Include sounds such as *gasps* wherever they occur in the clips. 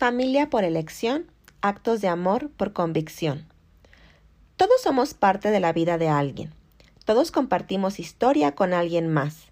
Familia por elección, actos de amor por convicción. Todos somos parte de la vida de alguien. Todos compartimos historia con alguien más.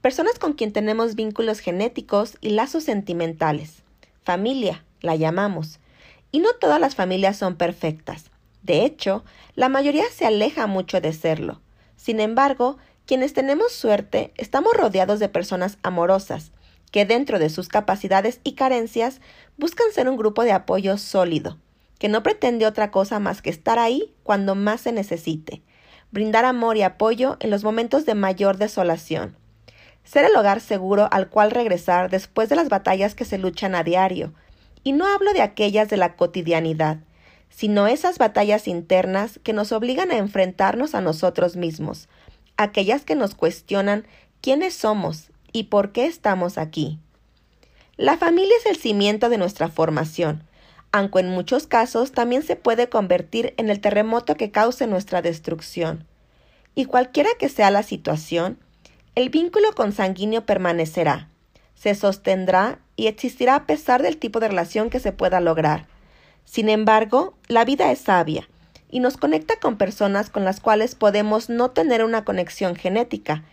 Personas con quien tenemos vínculos genéticos y lazos sentimentales. Familia, la llamamos. Y no todas las familias son perfectas. De hecho, la mayoría se aleja mucho de serlo. Sin embargo, quienes tenemos suerte estamos rodeados de personas amorosas, que dentro de sus capacidades y carencias buscan ser un grupo de apoyo sólido, que no pretende otra cosa más que estar ahí cuando más se necesite, brindar amor y apoyo en los momentos de mayor desolación, ser el hogar seguro al cual regresar después de las batallas que se luchan a diario, y no hablo de aquellas de la cotidianidad, sino esas batallas internas que nos obligan a enfrentarnos a nosotros mismos, aquellas que nos cuestionan quiénes somos y por qué estamos aquí. La familia es el cimiento de nuestra formación, aunque en muchos casos también se puede convertir en el terremoto que cause nuestra destrucción. Y cualquiera que sea la situación, el vínculo consanguíneo permanecerá, se sostendrá y existirá a pesar del tipo de relación que se pueda lograr. Sin embargo, la vida es sabia y nos conecta con personas con las cuales podemos no tener una conexión genética,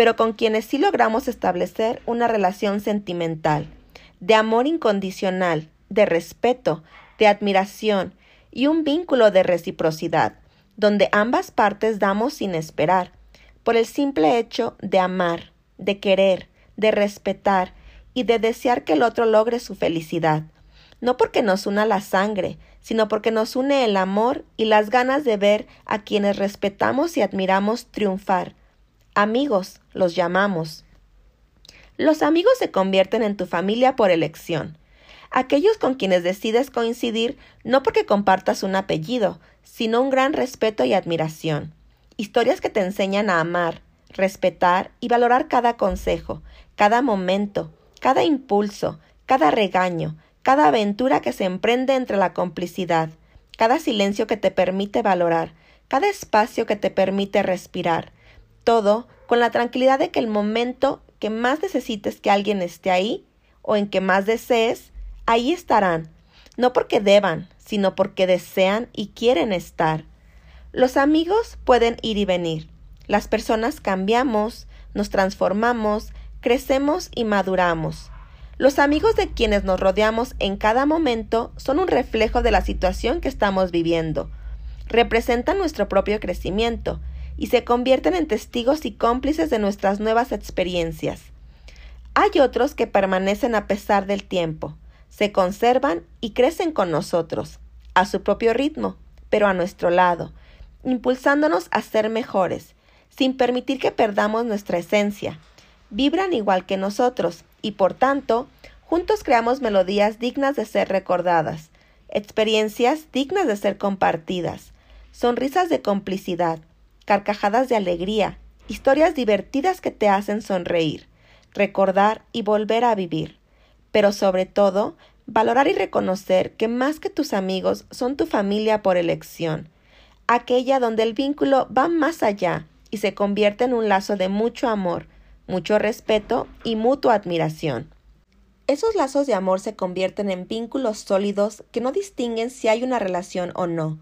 pero con quienes sí logramos establecer una relación sentimental, de amor incondicional, de respeto, de admiración y un vínculo de reciprocidad, donde ambas partes damos sin esperar, por el simple hecho de amar, de querer, de respetar y de desear que el otro logre su felicidad, no porque nos una la sangre, sino porque nos une el amor y las ganas de ver a quienes respetamos y admiramos triunfar, Amigos, los llamamos. Los amigos se convierten en tu familia por elección. Aquellos con quienes decides coincidir no porque compartas un apellido, sino un gran respeto y admiración. Historias que te enseñan a amar, respetar y valorar cada consejo, cada momento, cada impulso, cada regaño, cada aventura que se emprende entre la complicidad, cada silencio que te permite valorar, cada espacio que te permite respirar, todo con la tranquilidad de que el momento que más necesites que alguien esté ahí o en que más desees, ahí estarán, no porque deban, sino porque desean y quieren estar. Los amigos pueden ir y venir. Las personas cambiamos, nos transformamos, crecemos y maduramos. Los amigos de quienes nos rodeamos en cada momento son un reflejo de la situación que estamos viviendo. Representan nuestro propio crecimiento y se convierten en testigos y cómplices de nuestras nuevas experiencias. Hay otros que permanecen a pesar del tiempo, se conservan y crecen con nosotros, a su propio ritmo, pero a nuestro lado, impulsándonos a ser mejores, sin permitir que perdamos nuestra esencia. Vibran igual que nosotros y por tanto, juntos creamos melodías dignas de ser recordadas, experiencias dignas de ser compartidas, sonrisas de complicidad, carcajadas de alegría, historias divertidas que te hacen sonreír, recordar y volver a vivir. Pero sobre todo, valorar y reconocer que más que tus amigos son tu familia por elección, aquella donde el vínculo va más allá y se convierte en un lazo de mucho amor, mucho respeto y mutua admiración. Esos lazos de amor se convierten en vínculos sólidos que no distinguen si hay una relación o no,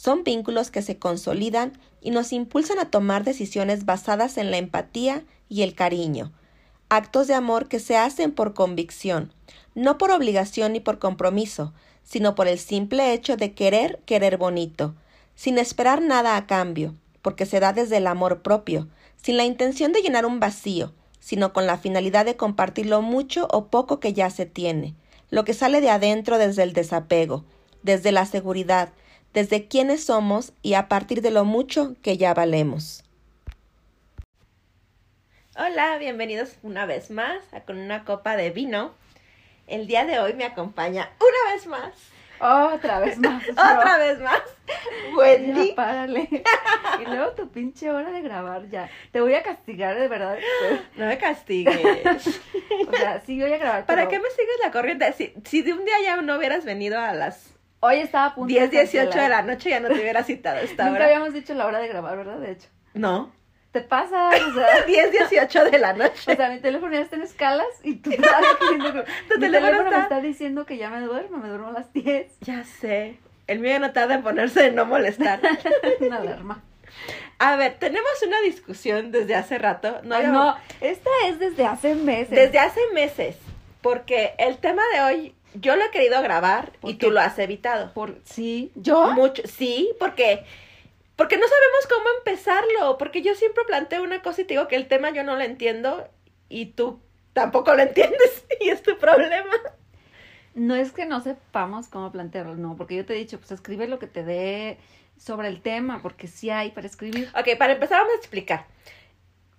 son vínculos que se consolidan y nos impulsan a tomar decisiones basadas en la empatía y el cariño, actos de amor que se hacen por convicción, no por obligación ni por compromiso, sino por el simple hecho de querer querer bonito, sin esperar nada a cambio, porque se da desde el amor propio, sin la intención de llenar un vacío, sino con la finalidad de compartir lo mucho o poco que ya se tiene, lo que sale de adentro desde el desapego, desde la seguridad, desde quiénes somos y a partir de lo mucho que ya valemos. Hola, bienvenidos una vez más a Con una copa de vino. El día de hoy me acompaña una vez más. Otra vez *laughs* más. Otra vez más. Wendy. Ya, párale. Y luego tu pinche hora de grabar ya. Te voy a castigar de verdad. No me castigues. *laughs* O sea, sí voy a grabar. ¿Para pero qué me sigues la corriente? Si, si de un día ya no hubieras venido a las Hoy estaba a punto 10, de 18 de la noche, ya no te hubiera citado *laughs* esta Nunca hora. habíamos dicho la hora de grabar, ¿verdad? De hecho. No. te pasa, o sea, *laughs* 10, 18 de la noche. *laughs* o sea, mi teléfono ya está en escalas y tú todavía queriendo que- Tu mi teléfono teléfono me está- está diciendo que ya me duermo, me duermo a las 10. Ya sé. El mío no tarda en ponerse de no molestar. Una alarma. A ver, tenemos una discusión desde hace rato. No, Ay, no, esta es desde hace meses. Desde hace meses. Porque el tema de hoy yo lo he querido grabar ¿Por y qué? tú lo has evitado. Por, sí, ¿yo? Mucho, sí, porque porque no sabemos cómo empezarlo, porque yo siempre planteo una cosa y te digo que el tema yo no lo entiendo y tú tampoco lo entiendes *laughs* y es tu problema. No es que no sepamos cómo plantearlo, no, porque yo te he dicho, pues escribe lo que te dé sobre el tema, porque sí hay para escribir. Ok, para empezar vamos a explicar.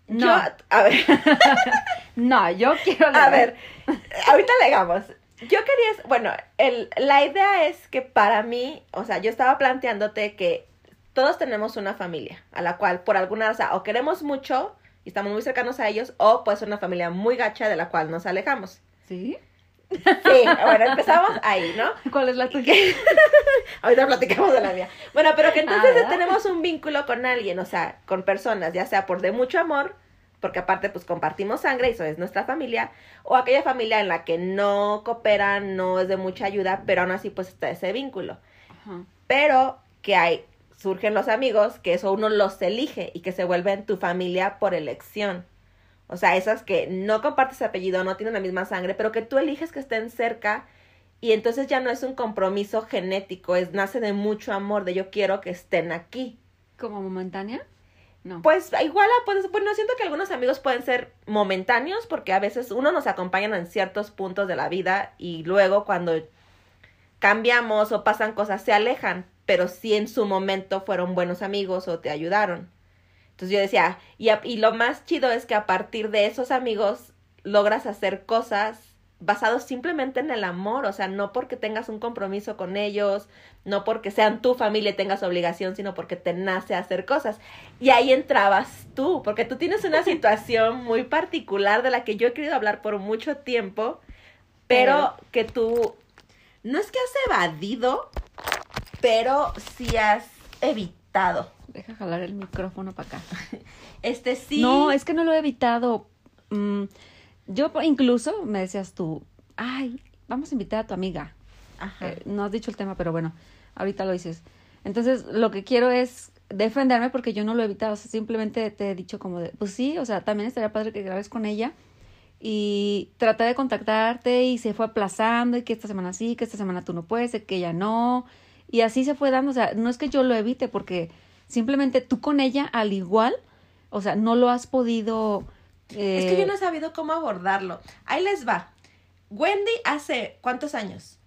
No, Yo, a ver, *laughs* no, yo quiero *laughs* a leer. ver, ahorita legamos. Yo quería, bueno, el, la idea es que para mí, o sea, yo estaba planteándote que todos tenemos una familia a la cual por alguna razón o queremos mucho y estamos muy cercanos a ellos o puede ser una familia muy gacha de la cual nos alejamos. ¿Sí? Sí, bueno, empezamos ahí, ¿no? ¿Cuál es la tuya? *laughs* Ahorita platicamos de la mía. Bueno, pero que entonces Ah, ¿verdad? tenemos un vínculo con alguien, o sea, con personas, ya sea por de mucho amor, porque aparte pues compartimos sangre y eso es nuestra familia, o aquella familia en la que no cooperan, no es de mucha ayuda, pero aún así pues está ese vínculo. Ajá. Pero que hay, surgen los amigos, que eso uno los elige y que se vuelven tu familia por elección. O sea, esas que no compartes apellido, no tienen la misma sangre, pero que tú eliges que estén cerca y entonces ya no es un compromiso genético, es nace de mucho amor, de yo quiero que estén aquí. ¿Como momentánea? Pues igual, a- pues, bueno, siento que algunos amigos pueden ser momentáneos porque a veces uno nos acompañan en ciertos puntos de la vida y luego cuando cambiamos o pasan cosas se alejan, pero sí en su momento fueron buenos amigos o te ayudaron. Entonces yo decía, y, a- y lo más chido es que a partir de esos amigos logras hacer cosas basados simplemente en el amor, o sea, no porque tengas un compromiso con ellos, no porque sean tu familia y tengas obligación, sino porque te nace hacer cosas. Y ahí entrabas tú, porque tú tienes una *laughs* situación muy particular de la que yo he querido hablar por mucho tiempo, pero que tú no es que has evadido, pero sí has evitado. Deja jalar el micrófono para acá. Este sí. No, es que no lo he evitado. Mm, yo incluso me decías tú, ay, vamos a invitar a tu amiga. Ajá. Eh, no has dicho el tema, pero bueno, ahorita lo dices. Entonces, lo que quiero es defenderme porque yo no lo he evitado. O sea, simplemente te he dicho como de, pues sí, o sea, también estaría padre que grabes con ella. Y traté de contactarte y se fue aplazando y que esta semana sí, que esta semana tú no puedes, que ella no. Y así se fue dando. O sea, no es que yo lo evite porque simplemente tú con ella al igual, o sea, no lo has podido... Es que eh, yo no he sabido cómo abordarlo. Ahí les va. Wendy hace ¿cuántos años?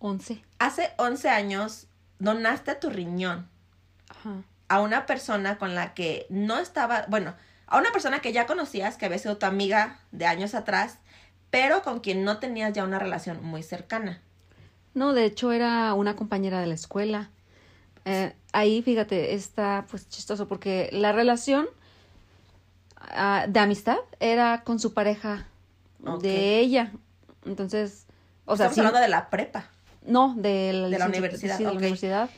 11. Hace 11 años donaste tu riñón Ajá. a una persona con la que no estaba, bueno, a una persona que ya conocías, que había sido tu amiga de años atrás, pero con quien no tenías ya una relación muy cercana. No, de hecho era una compañera de la escuela. Eh, ahí, fíjate, está pues chistoso porque la relación ah, de amistad era con su pareja de ella. Entonces, o sea, Estamos sí- hablando de la prepa. no, de la, De la licencia- universidad, sí, de la universidad.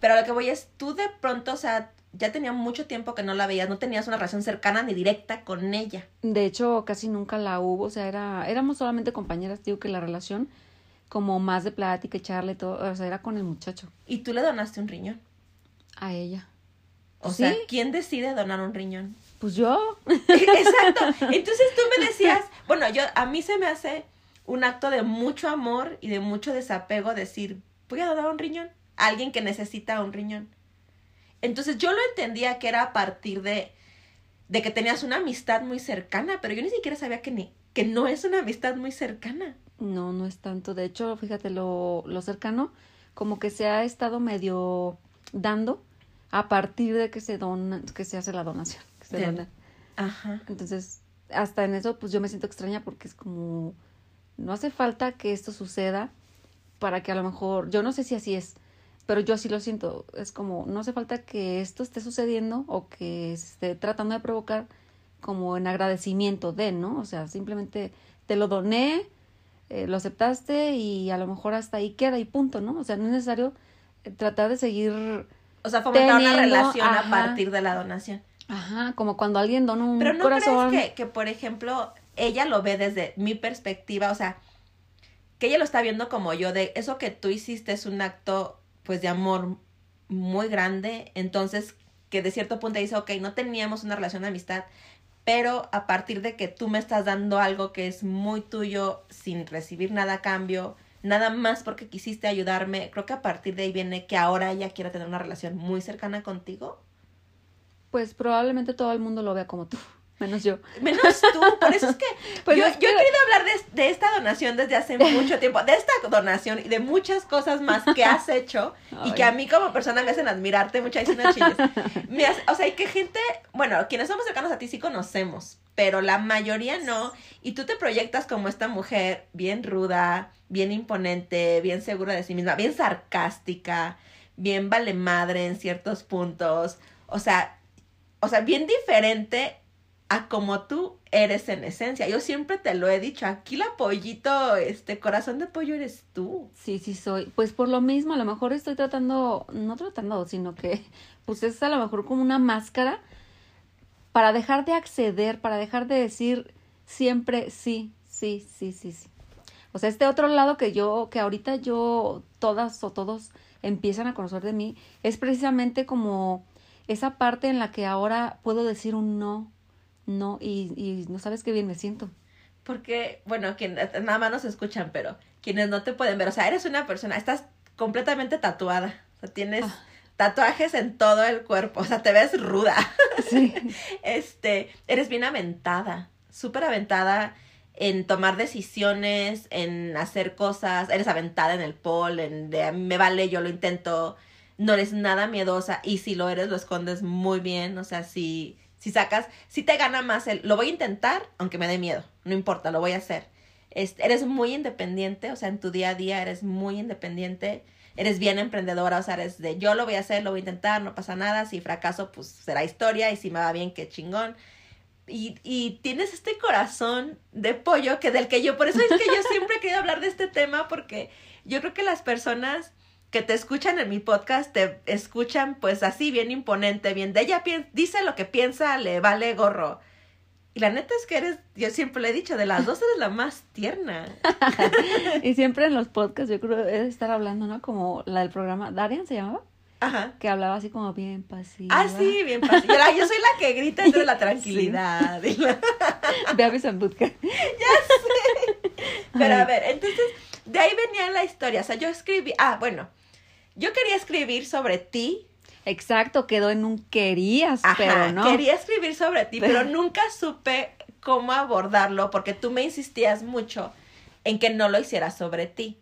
Pero lo que voy es, tú de pronto, o sea, ya tenía mucho tiempo que no la veías, no tenías una relación cercana ni directa con ella. De hecho, casi nunca la hubo, o sea, era, éramos solamente compañeras, digo que la relación como más de plática y todo, o sea, era con el muchacho, Y tú le donaste un riñón. a ella. O ¿Sí? sea, ¿quién decide donar un riñón? Pues yo. *laughs* Exacto. *laughs* Entonces tú me decías, bueno, yo a mí se me hace un acto de mucho amor y de mucho desapego decir, voy a donar un riñón a alguien que necesita un riñón. Entonces yo lo entendía que era a partir de, de que tenías una amistad muy cercana, pero yo ni siquiera sabía que, ni, que no es una amistad muy cercana. No, no es tanto. De hecho, fíjate, lo, lo cercano, como que se ha estado medio dando a partir de que se dona, que se hace la donación. Que se dona. Ajá. Entonces, hasta en eso, pues yo me siento extraña porque es como, no hace falta que esto suceda para que a lo mejor, yo no sé si así es, pero yo así lo siento. Es como, no hace falta que esto esté sucediendo o que se esté tratando de provocar como en agradecimiento de, ¿no? O sea, simplemente te lo doné, eh, lo aceptaste y a lo mejor hasta ahí queda y punto, ¿no? O sea, no es necesario eh, tratar de seguir O sea, fomentar una relación a partir de la donación. Ajá, como cuando alguien dona un Pero no corazón. crees que, que, por ejemplo, ella lo ve desde mi perspectiva, o sea, que ella lo está viendo como yo, de eso que tú hiciste es un acto, pues, de amor muy grande, entonces, que de cierto punto dice, ok, no teníamos una relación de amistad, pero a partir de que tú me estás dando algo que es muy tuyo, sin recibir nada a cambio, nada más porque quisiste ayudarme, creo que a partir de ahí viene que ahora ella quiera tener una relación muy cercana contigo. Pues probablemente todo el mundo lo vea como tú, menos yo. Menos tú, por eso es que *laughs* Pues yo, es yo he que- querido hablar de, de esta donación desde hace *laughs* mucho tiempo, de esta donación y de muchas cosas más que has hecho y que a mí como persona me hacen admirarte muchas veces chiles. Me hace- o sea, y que gente, bueno, quienes somos cercanos a ti sí conocemos, pero la mayoría no, y tú te proyectas como esta mujer bien ruda, bien imponente, bien segura de sí misma, bien sarcástica, bien vale madre en ciertos puntos, o sea, o sea, bien diferente a como tú eres en esencia. Yo siempre te lo he dicho, aquí la pollito, este corazón de pollo eres tú. Sí, sí soy. Pues por lo mismo, a lo mejor estoy tratando, no tratando, sino que pues es a lo mejor como una máscara para dejar de acceder, para dejar de decir siempre sí, sí, sí, sí, sí. O sea, este otro lado que yo, que ahorita yo, todas o todos empiezan a conocer de mí, es precisamente como esa parte en la que ahora puedo decir un no, no, y, y no sabes qué bien me siento. Porque, bueno, quien, nada más nos escuchan, pero quienes no te pueden ver, o sea, eres una persona, estás completamente tatuada, o sea, tienes Ah. tatuajes en todo el cuerpo, o sea, te ves ruda, Sí. *laughs* este, eres bien aventada, súper aventada en tomar decisiones, en hacer cosas, eres aventada en el pol, en de me vale, yo lo intento, no eres nada miedosa y si lo eres lo escondes muy bien, o sea, si, si sacas, si te gana más el, lo voy a intentar, aunque me dé miedo, no importa, lo voy a hacer. Este, eres muy independiente, o sea, en tu día a día eres muy independiente, eres bien emprendedora, o sea, eres de yo lo voy a hacer, lo voy a intentar, no pasa nada, si fracaso, pues será historia y si me va bien, qué chingón. Y, y tienes este corazón de pollo que del que yo, por eso es que yo siempre he querido hablar de este tema porque yo creo que las personas que te escuchan en mi podcast te escuchan pues así bien imponente, bien de ella dice lo que piensa, le vale gorro. Y la neta es que eres, yo siempre le he dicho, de las dos eres la más tierna. *laughs* Y siempre en los podcasts yo creo de estar hablando, ¿no? Como la del programa, Darian se llamaba, Ajá. que hablaba así como bien pasiva. Ah, sí, bien fácil. Yo, soy la que grita entre la *laughs* tranquilidad. y la- Beavis and Butker. Pero a ver, entonces, de ahí venía la historia. O sea, yo escribí, ah, bueno, yo quería escribir sobre ti. Exacto, quedó en un querías, Ajá, pero no. quería escribir sobre ti, Pero- pero *laughs* nunca supe cómo abordarlo porque tú me insistías mucho en que no lo hiciera sobre ti.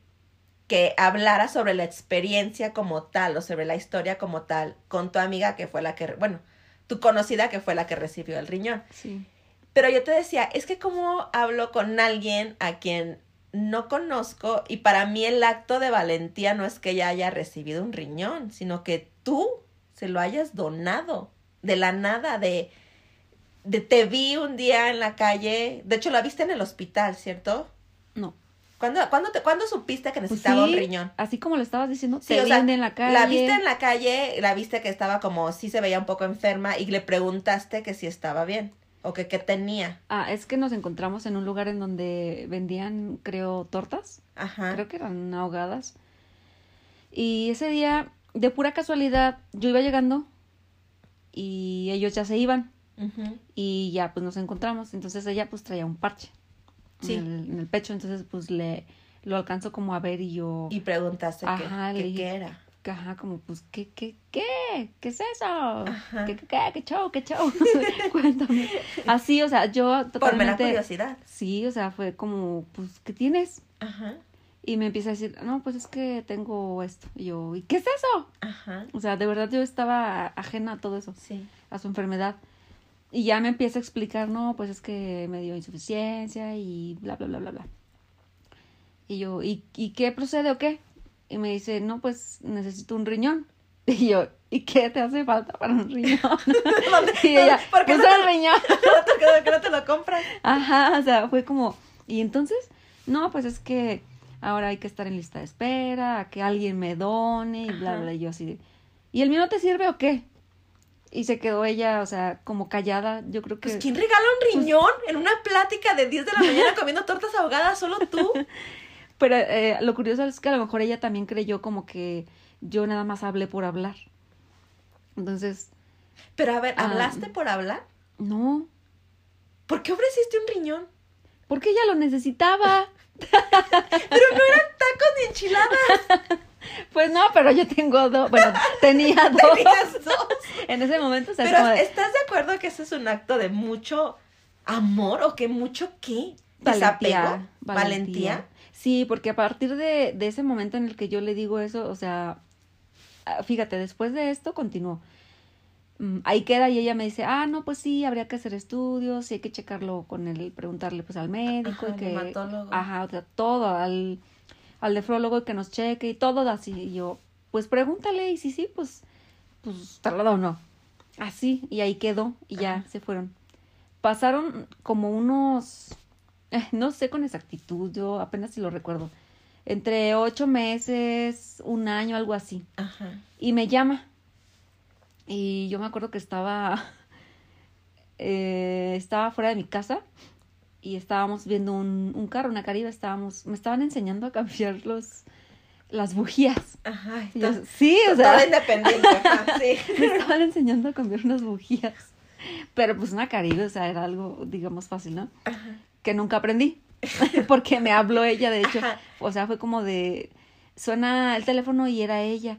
Que hablara sobre la experiencia como tal o sobre la historia como tal con tu amiga que fue la que, bueno, tu conocida que fue la que recibió el riñón. Sí. Pero yo te decía, es que como hablo con alguien a quien no conozco y para mí el acto de valentía no es que ella haya recibido un riñón, sino que tú se lo hayas donado de la nada, de, de te vi un día en la calle, de hecho la viste en el hospital, ¿cierto? No. ¿Cuándo, cuándo, te, ¿cuándo supiste que necesitaba Pues sí, un riñón? Así como lo estabas diciendo, Sí, te o sea, en la calle. La viste en la calle, la viste que estaba como, sí se veía un poco enferma y le preguntaste que si estaba bien o que qué tenía. Ah, es que nos encontramos en un lugar en donde vendían, creo, tortas. Ajá. Creo que eran ahogadas. Y ese día, de pura casualidad, yo iba llegando y ellos ya se iban. Ujú. Y ya pues nos encontramos. Entonces ella pues traía un parche Sí. en, el, en el pecho. Entonces pues le lo alcanzo como a ver y yo. Y preguntaste qué- Ajá, qué, le dije, qué era. Ajá, como pues, ¿qué, qué, qué? ¿Qué es eso? Ajá. ¿Qué, qué, qué, qué show, qué show? *laughs* *laughs* Cuéntame. Así, o sea, yo Por mera totalmente... curiosidad. Sí, o sea, fue como, pues, ¿qué tienes? Ajá. Y me empieza a decir, no, pues es que tengo esto. Y yo, ¿y qué es eso? Ajá. O sea, de verdad yo estaba ajena a todo eso, Sí. a su enfermedad. Y ya me empieza a explicar, no, pues es que me dio insuficiencia y bla, bla, bla, bla, bla. Y yo, ¿y, ¿y qué procede o qué? Y me dice, no, pues necesito un riñón. *laughs* Y yo, ¿y qué te hace falta para un riñón? *laughs* *laughs* y ella, ¿Por qué pues no el te- riñón. ¿Por qué no te lo compras? Ajá, o sea, fue como, y entonces, no, pues es que ahora hay que estar en lista de espera, a que alguien me done y bla, Ajá. bla, y yo así de, ¿y el mío no te sirve o qué? Y se quedó ella, o sea, como callada. Yo creo que. Pues, ¿quién regala un riñón en una plática de 10 de la mañana comiendo tortas ahogadas? Solo tú. Pero eh, lo curioso es que a lo mejor ella también creyó como que yo nada más hablé por hablar. Entonces. Pero a ver, Ah. ¿hablaste por hablar? No, ¿Por qué ofreciste un riñón? porque ella lo necesitaba. *laughs* Pero no eran tacos ni enchiladas. *laughs* Pues no, pero yo tengo dos. Bueno, tenía dos. *laughs* Tenías dos. En ese momento, o es Pero de- ¿estás de acuerdo que ese es un acto de mucho amor o que mucho qué? valentía, ¿Desapego? ¿Valentía? Sí, porque a partir de, de ese momento en el que yo le digo eso, o sea, ah, fíjate, después de esto continuó. Mm, Ahí queda y ella me dice, ah, no, pues sí, habría que hacer estudios y hay que checarlo con el, preguntarle pues al médico Ajá, y que... hematólogo. Ajá, o sea, todo, al, al nefrólogo que nos cheque y todo así. Y yo, pues pregúntale y si sí, pues, pues te lo dono. Así, y ahí quedó y ya Ajá. se fueron. Pasaron como unos, eh, no sé con exactitud, yo apenas si lo recuerdo, entre ocho meses, un año, algo así. Ajá. Y me llama. Y yo me acuerdo que estaba, *laughs* eh, estaba fuera de mi casa y estábamos viendo un, un carro, una caribe, estábamos, me estaban enseñando a cambiar los, las bujías. Ajá. Yo, sí, o toda sea, independiente. *laughs* Ajá, sí. me estaban enseñando a cambiar unas bujías. Pero pues una caribe, o sea, era algo, digamos, fácil, ¿no? Ajá. Que nunca aprendí. *laughs* Porque me habló ella, de hecho. Ajá. O sea, fue como de. Suena el teléfono y era ella.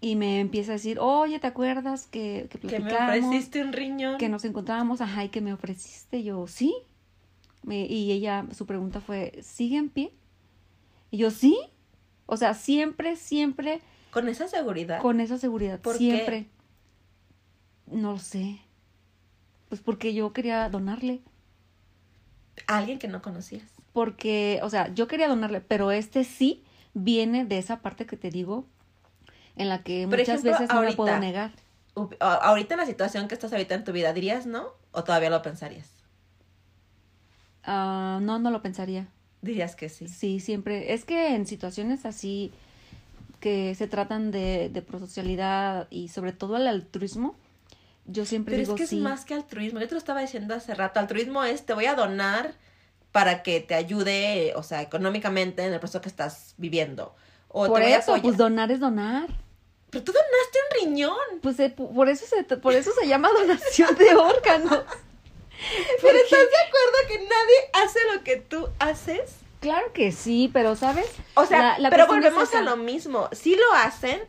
Y me empieza a decir, oye, ¿te acuerdas que, que Que me platicamos? ofreciste un riñón. Que nos encontrábamos, ajá, y que me ofreciste. Yo, sí. Me- y ella, su pregunta fue, ¿sigue en pie? Y yo, sí. O sea, siempre, siempre Con esa seguridad. con esa seguridad. ¿Por qué? siempre. No lo sé. Pues porque yo quería donarle. A alguien que no conocías. porque, o sea, yo quería donarle, pero este sí viene de esa parte que te digo, en la que Por muchas ejemplo, veces no me ahorita. puedo negar. Ahorita en la situación que estás ahorita en tu vida, ¿dirías no? ¿O todavía lo pensarías? Ah, no, no lo pensaría. Dirías que sí. Sí, siempre. Es que en situaciones así que se tratan de, de prosocialidad y sobre todo el altruismo, yo siempre Pero es que sí. es más que altruismo. Yo te lo estaba diciendo hace rato. Altruismo es te voy a donar para que te ayude, o sea, económicamente en el proceso que estás viviendo. O Por te voy a eso, apoyar. pues donar es donar. Pero tú donaste un riñón. Pues eh, por eso se, por eso se llama *laughs* donación de órganos. *laughs* Pero ¿estás de acuerdo que nadie hace lo que tú haces? Claro que sí, pero ¿sabes? O sea, La- la pero volvemos a lo mismo. Sí lo hacen,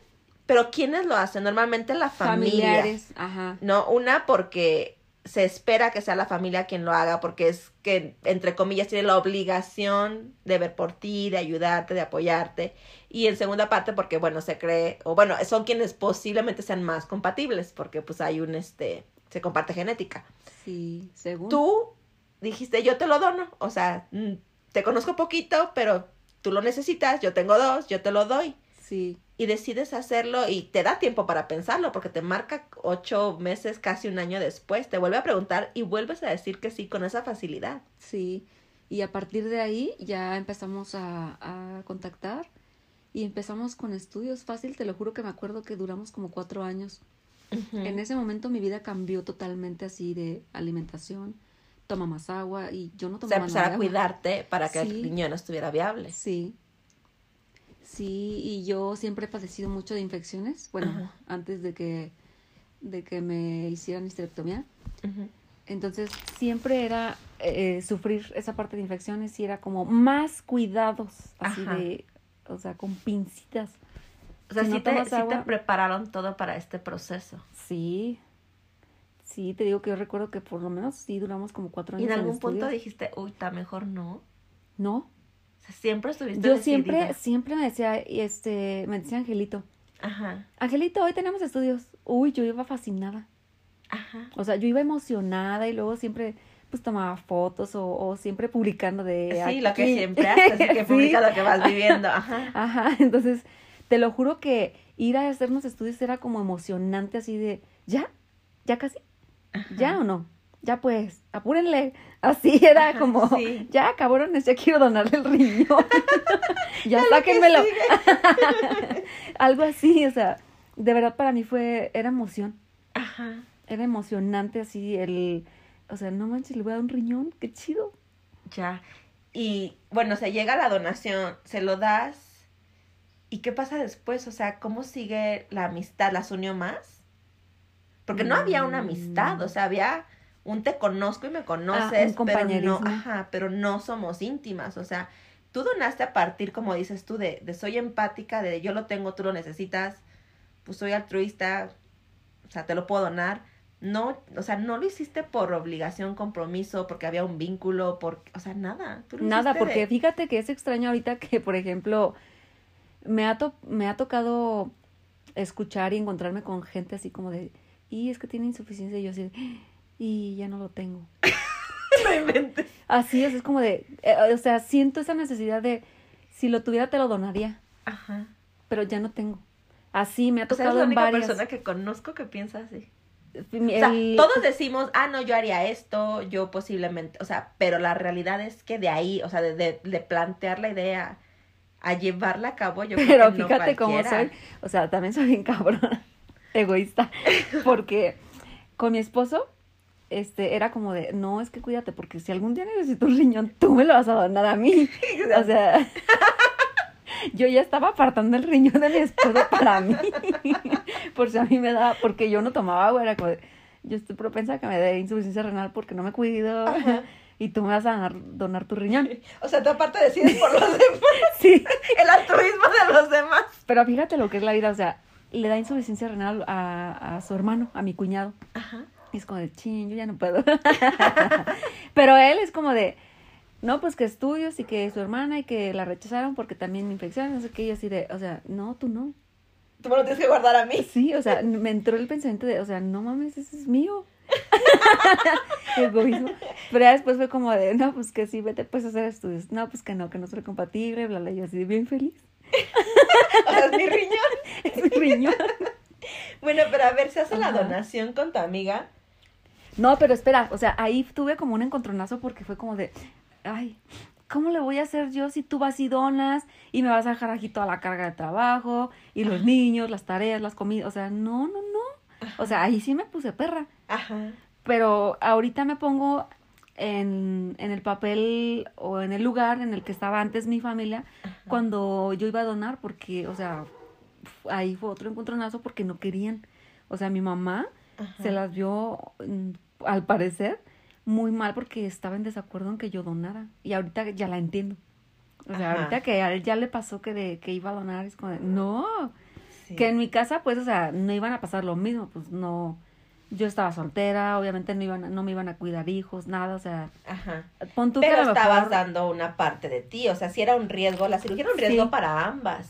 pero ¿quiénes lo hacen? Normalmente la familia. Familiares, ajá. No, una porque se espera que sea la familia quien lo haga, porque es que, entre comillas, tiene la obligación de ver por ti, de ayudarte, de apoyarte. Y en segunda parte, porque, bueno, se cree, o bueno, son quienes posiblemente sean más compatibles, porque pues hay un, este, se comparte genética. Sí, según. Tú dijiste, yo te lo dono, o sea, mm, te conozco poquito, pero tú lo necesitas, yo tengo dos, yo te lo doy Sí, y decides hacerlo y te da tiempo para pensarlo porque te marca ocho meses, casi un año después, te vuelve a preguntar y vuelves a decir que sí con esa facilidad. sí. Y a partir de ahí ya empezamos a, a contactar y empezamos con estudios. Fácil, te lo juro que me acuerdo que duramos como cuatro años. En ese momento mi vida cambió totalmente así de alimentación. Toma más agua y yo no O sea, tomaba empezar nada a agua. cuidarte para que Sí. el riñón estuviera viable. Sí. Sí, y yo siempre he padecido mucho de infecciones. Bueno, Ajá. antes de que, de que me hicieran histerectomía. Entonces siempre era eh, sufrir esa parte de infecciones y era como más cuidados, así Ajá. de, o sea, con pincitas. O sea, Si sí, te, te prepararon todo para este proceso. Sí, sí, te digo que yo recuerdo que por lo menos sí duramos como cuatro Y años. en algún punto dijiste, uy, está mejor no. No, O sea, siempre estuviste yo siempre, decidida. siempre me decía, este, me decía Angelito, Ajá, Angelito, hoy tenemos estudios. Uy, yo iba fascinada. ajá. O sea, yo iba emocionada y luego siempre pues tomaba fotos o, o siempre publicando de Sí, lo que siempre *laughs* haces, así que Sí. publica lo que vas viviendo. Ajá. Ajá, entonces te lo juro que ir a hacernos estudios era como emocionante así de, ¿ya? ¿Ya casi? ¿Ya o no? Ya pues, apúrenle. Así *laughs* era Ajá, como, sí. ya cabrones, ya quiero donarle el riñón. *laughs* ya lo que sáquenmelo. *laughs* Algo así, o sea, de verdad para mí fue, era emoción. Ajá. Era emocionante así el, o sea, no manches, le voy a dar un riñón, qué chido. Ya. Y bueno, se llega la donación, se lo das. ¿Y qué pasa después? O sea, ¿cómo sigue la amistad? ¿Las unió más? Porque no había una amistad, o sea, había un te conozco y me conoces, Ah, un pero no, ajá, pero no somos íntimas, o sea, tú donaste a partir, como dices tú, de, de soy empática, de yo lo tengo, tú lo necesitas, pues soy altruista, o sea, te lo puedo donar. No, o sea, no lo hiciste por obligación, compromiso, porque había un vínculo, por, o sea, nada. tú lo Nada, porque de- fíjate que es extraño ahorita que, por ejemplo, me ha, to- me ha tocado escuchar y encontrarme con gente así como de, y es que tiene insuficiencia, y yo así, y ya no lo tengo. *laughs* No inventes. Así es, es como de, eh, o sea, siento esa necesidad de, si lo tuviera te lo donaría, Ajá. pero ya no tengo. Así me ha O sea, tocado la en única varias. persona que conozco que piensa así. O sea, todos decimos, ah, no, yo haría esto, yo posiblemente, o sea, pero la realidad es que de ahí, o sea, de, de, de plantear la idea a llevarla a cabo, yo creo Pero que no fíjate cómo soy. O sea, también soy bien cabrón. *laughs* Egoísta. *laughs* Porque con mi esposo, este, era como de, no, es que cuídate, porque si algún día necesito un riñón, tú me lo vas a donar a mí. *laughs* O sea, *laughs* yo ya estaba apartando el riñón de mi esposo para mí. *laughs* Por si a mí me daba, porque yo no tomaba agua, era como de, yo estoy propensa a que me dé insuficiencia renal porque no me cuido. Ajá. Y tú me vas a donar, donar tu riñón. O sea, tú aparte decides por los demás, Sí. el altruismo de los demás. Pero fíjate lo que es la vida, o sea, le da insuficiencia renal a, a su hermano, a mi cuñado. Ajá. Y es como de, ching, yo ya no puedo. *laughs* Pero él es como de, no, pues que estudios y que su hermana y que la rechazaron porque también infección, no sé qué, y así de, o sea, no, tú no. Tú me lo tienes que guardar a mí. Sí, o sea, me entró el pensamiento de, o sea, no mames, ese es mío. *laughs* Egoísmo. Pero ya después fue como de, no, pues que sí, vete pues a hacer estudios. No, pues que no, que no soy compatible, bla, bla, y así de bien feliz. *laughs* O sea, es mi riñón. Es mi riñón. Bueno, pero a ver, se hace la donación con tu amiga. No, pero espera, o sea, ahí tuve como un encontronazo porque fue como de, ay, ¿cómo le voy a hacer yo si tú vas y donas y me vas a dejar aquí toda la carga de trabajo y los niños, las tareas, las comidas? O sea, no, no, no. O sea, ahí sí me puse perra. Ajá. Pero ahorita me pongo en, en el papel o en el lugar en el que estaba antes mi familia cuando yo iba a donar porque, o sea, ahí fue otro encontronazo porque no querían. O sea, mi mamá se las vio, mm, al parecer, muy mal porque estaba en desacuerdo en que yo donara. Y ahorita ya la entiendo. O sea, Ajá. ahorita que a él ya le pasó que, de, que iba a donar, es como, de, no, Sí. que en mi casa, pues, o sea, no iban a pasar lo mismo, pues no. Yo estaba soltera, obviamente no iban, a- no me iban a cuidar hijos, nada, o sea, Ajá. pon tú que Pero estabas mejor- dando una parte de ti, o sea, si era un riesgo, la cirugía era un riesgo Sí. para ambas.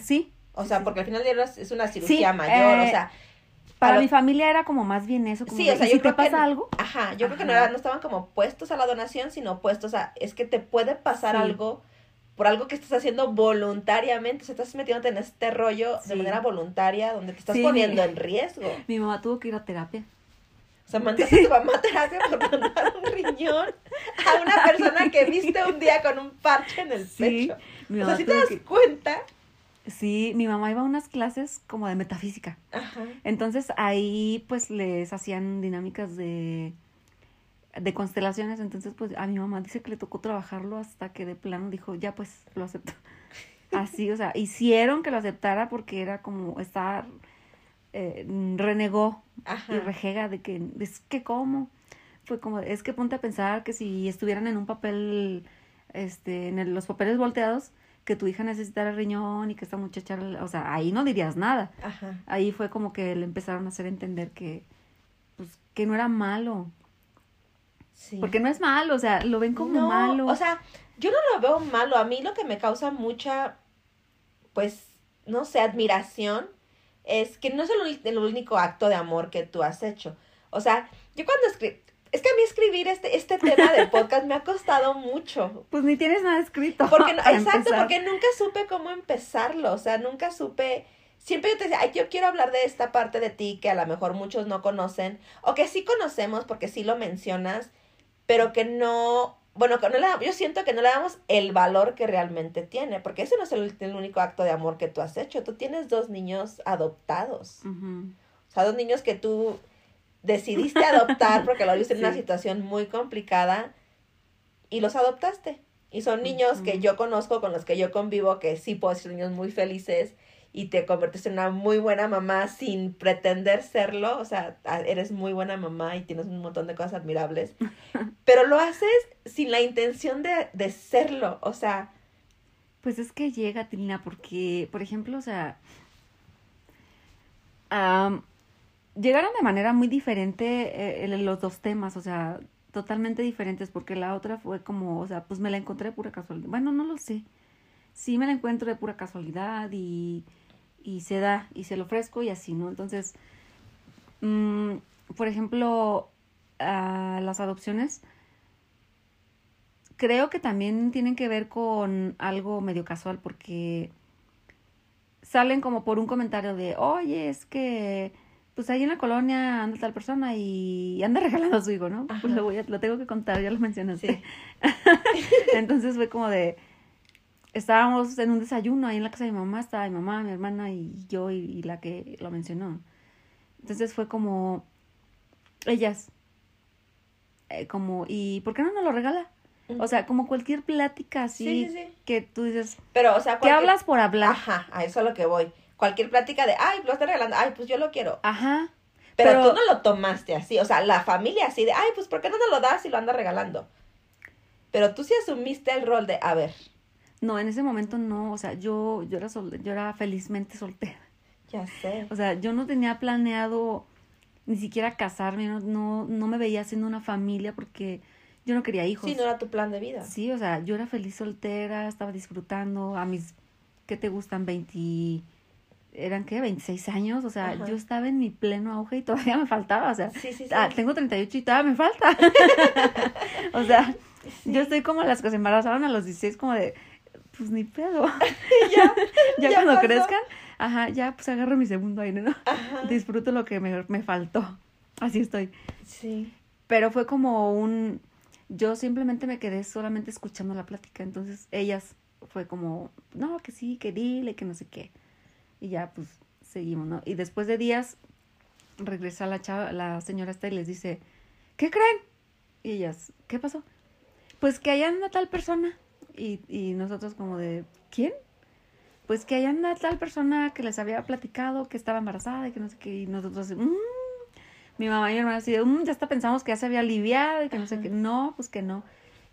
Sí. O sea, sí. porque al final es una cirugía mayor, eh, o sea, Para lo- mi familia era como más bien eso, como Sí, o sea, ¿y yo si te creo que pasa algo. Ajá, yo creo que no, Ajá. era- no estaban como puestos a la donación, sino puestos a, es que te puede pasar Sí. algo por algo que estás haciendo voluntariamente, o sea, estás metiéndote en este rollo de manera voluntaria, donde te estás Sí. poniendo en riesgo. Mi mamá tuvo que ir a terapia. O sea, mandaste a tu mamá a terapia por donar un riñón a una *laughs* persona que viste un día con un parche en el pecho. mi O sea, si te das que- cuenta. Sí, mi mamá iba a unas clases como de metafísica. Ajá. Entonces ahí pues les hacían dinámicas de, de constelaciones. Entonces pues a mi mamá dice que le tocó trabajarlo hasta que de plano dijo, ya pues lo acepto. *laughs* Así, o sea, hicieron que lo aceptara porque era como estar, eh, renegó Ajá. y rejega de que, es que cómo. Fue como, es que ponte a pensar que si estuvieran en un papel, este, en el- los papeles volteados, que tu hija necesitara riñón y que esta muchacha, o sea, ahí no dirías nada Ajá. ahí fue como que le empezaron a hacer entender que pues que no era malo Sí. porque no es malo o sea lo ven como no, malo O sea, yo no lo veo malo. A mí lo que me causa mucha, pues, no sé, admiración es que no es el, el único acto de amor que tú has hecho. O sea, yo cuando escribí, es que a mí escribir este, este tema del podcast me ha costado mucho. *laughs* pues ni tienes nada escrito Porque, *laughs* exacto, empezar. porque nunca supe cómo empezarlo. O sea, nunca supe. Siempre yo te decía, ay, yo quiero hablar de esta parte de ti que a lo mejor muchos no conocen, o que sí conocemos porque sí lo mencionas, pero que no bueno, que no le, yo siento que no le damos el valor que realmente tiene, porque ese no es el, el único acto de amor que tú has hecho. Tú tienes dos niños adoptados. O sea, dos niños que tú decidiste adoptar porque lo viste en una situación muy complicada y los adoptaste. Y son niños que yo conozco, con los que yo convivo, que sí puedo ser niños muy felices y te convertiste en una muy buena mamá sin pretender serlo. O sea, eres muy buena mamá y tienes un montón de cosas admirables. *laughs* Pero lo haces sin la intención de, de serlo. O sea, Pues es que llega, Tilina, porque, por ejemplo, o sea, llegaron de manera muy diferente eh, los dos temas, o sea, totalmente diferentes, porque la otra fue como, o sea, pues me la encontré de pura casualidad. Bueno, no lo sé. Sí me la encuentro de pura casualidad y, y se da, y se lo ofrezco y así, ¿no? Entonces, mm, por ejemplo, a las adopciones, creo que también tienen que ver con algo medio casual porque salen como por un comentario de, oye, es que pues ahí en la colonia anda tal persona y anda *laughs* regalando a su hijo, ¿no? Ajá. Pues lo, voy a, lo tengo que contar, ya lo mencionaste. Sí. *laughs* Entonces fue como de, estábamos en un desayuno ahí en la casa de mi mamá, estaba mi mamá, mi hermana y yo y, y la que lo mencionó. Entonces fue como, ellas, eh, como, ¿y por qué no nos lo regala? O sea, como cualquier plática así Sí, sí, sí. que tú dices, pero, o sea, ¿qué cualquier- hablas por hablar? Ajá, a eso es a lo que voy. Cualquier plática de, ay, lo estás regalando, ay, pues yo lo quiero. Ajá. Pero, Pero- tú no lo tomaste así, o sea, la familia así de, ay, pues ¿por qué no nos lo das y lo anda regalando? Pero tú sí asumiste el rol de, a ver, No, en ese momento no, o sea, yo, yo era sol- yo era felizmente soltera. ya sé. O sea, yo no tenía planeado ni siquiera casarme, no, no, no me veía haciendo una familia porque yo no quería hijos. Sí, no era tu plan de vida. Sí, o sea, yo era feliz soltera, estaba disfrutando a mis, ¿qué te gustan? 20, ¿eran qué? 26 años, o sea, Ajá. yo estaba en mi pleno auge y todavía me faltaba, o sea, Sí, sí, sí. ah, tengo 38 y todavía me falta. *laughs* o sea, yo estoy como las que se embarazaron a los 16 como de, pues ni pedo. *laughs* ya, *laughs* ya, ya cuando pasó. crezcan, ajá, ya pues agarro mi segundo aire, ¿no? Ajá. Disfruto lo que me, me faltó. Así estoy. Sí. Pero fue como un... Yo simplemente me quedé solamente escuchando la plática. Entonces ellas fue como, no, que sí, que dile, que no sé qué. Y ya pues seguimos, ¿no? Y después de días regresa la chava, la señora esta y les dice, ¿qué creen? Y ellas, ¿qué pasó? Pues que allá anda tal persona. Y, y nosotros como de, ¿quién? Pues que allá anda tal persona que les había platicado que estaba embarazada y que no sé qué. Y nosotros, "Mm". mi mamá y mi hermana así de, "Mm, ya hasta pensamos que ya se había aliviado y que no sé qué. No, pues que no.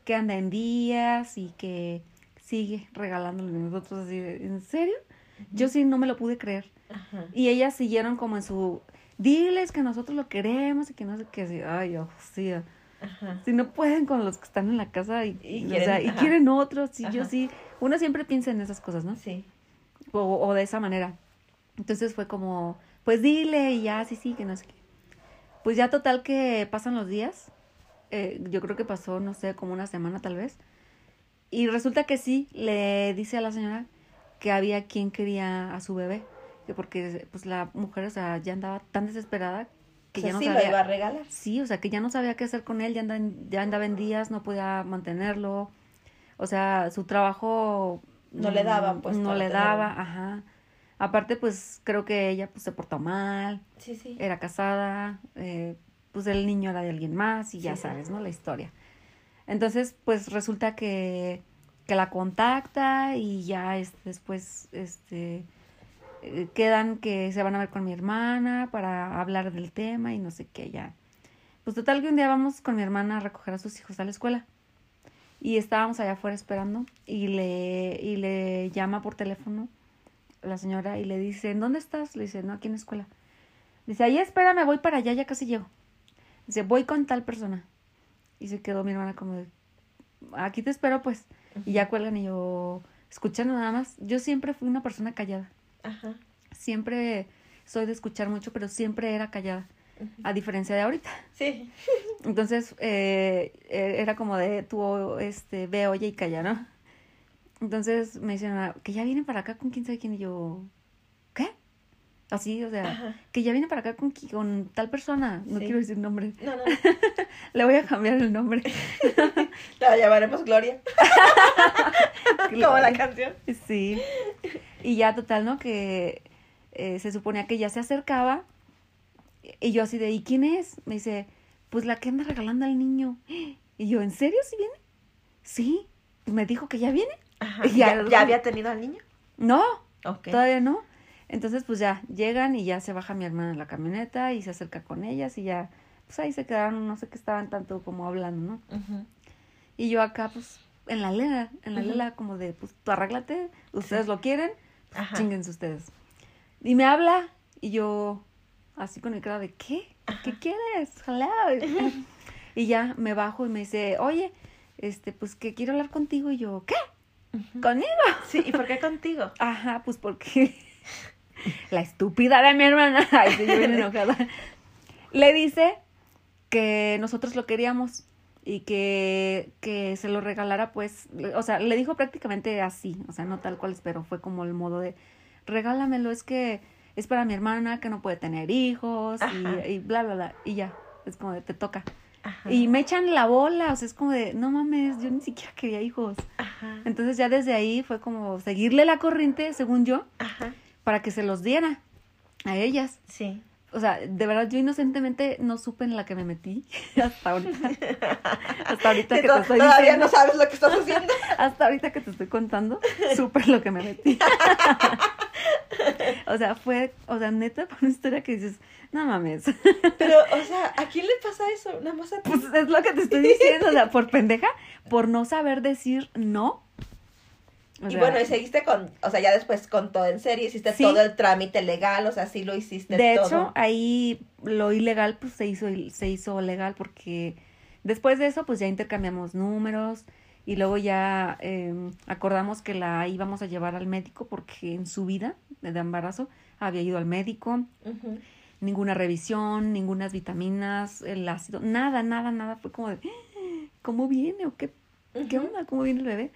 Que anda en días y que sigue regalándole. Nosotros así de, ¿en serio? Yo sí no me lo pude creer. Ajá. Y ellas siguieron como en su, diles que nosotros lo queremos y que no sé qué. Ay, oh, sí. Ajá. Si no pueden con los que están en la casa y, Y o quieren- sea, y quieren otros. Y yo sí, uno siempre piensa en esas cosas, ¿no? Sí. O, o de esa manera. Entonces fue como, pues dile y ya, sí, sí, que no sé qué. Pues ya total que pasan los días. eh, yo creo que pasó, no sé, como una semana tal vez. Y resulta que sí, le dice a la señora que había quien quería a su bebé. Que porque pues la mujer, o sea, ya andaba tan desesperada que O sea, ya no sí sabía. lo iba a regalar. Sí, o sea, que ya no sabía qué hacer con él, ya, anda en- ya andaba en días, no podía mantenerlo. O sea, su trabajo... No le daba, mm, pues, No le tenerlo. daba, ajá. Aparte, pues, creo que ella, pues, se portó mal, Sí, sí. era casada, eh, pues, el niño era de alguien más y ya Sí. sabes, ¿no? La historia. Entonces, pues, resulta que, que la contacta y ya, después, este eh, quedan que se van a ver con mi hermana para hablar del tema y no sé qué ya. Pues total que un día vamos con mi hermana a recoger a sus hijos a la escuela. Y estábamos allá afuera esperando y le, y le llama por teléfono la señora y le dice, ¿en dónde estás? Le dice, no, aquí en la escuela. Dice, ahí espérame, voy para allá, ya casi llego. Dice, voy con tal persona. Y se quedó mi hermana como de, aquí te espero pues. Y ya cuelgan y yo, escuchando nada más. Yo siempre fui una persona callada Ajá. siempre soy de escuchar mucho, pero siempre era callada, a diferencia de ahorita. Sí. *laughs* Entonces, eh, eh, era como de tú, este, ve, oye y calla, ¿no? Entonces me dicen, "Ah, que ya vienen para acá con quién sabe quién, y yo. Así, o sea, Ajá. que ya viene para acá con, con tal persona. No Sí. quiero decir nombre. No, no, *laughs* Le voy a cambiar el nombre. *laughs* la llamaremos Gloria. *laughs* Como la canción. Sí. Y ya total, ¿no? Que eh, se suponía que ya se acercaba. Y yo así de, ¿y quién es? Me dice, pues la que anda regalando al niño. Y yo, ¿en serio si viene? Sí. Me dijo que ya viene. Ajá. Y ya- ¿Ya, ya había tenido al niño? No, todavía no. Entonces, pues ya llegan y ya se baja mi hermana en la camioneta y se acerca con ellas y ya, pues ahí se quedaron, no sé qué estaban tanto como hablando, ¿no? Ujú. Y yo acá, pues, en la lela, en la Ujú. lela como de, pues, tú arréglate, ustedes lo quieren, chinguense ustedes. Y me habla y yo, así con el cara de, ¿qué? ¿Qué quieres? Hello. *laughs* y ya me bajo y me dice, oye, este, pues que quiero hablar contigo. Y yo, ¿qué? ¿Conmigo? Sí, ¿y por qué contigo? *laughs* Ajá, pues porque *laughs* la estúpida de mi hermana, *laughs* ay, sí, yo bien enojada, le dice que nosotros lo queríamos y que, que se lo regalara, pues, o sea, le dijo prácticamente así, o sea, no tal cual, pero fue como el modo de, regálamelo, es que es para mi hermana que no puede tener hijos y, y bla, bla, bla, y ya, es como de, te toca. Ajá. Y me echan la bola, o sea, es como de, no mames, yo ni siquiera quería hijos. Ajá. Entonces ya desde ahí fue como seguirle la corriente, según yo, Ajá. Para que se los diera a ellas. Sí. O sea, de verdad yo inocentemente no supe en la que me metí *laughs* hasta ahorita. *laughs* hasta ahorita Que te estoy todavía diciendo, no sabes lo que estás haciendo. *laughs* hasta ahorita que te estoy contando, supe lo que me metí. o sea, fue, o sea, neta, fue una historia que dices, no mames. Pero, o sea, ¿a quién le pasa eso? Nada más a ti. Pues es lo que te estoy diciendo, o sea, por pendeja, por no saber decir no. O y sea, bueno, y seguiste con, o sea, ya después con todo en serio, hiciste Sí. todo el trámite legal, o sea, sí lo hiciste De todo. hecho, ahí lo ilegal pues se hizo se hizo legal porque después de eso pues ya intercambiamos números y luego ya eh, acordamos que la íbamos a llevar al médico porque en su vida de embarazo había ido al médico, ninguna revisión, ninguna vitaminas, el ácido, nada, nada, nada, fue como de "Ah, ¿cómo viene o qué qué onda? ¿Cómo viene el bebé?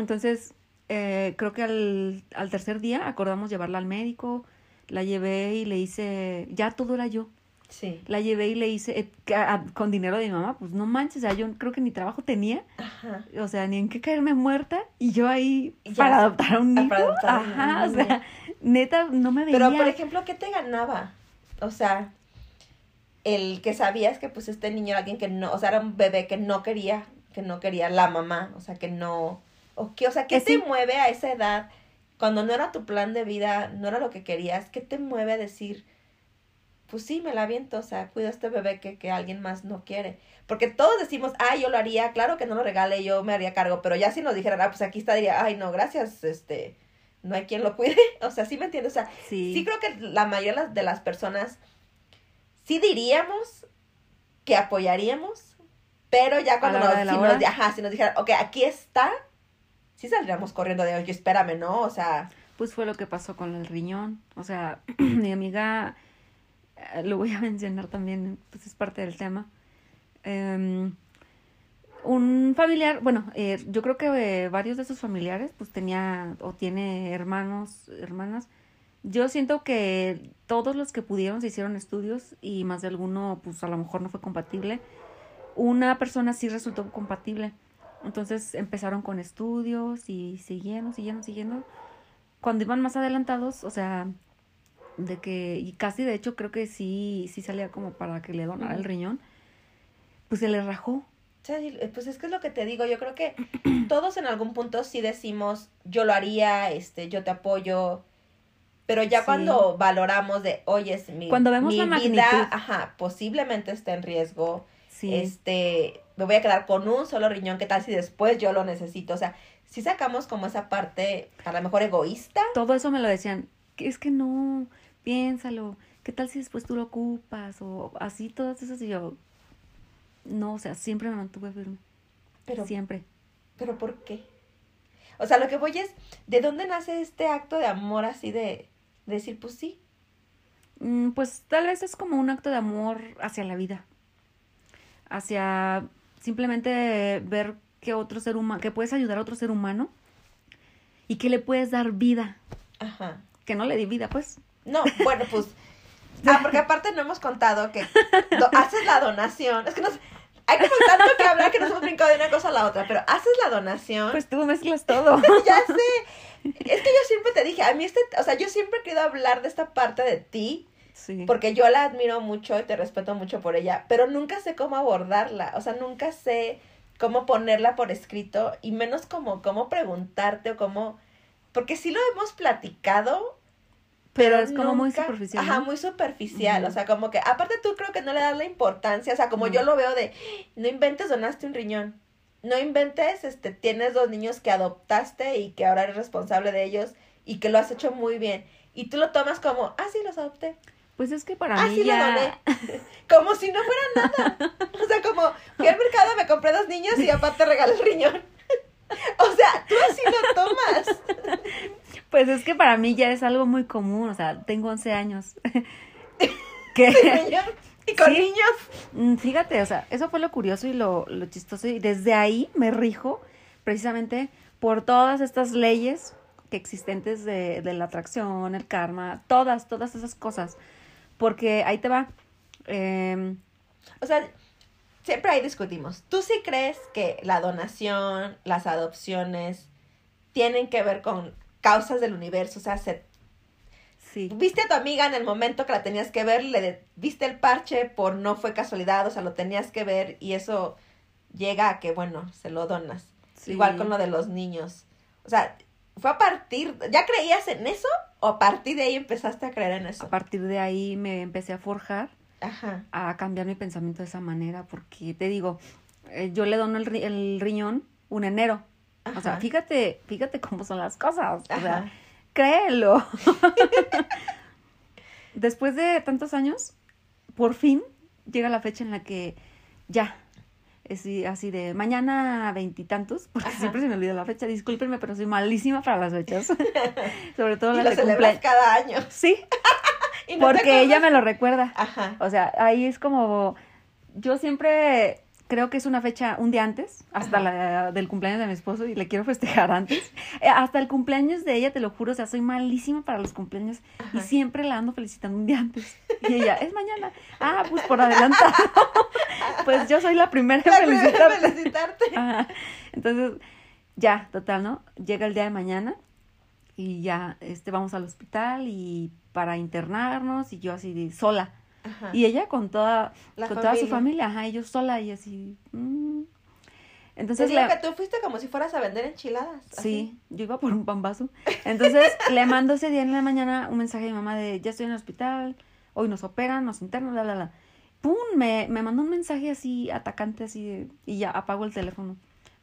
Entonces, eh, creo que al, al tercer día acordamos llevarla al médico, la llevé y le hice, ya todo era yo, Sí. la llevé y le hice, eh, a- con dinero de mi mamá, pues no manches, o sea, yo creo que ni trabajo tenía, Ajá. o sea, ni en qué caerme muerta, y yo ahí Ya, para adoptar a un niño, para adoptar a un ajá, o sea, neta, no me veía. Pero, por ejemplo, ¿qué te ganaba? O sea, el que sabías que pues este niño era alguien que no, o sea, era un bebé que no quería, que no quería la mamá, o sea, que no, o qué, o sea, ¿qué te sí. mueve a esa edad cuando no era tu plan de vida, no era lo que querías? ¿Qué te mueve a decir, pues sí, me la aviento, o sea, cuido a este bebé que, que alguien más no quiere? Porque todos decimos, ah, yo lo haría, claro que no lo regale, yo me haría cargo, pero ya si nos dijeran, ah, pues aquí está, diría, ay, no, gracias, este, no hay quien lo cuide, *laughs* o sea, sí me entiendes, o sea, sí, Sí creo que la mayoría de las- personas sí diríamos que apoyaríamos, pero ya cuando nos, si nos, ajá, si nos dijeran, ok, aquí está, sí saldríamos corriendo de, oye, espérame, ¿no? O sea, pues fue lo que pasó con el riñón, o sea, *clears throat* mi amiga, eh, lo voy a mencionar también, pues es parte del tema. Em, un familiar, bueno, eh, yo creo que eh, varios de sus familiares, pues tenía o tiene hermanos, hermanas. Yo siento que todos los que pudieron se hicieron estudios y más de alguno, pues a lo mejor no fue compatible. Una persona sí resultó compatible. Entonces empezaron con estudios y siguieron, siguieron, siguiendo. Cuando iban más adelantados, o sea, de que, y casi de hecho creo que sí, sí salía como para que le donara el riñón, pues se le rajó. sí, pues es que es lo que te digo, yo creo que *clears throat* todos en algún punto sí decimos, yo lo haría, este, yo te apoyo, pero ya Sí. cuando valoramos de, oye, es mi, Cuando vemos mi la vida, magnitud. ajá, posiblemente está en riesgo, Sí. este, me voy a quedar con un solo riñón, ¿qué tal si después yo lo necesito? O sea, si sacamos como esa parte, a lo mejor egoísta. Todo eso me lo decían, es que no, piénsalo, ¿qué tal si después tú lo ocupas? O así, todas esas, y yo, no, o sea, siempre me mantuve firme, Pero, siempre. pero ¿por qué? O sea, lo que voy es, ¿de dónde nace este acto de amor así de, de decir, pues sí? Mm, Pues tal vez es como un acto de amor hacia la vida, hacia simplemente ver que otro ser humano, que puedes ayudar a otro ser humano y que le puedes dar vida, Ajá. que no le di vida, pues, No, bueno, pues. *laughs* Ah, porque aparte no hemos contado que haces la donación. Es que nos. Hay como tanto que hablar que nos hemos brincado de una cosa a la otra, pero haces la donación. Pues tú mezclas todo. *laughs* ya sé. Es que yo siempre te dije, a mí este, o sea, yo siempre he querido hablar de esta parte de ti, Sí. porque yo la admiro mucho y te respeto mucho por ella, pero nunca sé cómo abordarla, o sea, nunca sé cómo ponerla por escrito y menos como cómo preguntarte o cómo, porque sí lo hemos platicado, pero es como muy superficial. Ajá, muy superficial, o sea, como que, aparte tú creo que no le das la importancia, o sea, como yo lo veo de, no inventes, donaste un riñón, no inventes, este, tienes dos niños que adoptaste y que ahora eres responsable de ellos y que lo has hecho muy bien, y tú lo tomas como, ah, sí, los adopté, Pues es que para ah, mí sí, lo ya... doné, *laughs* como si no fuera nada, o sea, como, fui al mercado, me compré dos niños y aparte regalé el riñón. *laughs* O sea, tú así lo tomas. *laughs* Pues es que para mí ya es algo muy común, o sea, tengo 11 años. que, riñón. Y con Sí. niños. Mm, Fíjate, o sea, eso fue lo curioso y lo, lo chistoso. Y desde ahí me rijo precisamente por todas estas leyes que existentes de, de la atracción, el karma, todas, todas esas cosas. Porque ahí te va. em, O sea, siempre ahí discutimos. ¿Tú sí crees que la donación, las adopciones, tienen que ver con causas del universo? O sea, se- sí. viste a tu amiga en el momento que la tenías que ver, le viste el parche por no fue casualidad, o sea, lo tenías que ver y eso llega a que, bueno, se lo donas. sí. Igual con lo de los niños. O sea, fue a partir, ¿ya creías en eso? ¿O a partir de ahí empezaste a creer en A eso? partir de ahí me empecé a forjar Ajá. a cambiar mi pensamiento de esa manera, porque te digo, eh, yo le dono el, ri- el riñón un enero. O sea, fíjate, fíjate cómo son las cosas. O sea, créelo. *laughs* Después de tantos años, por fin llega la fecha en la que ya, es así- de mañana veintitantos, porque Ajá. siempre se me olvida la fecha, discúlpenme, pero soy malísima para las fechas. *laughs* Sobre todo Y las lo de cumpleaños. cada año. Sí, *laughs* Y no porque ella me lo recuerda. Ajá. O sea, ahí es como, yo siempre creo que es una fecha un día antes, hasta la del cumpleaños de mi esposo y le quiero festejar antes. Eh, hasta el cumpleaños de ella, te lo juro, o sea, soy malísima para los cumpleaños y siempre la ando felicitando un día antes. Y ella, es mañana. Ah, pues por adelantado. *laughs* pues yo soy la primera en La primera en felicitarte. felicitarte. *laughs* Ajá. Entonces, ya, total, ¿no? Llega el día de mañana y ya este vamos al hospital y para internarnos y yo así de sola. Ajá. Y ella con toda La con toda su familia. ajá, y yo sola y así. mm. Te Entonces digo que tú fuiste como si fueras a vender enchiladas. así. Sí, yo iba por un pambazo. Entonces *laughs* le mando ese día en la mañana un mensaje a mi mamá de ya estoy en el hospital, hoy nos operan, nos internan, la, la, la. ¡Pum! Me, me mandó un mensaje así atacante, así de, y ya apago el teléfono.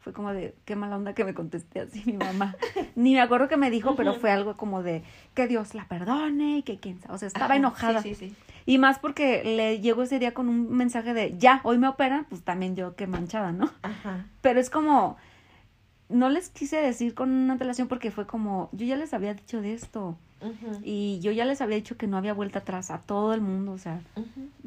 Fue como de, qué mala onda que me contesté así mi mamá. *laughs* Ni me acuerdo qué me dijo, pero fue algo como de que Dios la perdone y que quién sabe. O sea, estaba enojada. Sí, sí, sí. Y más porque le llegó ese día con un mensaje de ya, hoy me operan, pues también yo qué manchada, ¿no? Ajá. Pero es como, no les quise decir con una antelación porque fue como, yo ya les había dicho de esto y yo ya les había dicho que no había vuelta atrás a todo el mundo, o sea,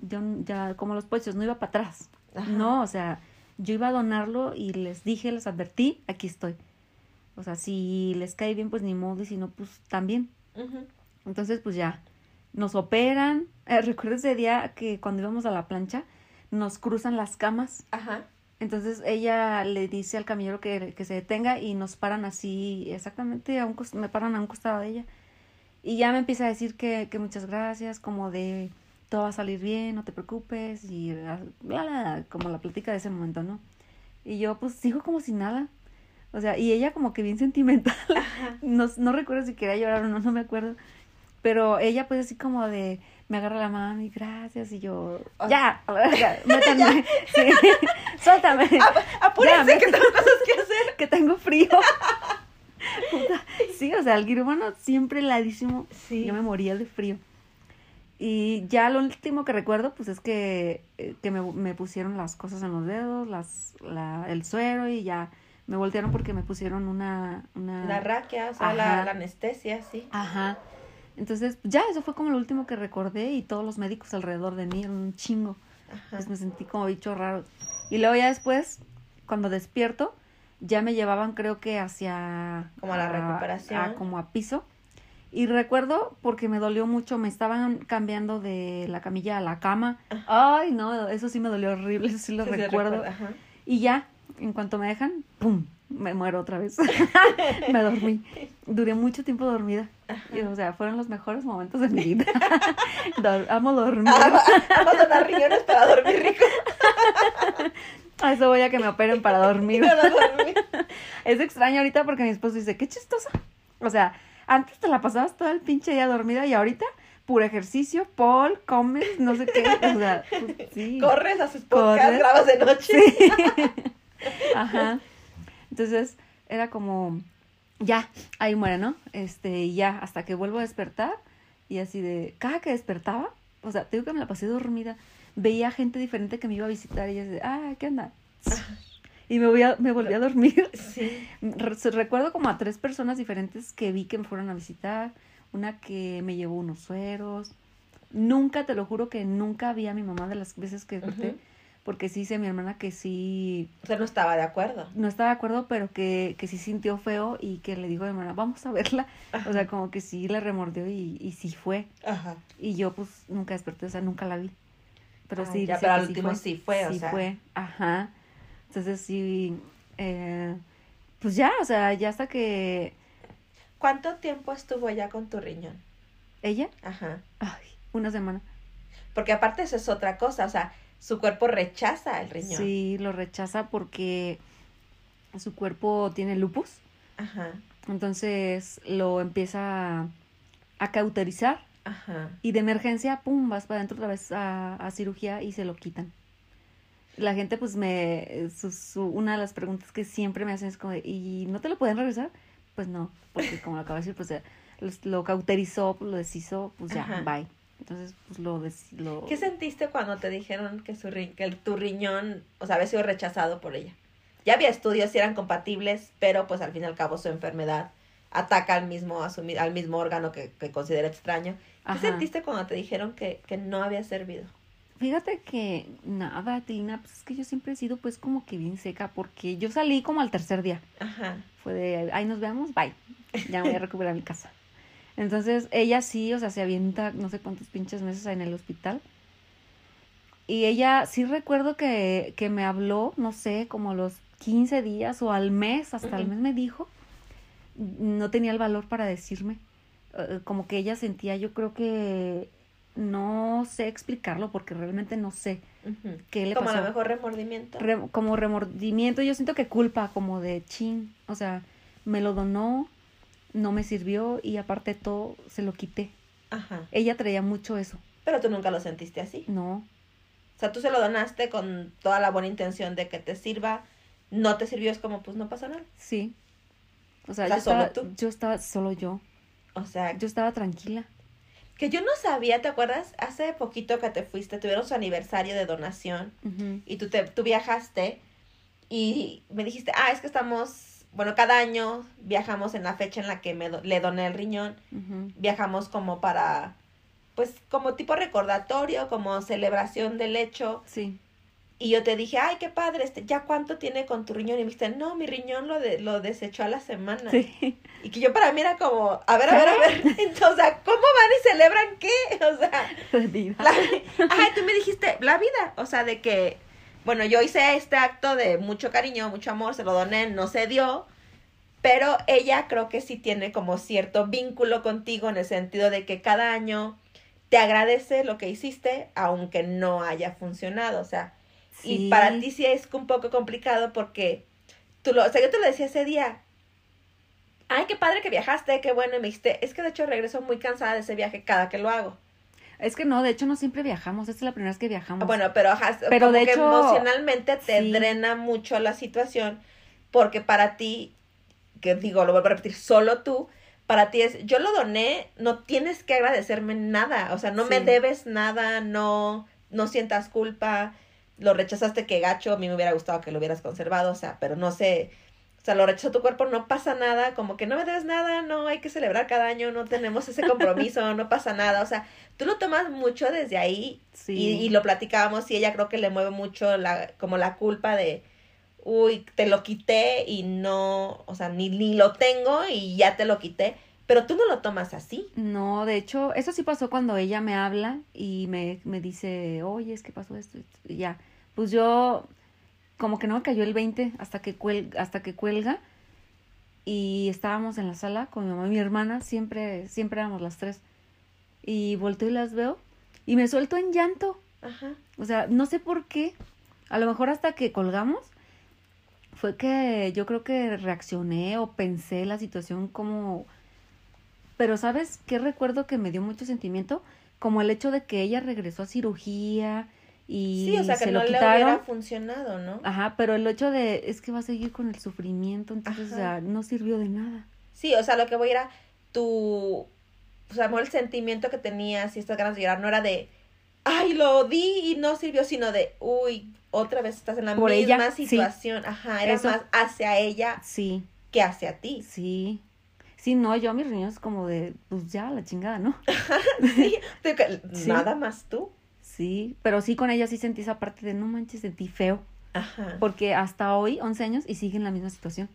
yo ya como los pollos, no iba para atrás, Ajá. no, o sea, yo iba a donarlo y les dije, les advertí, aquí estoy. O sea, si les cae bien, pues ni modo, y si no, pues también. Entonces, pues ya, nos operan. Eh, recuerdo ese día que cuando íbamos a la plancha, nos cruzan las camas. Ajá. Entonces ella le dice al camionero que, que se detenga y nos paran así, exactamente, a un me paran a un costado de ella. Y ya me empieza a decir que, que muchas gracias, como de todo va a salir bien, no te preocupes, y bla, bla, bla, como la plática de ese momento, ¿no? Y yo pues sigo como si nada. O sea, y ella como que bien sentimental. *laughs* No, no recuerdo si quería llorar o no, no me acuerdo. Pero ella pues así como de, me agarra la mano y gracias, y yo, Oh. ya, ya, métanme, *laughs* *laughs* sí, suéltame. Apúrense Ya, que tengo cosas que hacer. que tengo frío. Puta, Sí, o sea, el guirubano siempre heladísimo. Sí. Yo me moría de frío. Y ya lo último que recuerdo, pues es que, eh, que me, me pusieron las cosas en los dedos, las, la, el suero y ya me voltearon porque me pusieron una... una... La raquia, o sea, la, anestesia, sí. Ajá. Entonces, ya, eso fue como lo último que recordé y todos los médicos alrededor de mí eran un chingo. Ajá. Pues me sentí como bicho raro. Y luego ya después, cuando despierto, ya me llevaban creo que hacia... Como a la recuperación. a- como a piso. Y recuerdo porque me dolió mucho, me estaban cambiando de la camilla a la cama. Ay, no, eso sí me dolió horrible, eso sí lo Sí, recuerdo. recuerda. Y ya, en cuanto me dejan, ¡pum! Me muero otra vez. *laughs* me dormí. Duré mucho tiempo dormida. Y, o sea, fueron los mejores momentos de mi vida. *laughs* Dor- amo dormir. Ah, Vamos a dar riñones para dormir rico. *laughs* A eso voy a que me operen para dormir. Para dormir. Es extraño ahorita porque mi esposo dice, qué chistosa. O sea, antes te la pasabas todo el pinche día dormida y ahorita puro ejercicio, Paul, comes, no sé qué. O sea, pues, sí. *laughs* Corres, haces podcast, Corres. grabas de noche. *laughs* Ajá. Entonces, era como, ya, ahí muere, ¿no? Este, ya, hasta que vuelvo a despertar y así de, cada que despertaba, o sea, te digo que me la pasé dormida, veía gente diferente que me iba a visitar y es de, ah, ¿qué onda? Y me, voy a- me volví a dormir. Sí. *laughs* Recuerdo como a tres personas diferentes que vi que me fueron a visitar. Una que me llevó unos sueros. Nunca, te lo juro que nunca vi a mi mamá de las veces que desperté. Porque sí dice mi hermana que sí, O sea, no estaba de acuerdo. no estaba de acuerdo, pero que, que sí sintió feo y que le dijo a mi hermana, vamos a verla. O sea, como que sí le remordió y, y sí fue. Ajá. Y yo pues nunca desperté, o sea, nunca la vi. Pero Ah, sí, ya, pero al último sí fue, o sí sea. fue, ajá. Entonces sí, eh, pues ya, o sea, ya hasta que ¿Cuánto tiempo estuvo ya con tu riñón? ella, Ajá. ay, una semana. Porque aparte eso es otra cosa, o sea, su cuerpo rechaza el riñón. Sí, lo rechaza porque su cuerpo tiene lupus, Ajá. entonces lo empieza a, a cauterizar Ajá. y de emergencia, pum, vas para adentro otra vez a, a cirugía y se lo quitan. La gente, pues, me. Su, su- una de las preguntas que siempre me hacen es como, ¿y no te lo pueden regresar? Pues no, porque como lo acabo de decir, pues ya, lo, lo cauterizó, pues, lo deshizo, pues ya, Ajá. bye. Entonces, pues lo. des- lo ¿Qué sentiste cuando te dijeron que, su ri- que el- tu riñón, o sea, había sido rechazado por ella? Ya había estudios si eran compatibles, pero pues al fin y al cabo su enfermedad ataca al mismo, a su mi- al mismo órgano que, que considera extraño. ¿Qué Ajá. sentiste cuando te dijeron que, que no había servido? Fíjate que nada, Tina, pues es que yo siempre he sido pues como que bien seca, porque yo salí como al tercer día. Ajá. Fue de, ahí nos vemos, bye. Ya me voy a *laughs* recuperar mi casa. Entonces, ella sí, o sea, se avienta no sé cuántos pinches meses en el hospital. Y ella sí recuerdo que, que me habló, no sé, como los 15 días o al mes, hasta el mes me dijo. No tenía el valor para decirme. Eh, como que ella sentía, yo creo que no sé explicarlo porque realmente no sé qué le Como a pasó lo mejor remordimiento. re- como remordimiento, yo siento que culpa, como de chin, o sea, me lo donó, no me sirvió y aparte todo se lo quité. Ajá. Ella traía mucho eso, Pero tú nunca lo sentiste así. no, O sea, tú se lo donaste con toda la buena intención de que te sirva. No te sirvió, es como, pues no pasa nada. sí. O sea, O yo solo estaba, tú. yo estaba solo yo, O sea, yo estaba tranquila. Que yo no sabía, ¿te acuerdas? Hace poquito que te fuiste, tuvieron su aniversario de donación y tú, te, tú viajaste y me dijiste, ah, es que estamos, bueno, cada año viajamos en la fecha en la que me do- le doné el riñón, viajamos como para, pues como tipo recordatorio, como celebración del hecho. Sí, Y yo te dije, ay, qué padre, este, ¿ya cuánto tiene con tu riñón? Y me dijiste, no, mi riñón lo, de, lo desechó a la semana. sí, Y que yo para mí era como, a ver, a ver, a ver. *laughs* Entonces, o sea, ¿cómo van y celebran qué? *laughs* O sea, la, ajá, y tú me dijiste, la vida. O sea, de que, bueno, yo hice este acto de mucho cariño, mucho amor, se lo doné, no se dio. Pero ella creo que sí tiene como cierto vínculo contigo en el sentido de que cada año te agradece lo que hiciste, aunque no haya funcionado. O sea, y para ti sí es un poco complicado porque tú lo, o sea, yo te lo decía ese día. Ay, qué padre que viajaste, qué bueno. Y me dijiste, es que de hecho regreso muy cansada de ese viaje cada que lo hago. Es que no, de hecho no siempre viajamos, esta es la primera vez que viajamos. Bueno, pero, Pero como de que hecho, emocionalmente te sí. drena mucho la situación porque para ti, que digo, lo vuelvo a repetir, solo tú, para ti es, yo lo doné, no tienes que agradecerme nada, o sea, no me debes nada, no, no sientas culpa, lo rechazaste que gacho, a mí me hubiera gustado que lo hubieras conservado, o sea, pero no sé, o sea, lo rechazó tu cuerpo, no pasa nada, como que no me debes nada, no hay que celebrar cada año, no tenemos ese compromiso, no pasa nada, o sea, tú lo tomas mucho desde ahí sí. y, y lo platicábamos y ella creo que le mueve mucho la, como la culpa de, uy, te lo quité y no, o sea, ni, ni lo tengo y ya te lo quité. Pero tú no lo tomas así. No, de hecho, eso sí pasó cuando ella me habla y me, me dice, oye, es que pasó esto, esto", y ya. Pues yo, como que no me cayó el 20 hasta que, cuel- hasta que cuelga. Y estábamos en la sala con mi mamá y mi hermana, siempre, siempre éramos las tres. Y volteo y las veo y me suelto en llanto. Ajá. O sea, no sé por qué. A lo mejor hasta que colgamos fue que yo creo que reaccioné o pensé la situación como... Pero ¿sabes qué recuerdo que me dio mucho sentimiento? Como el hecho de que ella regresó a cirugía y Sí, o sea, se que lo no le quitaron. hubiera funcionado, ¿no? Ajá, pero el hecho de es que va a seguir con el sufrimiento, entonces o sea, no sirvió de nada. Sí, o sea, lo que voy era tu, o sea, lo el sentimiento que tenías y estas ganas de llorar no era de, ay, lo di y no sirvió, sino de, uy, otra vez estás en la Por misma ella, sí. situación. Ajá, era Eso. más hacia ella Sí, que hacia ti. sí. Sí, no, yo a mis riñones como de, pues ya, la chingada, ¿no? *laughs* *laughs* Sí. nada más tú. Sí, pero sí con ella sí sentí esa parte de no manches, sentí feo. Ajá. Porque hasta hoy, 11 años, y sigue en la misma situación.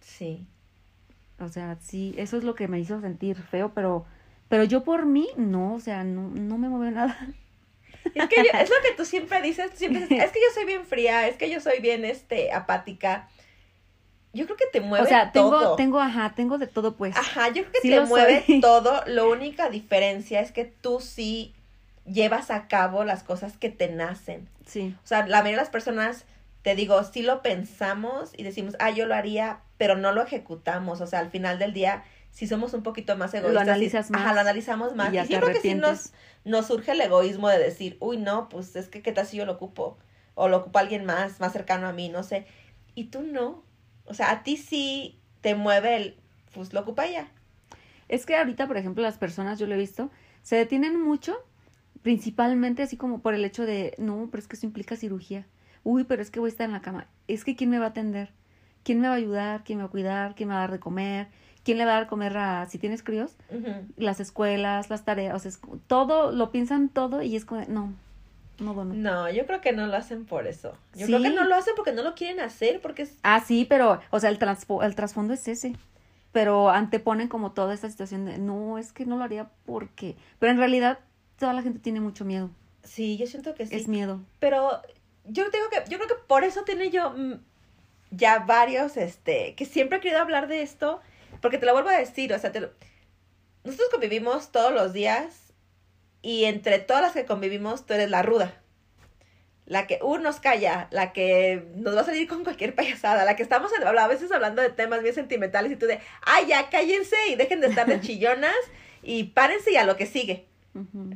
Sí. O sea, sí, eso es lo que me hizo sentir feo, pero, pero yo por mí, no, o sea, no, no me mueve nada. Es que yo- es lo que tú siempre dices, siempre dices, es que yo soy bien fría, es que yo soy bien este apática. Yo creo que te mueve o sea, tengo, todo. tengo, ajá, tengo de todo pues. Ajá, yo creo que Sí te mueve soy. *laughs* todo. La única diferencia es que tú sí llevas a cabo las cosas que te nacen. Sí, O sea, la mayoría de las personas, te digo, sí lo pensamos y decimos, ah, yo lo haría, pero no lo ejecutamos. O sea, al final del día, si somos un poquito más egoístas. y- analizas más Ajá, lo analizamos más. y ya Y te yo creo que sí nos, surge el egoísmo de decir, uy, no, pues es que qué tal si yo lo ocupo. O lo ocupa alguien más, más cercano a mí, no sé. Y tú no. O sea, a ti sí te mueve el, pues lo ocupa ella. Es que ahorita, por ejemplo, las personas, yo lo he visto, se detienen mucho, principalmente así como por el hecho de, no, pero es que eso implica cirugía. Uy, pero es que voy a estar en la cama. Es que ¿quién me va a atender? ¿Quién me va a ayudar? ¿Quién me va a cuidar? ¿Quién me va a dar de comer? ¿Quién le va a dar de comer a, si tienes críos? Las escuelas, las tareas, o sea, es todo, lo piensan todo y es como, no, no, bueno. No, yo creo que no lo hacen por eso. Yo creo que no lo hacen porque no lo quieren hacer, porque es... Ah, sí, pero, o sea, el, el trasfondo es ese. Pero anteponen como toda esta situación de, no, es que no lo haría porque... Pero en realidad toda la gente tiene mucho miedo. Sí, yo siento que sí. Es miedo. Pero yo tengo que, yo creo que por eso tiene yo mm, ya varios, este, que siempre he querido hablar de esto, porque te lo vuelvo a decir, o sea, te lo- nosotros convivimos todos los días y entre todas las que convivimos tú eres la ruda. La que uno nos calla, la que nos va a salir con cualquier payasada, la que estamos en- a veces hablando de temas bien sentimentales y tú de, ay, ya cállense y dejen de estar de *laughs* chillonas y párense y a lo que sigue.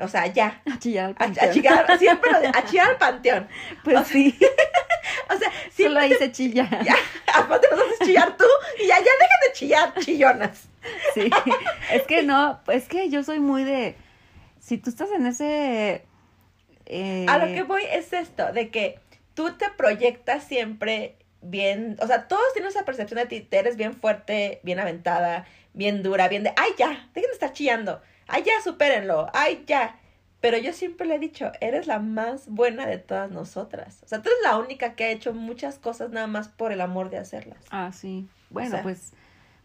O sea, ya. A chillar al A, a panteón. chillar, siempre lo de- a chillar al panteón. *laughs* Pues o sea, sí, *laughs* O sea, solo siempre ahí se chilla. *laughs* ya, aparte nos haces chillar tú y ya, ya dejen de chillar, chillonas. Sí, es que no, es que yo soy muy de, si tú estás en ese... eh, A lo que voy es esto, de que tú te proyectas siempre bien, o sea, todos tienen esa percepción de ti, te eres bien fuerte, bien aventada, bien dura, bien de, ay, ya, dejen de estar chillando, ay, ya, supérenlo, ay, ya. Pero yo siempre le he dicho, eres la más buena de todas nosotras. O sea, tú eres la única que ha hecho muchas cosas nada más por el amor de hacerlas. Ah, sí. Bueno, sea. pues,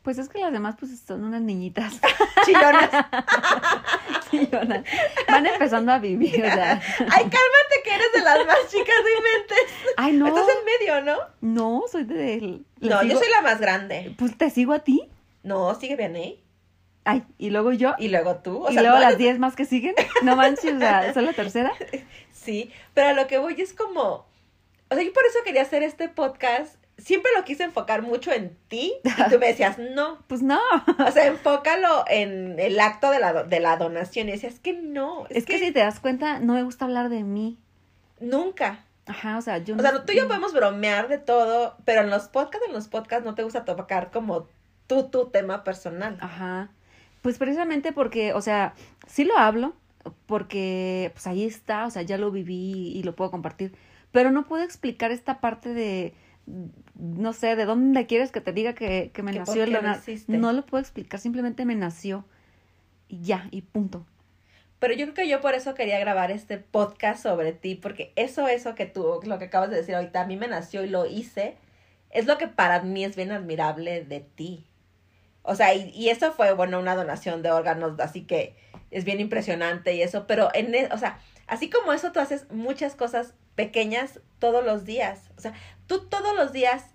pues es que las demás pues son unas niñitas. *laughs* Chillonas. *laughs* chillonas. Van empezando a vivir, o sea. *laughs* Ay, cálmate que eres de las más chicas, no inventes. Ay, no. Estás en medio, ¿no? No, soy de... No, yo soy la más grande. Pues te sigo a ti. No, sigue bien, ¿eh? Ay, y luego yo. Y luego tú. O y sea, luego no las eres- 10 más que siguen. No manches, o sea, *laughs* soy la tercera. Sí, pero a lo que voy es como. O sea, yo por eso quería hacer este podcast. Siempre lo quise enfocar mucho en ti. Y tú me decías, no. Pues no. O sea, enfócalo en el acto de la, de la donación. Y decías, que no. Es, Es que si te das cuenta, no me gusta hablar de mí. nunca. Ajá, o sea, yo O sea, tú y yo podemos bromear de todo, pero en los podcasts, en los podcasts no te gusta tocar como tú, tu tema personal. Ajá. Pues precisamente porque, o sea, sí lo hablo, porque pues ahí está, o sea, ya lo viví y lo puedo compartir, pero no puedo explicar esta parte de, no sé, de dónde quieres que te diga que, que me Que nació el donar. No lo puedo explicar, simplemente me nació y ya, y punto. Pero yo creo que yo por eso quería grabar este podcast sobre ti, porque eso, eso que tú, lo que acabas de decir ahorita, a mí me nació y lo hice, es lo que para mí es bien admirable de ti. O sea, y, y eso fue, bueno, una donación de órganos, así que es bien impresionante y eso, pero en, e- o sea, así como eso, tú haces muchas cosas pequeñas todos los días. O sea, tú todos los días,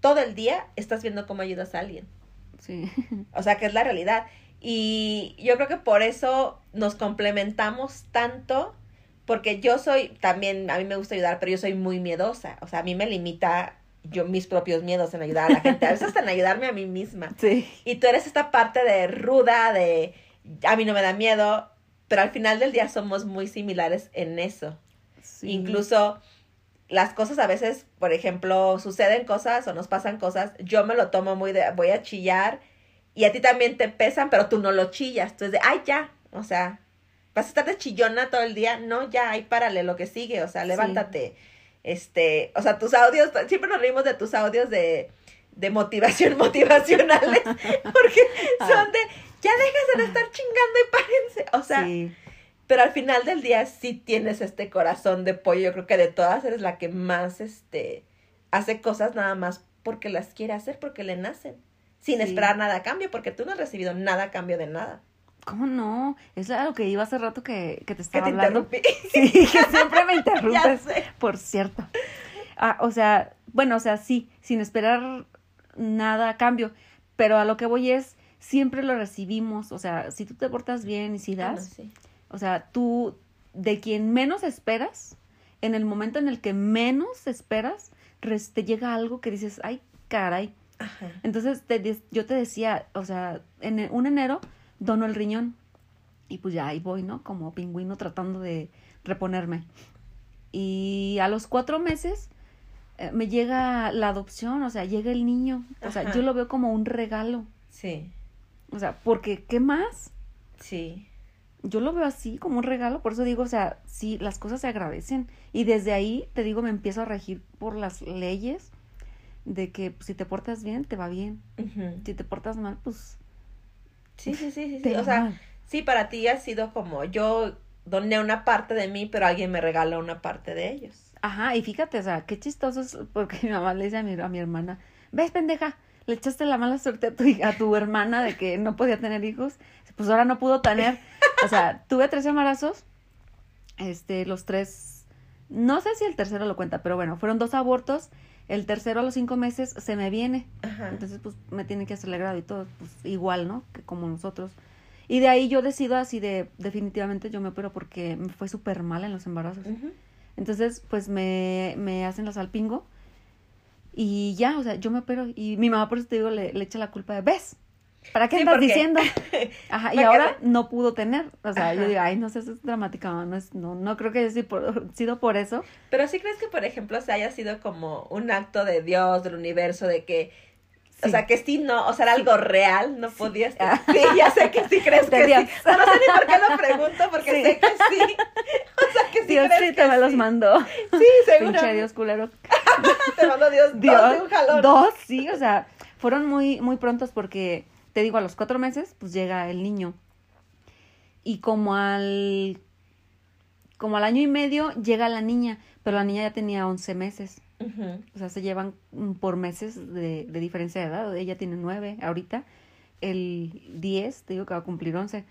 todo el día, estás viendo cómo ayudas a alguien. Sí. O sea, que es la realidad. Y yo creo que por eso nos complementamos tanto, porque yo soy también, a mí me gusta ayudar, pero yo soy muy miedosa. O sea, a mí me limita yo mis propios miedos en ayudar a la gente, a veces hasta en ayudarme a mí misma. Sí. Y tú eres esta parte de ruda, de a mí no me da miedo, pero al final del día somos muy similares en eso. sí. Incluso las cosas a veces, por ejemplo, suceden cosas o nos pasan cosas, yo me lo tomo muy de voy a chillar y a ti también te pesan, pero tú no lo chillas. Entonces, de, ay, ya, o sea, vas a estar de chillona todo el día, no, ya, ahí párale lo que sigue, o sea, Sí. Este, o sea, tus audios, siempre nos reímos de tus audios de, de motivación, *laughs* motivacionales, *laughs* porque son de, ya déjense de estar chingando y párense, o sea, sí. pero al final del día sí tienes este corazón de pollo. Yo creo que de todas eres la que más este hace cosas nada más porque las quiere hacer, porque le nacen. Sin Sí. esperar nada a cambio, porque tú no has recibido nada a cambio de nada. ¿Cómo no? Es a lo que iba hace rato que, que te Que estaba te hablando. interrumpí. *laughs* Sí, que siempre me *laughs* interrumpes, por cierto. Ah, o sea, bueno, o sea, sí, sin esperar nada a cambio, pero a lo que voy es, siempre lo recibimos, o sea, si tú te portas bien y si Ah, das, sí. o sea, tú, de quien menos esperas, en el momento en el que menos esperas, te llega algo que dices, ay, caray. Ajá. Entonces, te yo te decía, o sea, en e- un enero dono el riñón. Y pues ya ahí voy, ¿no? Como pingüino tratando de reponerme. Y a los cuatro meses eh, me llega la adopción, o sea, llega el niño. O sea, Ajá. yo lo veo como un regalo. Sí, O sea, porque, ¿qué más? sí. Yo lo veo así, como un regalo. Por eso digo, o sea, sí, las cosas se agradecen. Y desde ahí, te digo, me empiezo a regir por las leyes de que pues, si te portas bien, te va bien. Si te portas mal, pues Sí, sí, sí, sí, sí. O sea, sí, para ti ha sido como yo doné una parte de mí, pero alguien me regaló una parte de ellos. Ajá, y fíjate, o sea, qué chistoso es porque mi mamá le dice a mi, a mi hermana, ves pendeja, le echaste la mala suerte a tu, a tu hermana de que no podía tener hijos, pues ahora no pudo tener, o sea, *laughs* tuve tres embarazos, este, los tres, no sé si el tercero lo cuenta, pero bueno, fueron dos abortos, el tercero a los cinco meses se me viene, Ajá. entonces pues me tienen que hacer el grado y todo, pues igual, ¿no? Que como nosotros. Y de ahí yo decido así de, definitivamente yo me opero porque me fue súper mal en los embarazos. Entonces, pues me, me hacen la salpingo y ya, o sea, yo me opero y mi mamá por eso te digo, le, le echa la culpa de, ¿ves? ¿Para qué Sí, andas porque- diciendo? *laughs* Ajá, y ahora quedé- no pudo tener, o sea, yo digo, ay, no sé, eso es dramática, mamá, no, es, no, no creo que haya sido por, *laughs* sido por eso. Pero sí crees que, por ejemplo, se haya sido como un acto de Dios, del universo, de que, o Sí. sea, que sí, no, o sea, era algo real, no podías. Ah. Sí, ya sé que sí *laughs* crees que Dios. sí. No, no sé ni por qué lo pregunto, porque Sí. sé que sí. O sea, que sí Dios crees sí que te me los sí. mandó. Sí, seguro. Pinche Dios culero. Te mandó Dios, Dios, dos de un jalón. dos, sí, o sea, fueron muy, muy prontos porque, te digo, a los cuatro meses, pues llega el niño. Y como al, como al año y medio llega la niña, pero la niña ya tenía 11 meses. O sea, se llevan mm, por meses de, de diferencia de edad. Ella tiene nueve ahorita. El 10, te digo que va a cumplir 11.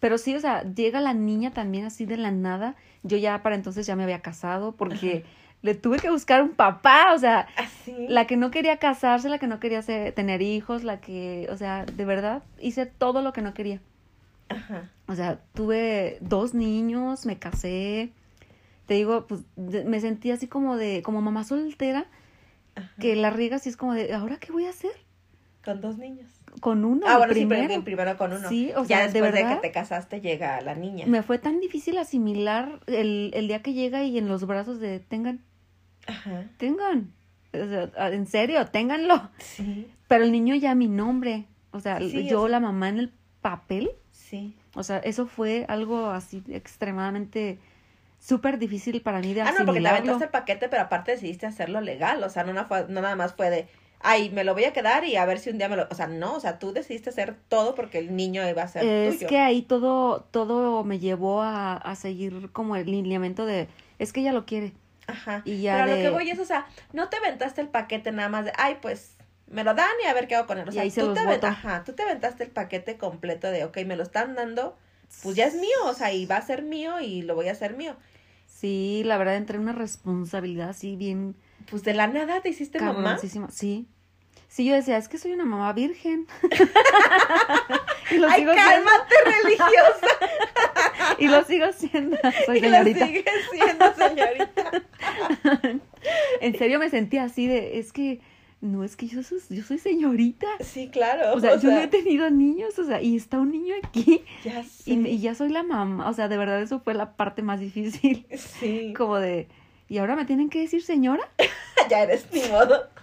Pero sí, o sea, llega la niña también así de la nada. Yo ya para entonces ya me había casado porque le tuve que buscar un papá. O sea, Así. la que no quería casarse, la que no quería ser- tener hijos, la que, o sea, de verdad hice todo lo que no quería. Ajá. O sea, tuve dos niños, me casé. Te digo, pues de- me sentí así como de, como mamá soltera, Ajá. que la riegas y es como de, ¿ahora qué voy a hacer? Con dos niños. Con uno, ah, bueno, primero. sí, pero primero con uno. Sí, o ya sea, de después de, que verdad. te casaste llega la niña. Me fue tan difícil asimilar el, el día que llega y en los brazos de, tengan, Ajá. tengan. O sea, en serio, ténganlo. Sí, Pero el niño ya mi nombre. O sea, Sí, yo o sea- la mamá en el papel. sí. O sea, eso fue algo así extremadamente súper difícil para mí de Ah, no, porque te asimilarlo. aventaste el paquete, pero aparte decidiste hacerlo legal. O sea, no, na- fue- no nada más fue de, ay, me lo voy a quedar y a ver si un día me lo... O sea, no, o sea, tú decidiste hacer todo porque el niño iba a ser es tuyo. que ahí todo, todo me llevó a, a seguir como el lineamiento de, es que ella lo quiere. Ajá. Y ya pero lo que voy es, o sea, no te aventaste el paquete nada más de, ay, pues, me lo dan y a ver qué hago con él. O sea, tú, te boto. ajá, tú te aventaste el paquete completo de, ok, me lo están dando, pues ya es mío, o sea, y va a ser mío y lo voy a hacer mío. Sí, la verdad entré en una responsabilidad así bien Pues de la nada te hiciste mamá. Sí. Sí, yo decía, es que soy una mamá virgen. *laughs* y lo Ay, sigo siendo. cálmate, religiosa. *laughs* Y lo sigo siendo. Soy y lo señorita. sigues siendo señorita. *laughs* En serio me sentía así de, es que, no, es que yo soy, yo soy señorita. Sí, claro. O sea, yo no he tenido niños, o sea, y está un niño aquí. ya sé. Y, y ya soy la mamá. O sea, de verdad eso fue la parte más difícil. Sí, Como de, ¿y ahora me tienen que decir señora? *laughs* ya eres ni modo. *laughs*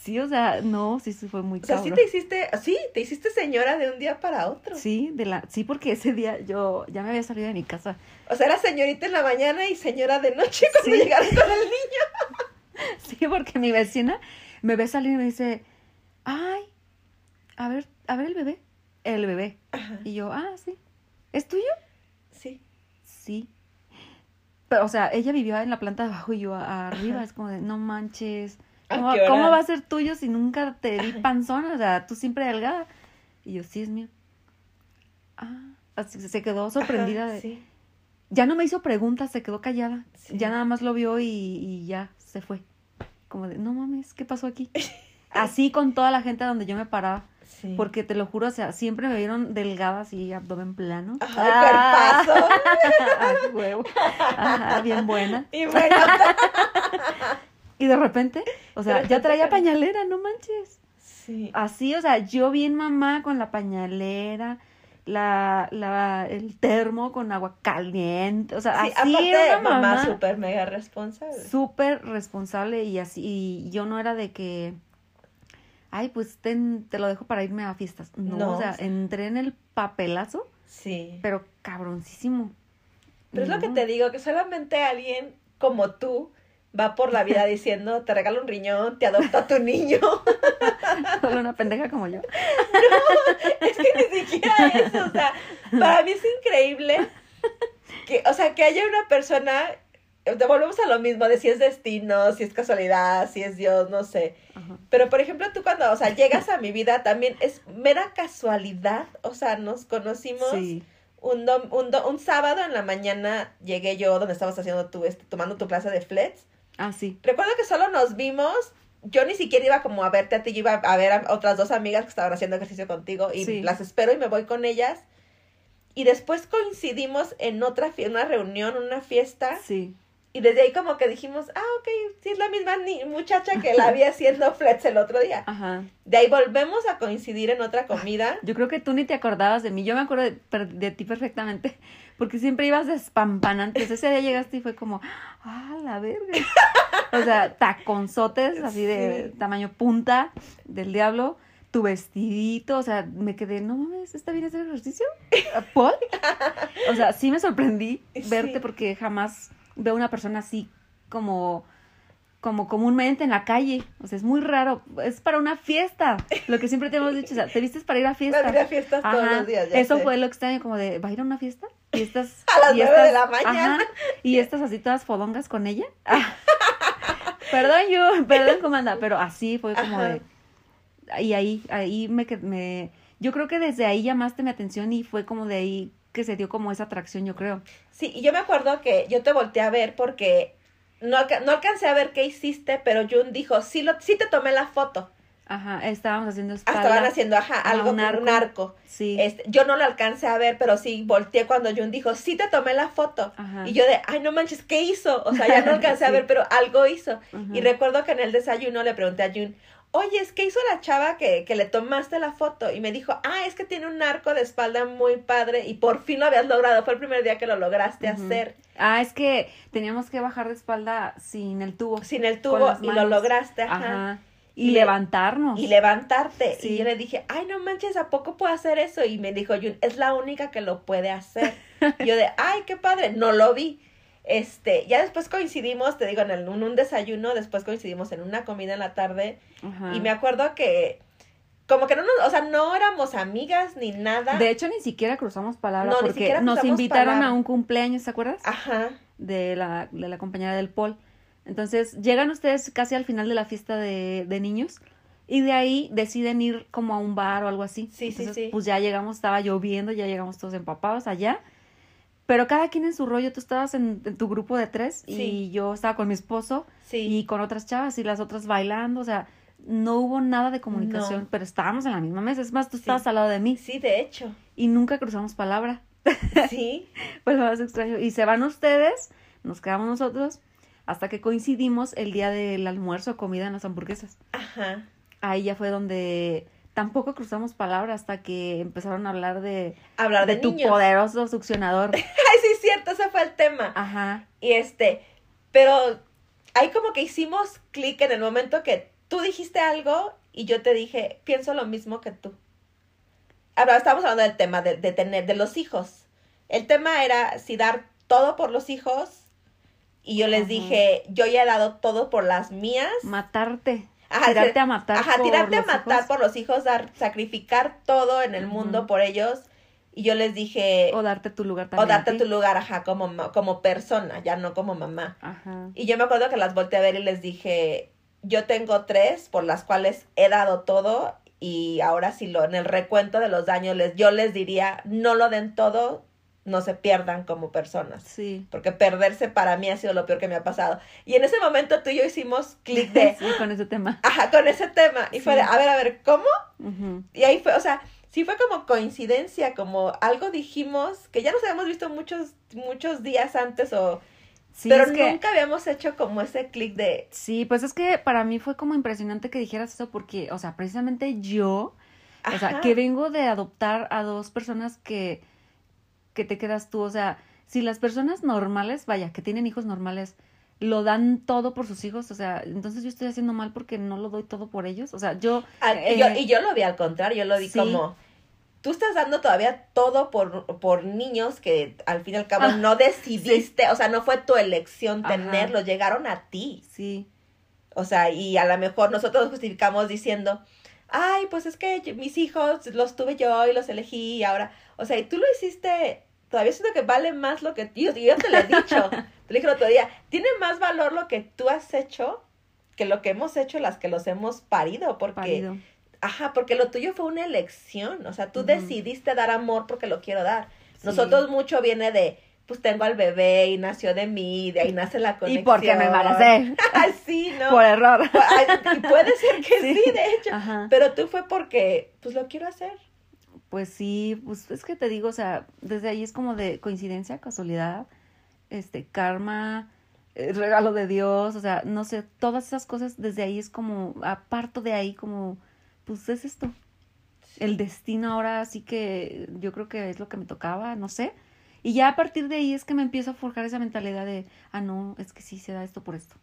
Sí, o sea, no, sí, fue muy O sea, sí cabrón. te hiciste, sí, te hiciste señora de un día para otro. Sí, de la, sí, porque ese día yo ya me había salido de mi casa. O sea, era señorita en la mañana y señora de noche cuando Sí. llegaron con el niño. *laughs* Sí, porque mi vecina me ve salir y me dice, ay, a ver, a ver el bebé. El bebé. Ajá, Y yo, ah, sí. ¿Es tuyo? sí. Sí. Pero, o sea, ella vivía en la planta de abajo y yo arriba. Ajá. Es como de, no manches. ¿A ¿Cómo, cómo va a ser tuyo si nunca te vi panzona? O sea, tú siempre delgada. Y yo, sí, es mío. Ah, así se quedó sorprendida. Ajá, de, sí. Ya no me hizo preguntas, se quedó callada. Sí. Ya nada más lo vio y, y ya se fue. Como de, no mames, ¿qué pasó aquí? *laughs* Así con toda la gente donde yo me paraba. Sí. Porque te lo juro, o sea, siempre me vieron delgada así, abdomen plano. Ajá, Ah, *laughs* cuerpazo. huevo. Ajá, bien buena. Y bueno, *laughs* Y de repente, o sea, ya traía pañalera, no manches. sí. Así, o sea, yo bien mamá con la pañalera, la, la, el termo con agua caliente, o sea, Sí, así aparte era una mamá mamá súper mega responsable. súper responsable y así, y yo no era de que, ay, pues ten- te lo dejo para irme a fiestas. No, No, o sea, entré en el papelazo, Sí. pero cabroncísimo. Pero es lo que No. te digo, que solamente alguien como tú va por la vida *laughs* diciendo, te regalo un riñón, te adopta tu niño. *laughs* Solo una pendeja como yo. *laughs* es que ni siquiera eso, o sea, para mí es increíble que, o sea, que haya una persona, volvemos a lo mismo, de si es destino, si es casualidad, si es Dios, no sé. Ajá. Pero, por ejemplo, tú cuando, o sea, llegas a mi vida también es mera casualidad, o sea, nos conocimos Sí. un, dom- un, do- un sábado en la mañana, llegué yo donde estabas haciendo tu, este, tomando tu clase de flets. Ah, sí. Recuerdo que solo nos vimos, yo ni siquiera iba como a verte a ti, yo iba a ver a otras dos amigas que estaban haciendo ejercicio contigo y Sí. las espero y me voy con ellas. Y después coincidimos en otra una reunión, una fiesta, Sí. Y desde ahí como que dijimos, ah, ok, sí es la misma ni- muchacha que la vi *laughs* haciendo flets el otro día. Ajá. De ahí volvemos a coincidir en otra comida. Yo creo que tú ni te acordabas de mí. Yo me acuerdo de, de ti perfectamente. Porque siempre ibas despampanante. Entonces, ese día llegaste y fue como, ah, la verga. O sea, taconzotes *laughs* así de Sí. tamaño punta del diablo. Tu vestidito. O sea, me quedé, no mames, ¿está bien hacer ejercicio? ¿Paul? O sea, sí me sorprendí *laughs* verte Sí. porque jamás veo una persona así como como comúnmente en la calle. O sea, es muy raro. Es para una fiesta. Lo que siempre te hemos dicho. O sea, te vistes para ir a fiesta. Para ir a fiestas todos Ajá. los días, ya Eso sé. fue lo extraño, como de, ¿va a ir a una fiesta? Y estas... *laughs* A las nueve de la mañana. Ajá, y estas así todas fodongas con ella. Ah. *laughs* perdón, yo, perdón, comanda, pero así fue como Ajá. de... Y ahí, ahí me, me... Yo creo que desde ahí llamaste mi atención y fue como de ahí que se dio como esa atracción, yo creo. Sí, y yo me acuerdo que yo te volteé a ver porque no, alca- no alcancé a ver qué hiciste, pero Jun dijo, sí, lo, sí te tomé la foto. Ajá, estábamos haciendo Ah, espalda. Estaban haciendo, ajá, algo un un arco. Sí. Este, yo no lo alcancé a ver, pero sí volteé cuando Jun dijo, sí te tomé la foto. Ajá. Y yo de, ay, no manches, ¿qué hizo? O sea, ya no *laughs* alcancé a ver, pero algo hizo. Ajá. Y recuerdo que en el desayuno le pregunté a Jun, oye, ¿es que hizo la chava que, que le tomaste la foto? Y me dijo, ah, es que tiene un arco de espalda muy padre y por fin lo habías logrado. Fue el primer día que lo lograste hacer Ah, es que teníamos que bajar de espalda sin el tubo. sin el tubo y lo lograste, ajá. Ajá. Y Y, le- levantarnos. Y levantarte. Sí. Y yo le dije, ay, no manches, ¿a poco puedo hacer eso? Y me dijo Jun, es la única que lo puede hacer. *laughs* y yo de, ay, qué padre, no lo vi. Este, ya después coincidimos, te digo, en, el- en un desayuno, después coincidimos en una comida en la tarde. Ajá. Y me acuerdo que, como que no nos, o sea, no éramos amigas ni nada. De hecho, ni siquiera cruzamos palabras No, porque siquiera nos cruzamos invitaron palabra. a un cumpleaños, ¿se acuerdas? Ajá. De la, de la compañera del Paul. Entonces, llegan ustedes casi al final de la fiesta de, de niños Y de ahí deciden ir como a un bar o algo así. Sí, sí, sí. Pues ya llegamos, estaba lloviendo, ya llegamos todos empapados allá. Pero cada quien en su rollo, tú estabas en, en tu grupo de tres Sí. y yo estaba con mi esposo Sí. y con otras chavas y las otras bailando, o sea, no hubo nada de comunicación, No. pero estábamos en la misma mesa, es más, tú Sí. estabas al lado de mí Sí, de hecho. y nunca cruzamos palabra, *laughs* Sí. *laughs* fue lo más extraño. Y se van ustedes, nos quedamos nosotros, hasta que coincidimos el día del almuerzo, comida en las hamburguesas. Ajá. Ahí ya fue donde tampoco cruzamos palabra hasta que empezaron a hablar de, Hablar de, de tu niños. poderoso succionador. *laughs* Ay, sí, es cierto, ese fue el tema. Ajá, Y este, pero ahí como que hicimos clic en el momento que tú dijiste algo y yo te dije, pienso lo mismo que tú. Ahora estábamos hablando del tema de, de tener, de los hijos. El tema era si dar todo por los hijos. Y yo les Ajá. dije, yo ya he dado todo por las mías. matarte, Ajá, tirarte se- a matar. Ajá, por tirarte a los matar hijos. por los hijos, dar, sacrificar todo en el mundo por ellos. Y yo les dije, O darte tu lugar o también. a darte tu lugar, ajá, como, como persona, ya no como mamá. Ajá. Y yo me acuerdo que las volteé a ver y les dije, yo tengo tres por las cuales he dado todo y ahora si lo en el recuento de los daños les yo les diría, no lo den todo, no se pierdan como personas. Sí. Porque perderse para mí ha sido lo peor que me ha pasado. Y en ese momento tú y yo hicimos clic de, *laughs* sí, con ese tema. ajá, con ese tema. Y fue de, a ver, a ver, ¿cómo? Y ahí fue, o sea, sí fue como coincidencia, como algo dijimos que ya nos habíamos visto muchos, muchos días antes o... Sí, pero que, nunca habíamos hecho como ese clic de... sí, pues es que para mí fue como impresionante que dijeras eso porque, o sea, precisamente yo, o sea, que vengo de adoptar a dos personas que, que te quedas tú, o sea, si las personas normales, vaya, que tienen hijos normales, lo dan todo por sus hijos, o sea, entonces yo estoy haciendo mal porque no lo doy todo por ellos, o sea, yo... Ah, y, yo, eh, y yo lo vi al contrario, yo lo vi sí. como, tú estás dando todavía todo por, por niños que al fin y al cabo Ah, no decidiste, o sea, no fue tu elección Ajá. tenerlos, llegaron a ti. Sí, O sea, y a lo mejor nosotros nos justificamos diciendo, ay, pues es que yo- mis hijos los tuve yo y los elegí y ahora, o sea, y tú lo hiciste, todavía siento que vale más lo que yo, yo te lo he dicho, *laughs* te lo dije el otro día, tiene más valor lo que tú has hecho que lo que hemos hecho las que los hemos parido, porque... parido. Ajá, porque lo tuyo fue una elección, o sea, tú decidiste dar amor porque lo quiero dar. Sí. Nosotros mucho viene de, pues tengo al bebé y nació de mí, de ahí nace la conexión. Y porque me embaracé, *laughs* sí, ¿no? por error. Y puede ser que *laughs* sí. Sí. de hecho. Ajá. Pero tú fue porque, pues lo quiero hacer. Pues sí, pues es que te digo, o sea, desde ahí es como de coincidencia, casualidad, este, karma, eh, regalo de Dios, o sea, no sé, todas esas cosas desde ahí es como, aparto de ahí como, pues es esto. El destino ahora sí que yo creo que es lo que me tocaba, no sé. Y ya a partir de ahí es que me empiezo a forjar esa mentalidad de, ah, no, es que sí se da esto por esto.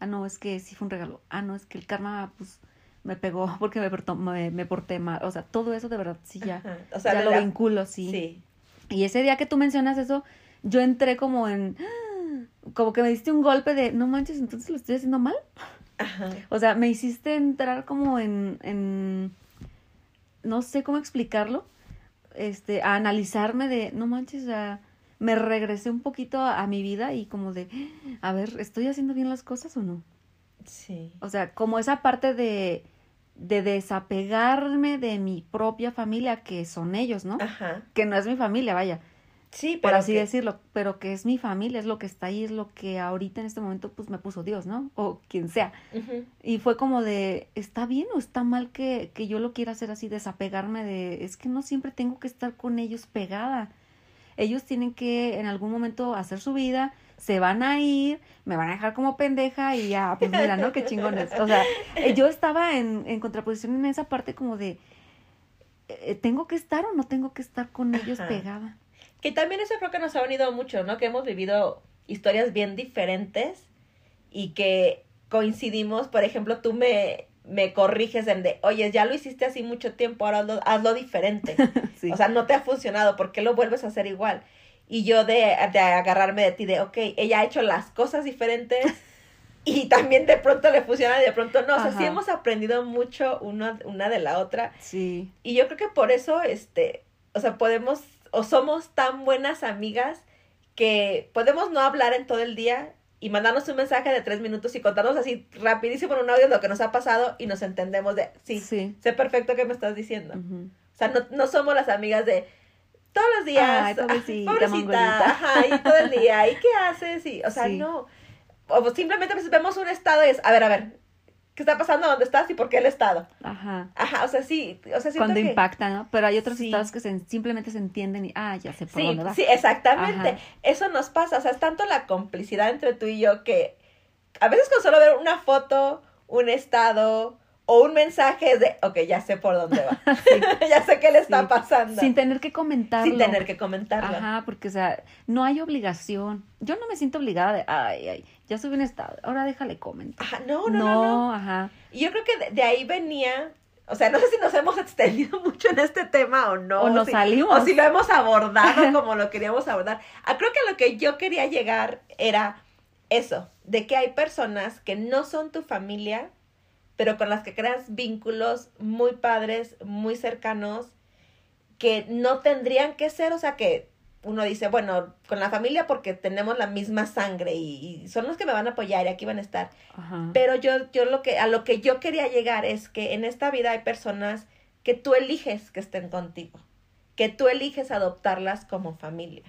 Ah, no, es que sí fue un regalo. Ah, no, es que el karma, pues, me pegó *laughs* porque me, portó- me, me porté mal. O sea, todo eso de verdad sí ya, Ajá. O sea, ya lo la- vinculo, sí. sí. Y ese día que tú mencionas eso, yo entré como en, *gasps* como que me diste un golpe de, no manches, entonces lo estoy haciendo mal. Ajá. O sea, me hiciste entrar como en, en no sé cómo explicarlo, este, a analizarme de, no manches, sea, me regresé un poquito a, a mi vida y como de, a ver, ¿estoy haciendo bien las cosas o no? Sí. O sea, como esa parte de, de desapegarme de mi propia familia, que son ellos, ¿no? Ajá. Que no es mi familia, vaya, Sí, por pero así que- decirlo, pero que es mi familia, es lo que está ahí, es lo que ahorita en este momento pues me puso Dios, ¿no? O quien sea. Y fue como de, ¿está bien o está mal que, que yo lo quiera hacer así, desapegarme de, es que no siempre tengo que estar con ellos pegada. Ellos tienen que en algún momento hacer su vida, se van a ir, me van a dejar como pendeja y ya, pues mira, ¿no? Qué chingones. O sea, eh, yo estaba en, en contraposición en esa parte como de, eh, ¿tengo que estar o no tengo que estar con ellos Ajá. pegada? Que también eso creo que nos ha unido mucho, ¿no? Que hemos vivido historias bien diferentes y que coincidimos, por ejemplo, tú me, me corriges en de, oye, ya lo hiciste así mucho tiempo, ahora hazlo, hazlo diferente. *laughs* Sí. O sea, no te ha funcionado, ¿por qué lo vuelves a hacer igual? Y yo de, de agarrarme de ti, de, ok, ella ha hecho las cosas diferentes *laughs* y también de pronto le funciona y de pronto no. O sea, sí hemos aprendido mucho una, una de la otra. sí. Y yo creo que por eso, este, o sea, podemos, o somos tan buenas amigas que podemos no hablar en todo el día y mandarnos un mensaje de tres minutos y contarnos así rapidísimo en un audio lo que nos ha pasado y nos entendemos de, sí, Sí. sé perfecto qué me estás diciendo. O sea, no, no somos las amigas de todos los días. Ay, pobrecita, mongolita. ajá, y todo el día, ¿y qué haces? Y, o sea, Sí. no. O simplemente pues, vemos un estado y es, a ver, a ver, ¿qué está pasando? ¿Dónde estás? ¿Y por qué el estado? Ajá. Ajá, o sea, sí, o sea, Cuando que... impacta, ¿no? Pero hay otros Sí. estados que se- simplemente se entienden y, ah, ya sé por Sí, dónde va. sí, exactamente. Ajá. Eso nos pasa, o sea, es tanto la complicidad entre tú y yo que a veces con solo ver una foto, un estado o un mensaje es de, ok, ya sé por dónde va. *laughs* *laughs* ya sé qué le está Sí. pasando. Sin tener que comentarlo. Sin tener que comentarlo. Ajá, porque, o sea, no hay obligación. Yo no me siento obligada de, ay, ay, ya subí un estado, ahora déjale comentar. Ajá, no, no, no, no. ajá. Y yo creo que de, de ahí venía, o sea, no sé si nos hemos *laughs* extendido mucho en este tema o no. O nos si, salimos. O si lo hemos abordado como lo queríamos abordar. Ah, creo que a lo que yo quería llegar era eso, de que hay personas que no son tu familia, pero con las que creas vínculos muy padres, muy cercanos, que no tendrían que ser, o sea, que uno dice, bueno, con la familia porque tenemos la misma sangre y, y son los que me van a apoyar y aquí van a estar. Ajá. Pero yo, yo lo que, a lo que yo quería llegar es que en esta vida hay personas que tú eliges que estén contigo, que tú eliges adoptarlas como familia.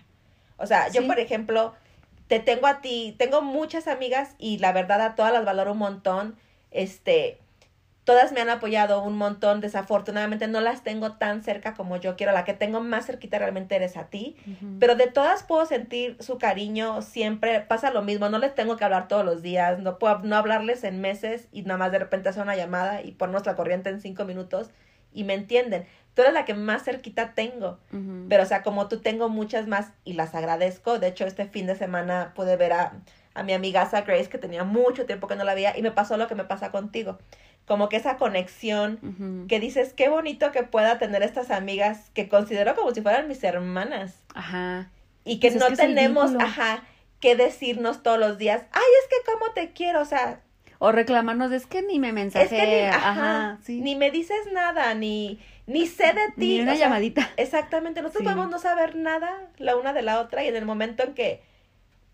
O sea, yo por ejemplo, te tengo a ti, tengo muchas amigas y la verdad a todas las valoro un montón. Este, todas me han apoyado un montón, desafortunadamente no las tengo tan cerca como yo quiero, la que tengo más cerquita realmente eres a ti. Pero de todas puedo sentir su cariño siempre, pasa lo mismo, no les tengo que hablar todos los días, no puedo no hablarles en meses y nada más de repente hacer una llamada y ponernos la corriente en cinco minutos y me entienden. Tú eres la que más cerquita tengo, pero o sea, como tú tengo muchas más y las agradezco. De hecho, este fin de semana pude ver a, a mi amiga Grace que tenía mucho tiempo que no la veía y me pasó lo que me pasa contigo. Como que esa conexión que dices, qué bonito que pueda tener estas amigas que considero como si fueran mis hermanas Ajá. y que Pues es no que tenemos, ajá, que decirnos todos los días, ay, es que cómo te quiero, o sea, O reclamarnos, es que ni me mensaje. es que ni, ajá, ajá, sí. ni me dices nada, ni, ni sé de ti. Ni una o sea, llamadita. Exactamente, nosotros Sí. podemos no saber nada la una de la otra y en el momento en que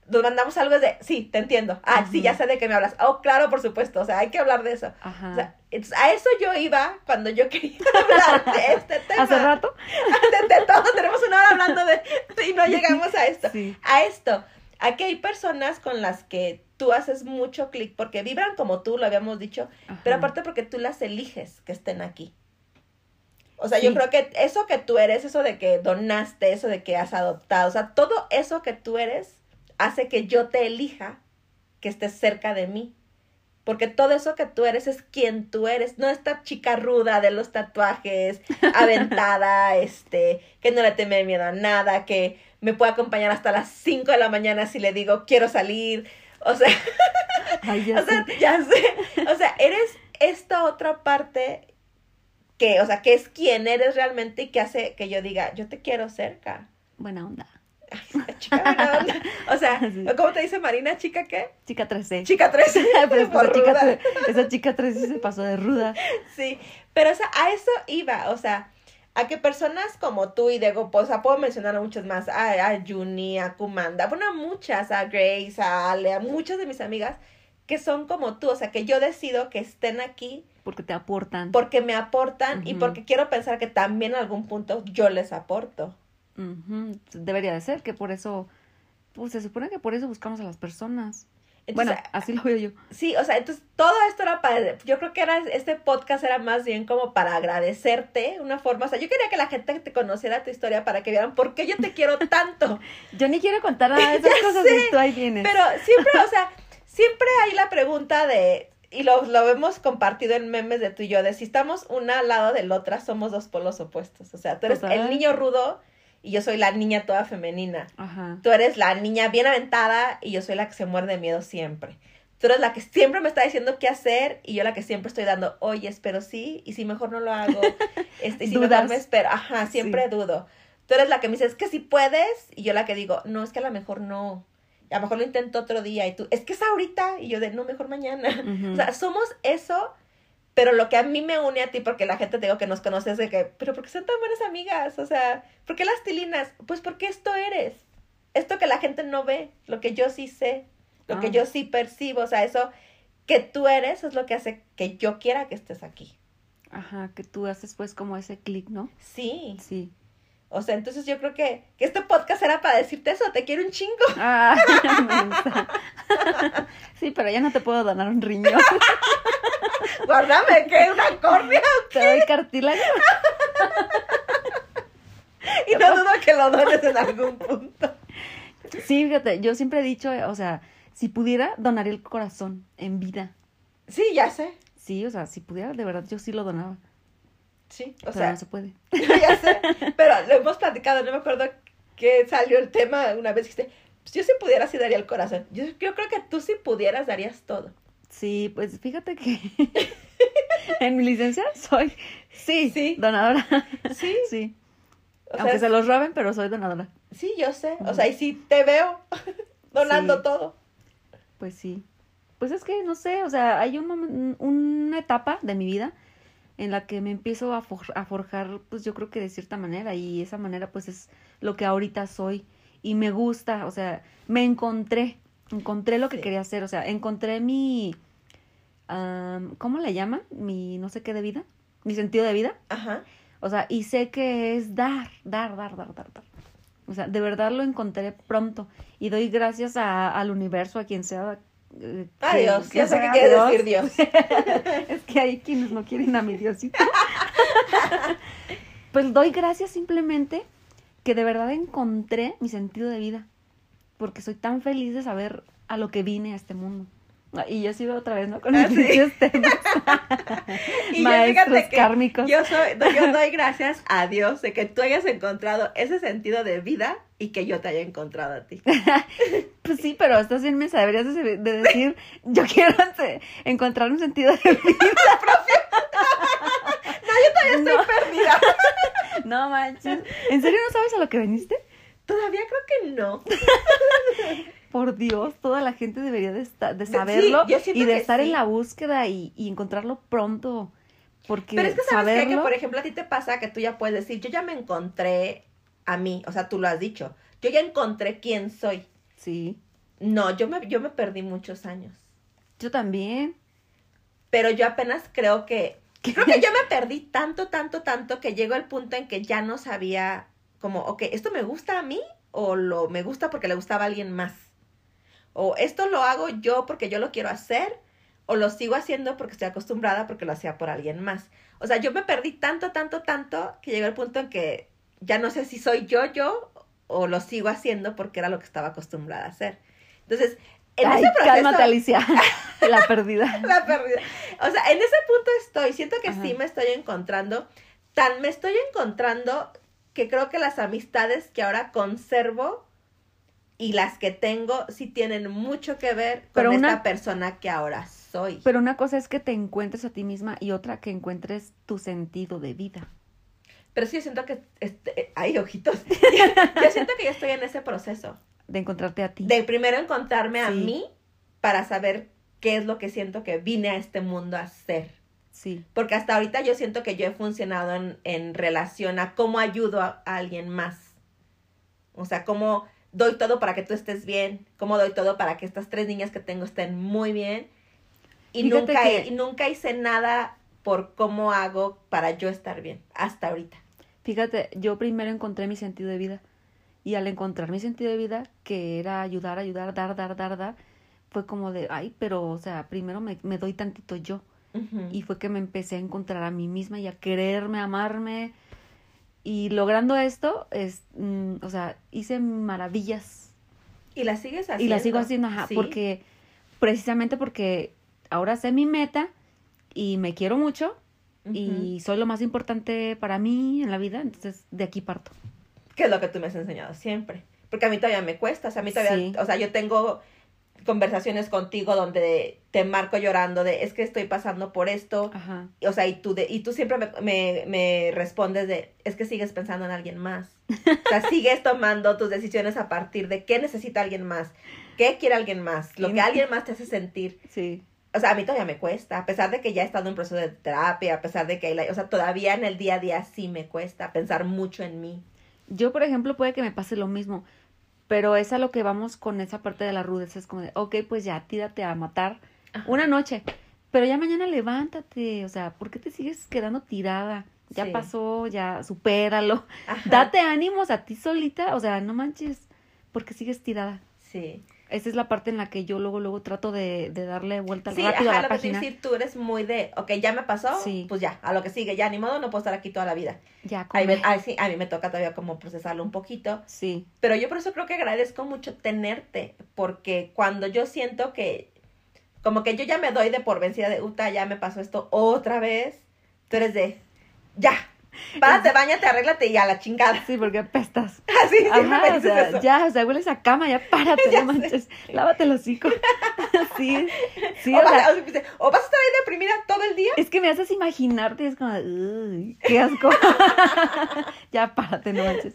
nos mandamos algo es de, sí, te entiendo, ah, sí, ya sé de qué me hablas, oh, claro, por supuesto, o sea, hay que hablar de eso. Ajá. O sea, it's- a eso yo iba cuando yo *laughs* quería hablar de este *laughs* tema. Hace rato. *laughs* de, de todo, tenemos una hora hablando de, y no llegamos a esto. Sí. a esto. Aquí hay personas con las que tú haces mucho clic porque vibran como tú, lo habíamos dicho, pero aparte porque tú las eliges que estén aquí. O sea, yo Sí. creo que eso que tú eres, eso de que donaste, eso de que has adoptado, o sea, todo eso que tú eres hace que yo te elija que estés cerca de mí. Porque todo eso que tú eres es quien tú eres, no esta chica ruda de los tatuajes, *laughs* aventada, este, que no le teme miedo a nada, que me puede acompañar hasta las 5 de la mañana si le digo quiero salir. O sea, *laughs* Ay, ya *laughs* o sea, sé. ya sé. O sea, eres esta otra parte que, o sea, que es quien eres realmente y que hace que yo diga, yo te quiero cerca. Buena onda. Chica. *laughs* O sea, Sí. ¿cómo te dice Marina? ¿Chica qué? Chica 13. Chica 13. *laughs* Pero es que por esa, chica, ruda. esa chica 13 se pasó de ruda. Sí, pero o sea, a eso iba, o sea, a que personas como tú y Diego, pues, o sea, puedo mencionar a muchos más, a, a Juni, a Kumanda, bueno, a muchas, a Grace, a Ale, a muchas de mis amigas que son como tú, o sea, que yo decido que estén aquí Porque te aportan. porque me aportan y porque quiero pensar que también en algún punto yo les aporto. Debería de ser, que por eso, pues se supone que por eso buscamos a las personas. Entonces, bueno, así lo veo yo. Sí, o sea, entonces todo esto era para, yo creo que era, este podcast era más bien como para agradecerte, una forma, o sea, yo quería que la gente te conociera tu historia para que vieran por qué yo te quiero tanto. *laughs* Yo ni quiero contar nada de *laughs* esas cosas sé, y tú ahí vienes. Pero siempre, o sea, siempre hay la pregunta de, y lo, lo hemos compartido en memes de tú y yo, de si estamos una al lado de la otra, somos dos polos opuestos. O sea, tú eres Total. el niño rudo y yo soy la niña toda femenina. Ajá. Tú eres la niña bien aventada y yo soy la que se muerde de miedo siempre. Tú eres la que siempre me está diciendo qué hacer y yo la que siempre estoy dando, oye, espero sí, y si mejor no lo hago, *laughs* este, y si Dudas. mejor me espero, ajá, siempre Sí. dudo. Tú eres la que me dice, es que si puedes, y yo la que digo, no, es que a lo mejor no. A lo mejor lo intento otro día y tú, es que es ahorita, y yo de, no, mejor mañana. *laughs* O sea, somos eso, pero lo que a mí me une a ti, porque la gente te digo que nos conoce es de que, pero ¿por qué son tan buenas amigas? O sea, ¿por qué las tilinas? Pues porque esto eres. Esto que la gente no ve, lo que yo sí sé. Lo que Ah. yo sí percibo, o sea, eso que tú eres es lo que hace que yo quiera que estés aquí. Ajá, que tú haces pues como ese clic, ¿no? Sí. Sí. O sea, entonces yo creo que, que este podcast era para decirte eso, te quiero un chingo. Ah, *laughs* *laughs* sí, pero ya no te puedo donar un riñón. *laughs* Guárdame, que una córnea. Te doy cartílago. *laughs* Y no dudo que lo dones en algún punto. Sí, fíjate, yo siempre he dicho, o sea, si pudiera, donaría el corazón en vida. Sí, ya sé. Sí, o sea, si pudiera, de verdad, yo sí lo donaba. Sí, o pero sea, no se puede. *laughs* ya sé. Pero lo hemos platicado, no me acuerdo que salió el tema una vez dijiste, pues yo si pudiera sí daría el corazón. Yo, yo creo que tú si pudieras darías todo. Sí, pues fíjate que *laughs* en mi licencia soy, sí, Sí. donadora. Sí. *laughs* Sí, O sea, aunque se los roben, pero soy donadora. Sí, yo sé. O sea, y si te veo *laughs* donando Sí. todo. Pues sí. Pues es que, no sé, o sea, hay un una etapa de mi vida en la que me empiezo a, for- a forjar, pues yo creo que de cierta manera, y esa manera pues es lo que ahorita soy, y me gusta, o sea, me encontré, encontré lo que Sí. quería hacer, o sea, encontré mi, am, ¿cómo le llaman? Mi no sé qué de vida, mi sentido de vida, Ajá. o sea, y sé que es dar, dar, dar, dar, dar, dar. O sea, de verdad lo encontré pronto. Y doy gracias a- al universo, a quien sea. eh, que- Dios. que Ya sé qué quiere Dios. decir Dios. *laughs* es que hay quienes no quieren a mi Diosito. *laughs* pues doy gracias simplemente que de verdad encontré mi sentido de vida. Porque soy tan feliz de saber a lo que vine a este mundo. Ah, Y yo sigo otra vez, ¿no? Con Ah, mis sí. temas. *laughs* *laughs* Y yo, Maestros fíjate que kármicos. Yo, soy, no, yo doy gracias a Dios de que tú hayas encontrado ese sentido de vida y que yo te haya encontrado a ti. *laughs* Pues sí, pero estás bien mensa, deberías de, de decir, yo quiero encontrar un sentido de vida. Todavía estoy perdida. No manches. ¿En serio no sabes a lo que veniste? Todavía creo que no. *laughs* Por Dios, toda la gente debería de, esta- de saberlo y de estar sí. en la búsqueda y, y encontrarlo pronto. Porque Pero es que sabes qué? que, por ejemplo, a ti te pasa que tú ya puedes decir, yo ya me encontré a mí, o sea, tú lo has dicho. Yo ya encontré quién soy. Sí, No, yo me, yo me perdí muchos años. yo también. Pero yo apenas creo que. Creo que *laughs* yo me perdí tanto, tanto, tanto que llegó el punto en que ya no sabía como, ok, ¿esto me gusta a mí? O lo me gusta porque le gustaba a alguien más. O esto lo hago yo porque yo lo quiero hacer. O lo sigo haciendo porque estoy acostumbrada porque lo hacía por alguien más. O sea, yo me perdí tanto, tanto, tanto que llegó el punto en que ya no sé si soy yo, yo o lo sigo haciendo porque era lo que estaba acostumbrada a hacer. Entonces, en Ay, ese proceso... cálmate, Alicia. *laughs* la perdida. *laughs* La pérdida. O sea, en ese punto estoy. Siento que Ajá. sí me estoy encontrando. Tan me estoy encontrando que creo que las amistades que ahora conservo y las que tengo sí tienen mucho que ver con Pero una- esta persona que ahora soy. Pero una cosa es que te encuentres a ti misma y otra que encuentres tu sentido de vida. Pero sí, yo siento que... Este, ay, ojitos. *laughs* yo siento que yo estoy en ese proceso. De encontrarte a ti. De primero encontrarme a Sí. mí para saber qué es lo que siento que vine a este mundo a hacer. Sí. Porque hasta ahorita yo siento que yo he funcionado en, en relación a cómo ayudo a, a alguien más. O sea, cómo doy todo para que tú estés bien, cómo doy todo para que estas tres niñas que tengo estén muy bien. Y Fíjate nunca, que- y nunca hice nada por cómo hago para yo estar bien, hasta ahorita. Fíjate, yo primero encontré mi sentido de vida. Y al encontrar mi sentido de vida, que era ayudar, ayudar, dar, dar, dar, dar, fue como de, ay, pero, o sea, primero me, me doy tantito yo. Y fue que me empecé a encontrar a mí misma y a quererme, a amarme. Y logrando esto, es, mm, o sea, hice maravillas. Y la sigues haciendo. Y la sigo haciendo, ajá, Sí. porque, precisamente porque ahora sé mi meta y me quiero mucho y soy lo más importante para mí en la vida, entonces de aquí parto. que es lo que tú me has enseñado siempre. Porque a mí todavía me cuesta, o sea, a mí todavía, Sí. o sea, yo tengo conversaciones contigo donde te marco llorando de, es que estoy pasando por esto, Ajá. o sea, y tú, de, y tú siempre me, me, me respondes de, es que sigues pensando en alguien más. O sea, *laughs* sigues tomando tus decisiones a partir de qué necesita alguien más, qué quiere alguien más, lo que alguien más te hace sentir. Sí. O sea, a mí todavía me cuesta, a pesar de que ya he estado en proceso de terapia, a pesar de que, hay la- o sea, todavía en el día a día sí me cuesta pensar mucho en mí. Yo, por ejemplo, puede que me pase lo mismo, Pero es a lo que vamos con esa parte de la rudeza. Es como de, ok, pues ya, tírate a matar una noche. Pero ya mañana levántate. O sea, ¿por qué te sigues quedando tirada? Ya Sí. pasó, ya supéralo. Ajá. Date ánimos a ti solita. O sea, no manches. ¿Por qué sigues tirada? Sí. Esa es la parte en la que yo luego, luego trato de, de darle vuelta Sí, rápido ajá, a la lo que te página. decir, tú eres muy de, ok, ya me pasó, Sí. pues ya, a lo que sigue, ya, ni modo, no puedo estar aquí toda la vida. Ya, come. me- ah, sí, a mí me toca todavía como procesarlo un poquito, Sí, pero yo por eso creo que agradezco mucho tenerte, porque cuando yo siento que, como que yo ya me doy de por vencida de, Uta, ya me pasó esto otra vez, tú eres de, ya, párate, bañate, arréglate y a la chingada. sí, porque apestas. *laughs* Así, siempre me Ajá, o sea, eso. ya, o sea, hueles a cama, ya párate, *laughs* Ya no sé. manches. Lávate el hocico. *laughs* sí, sí, o, o vas, sea, o- o vas a estar ahí deprimida todo el día. es que me haces imaginarte, es como, uy, qué asco. ya, párate, no manches.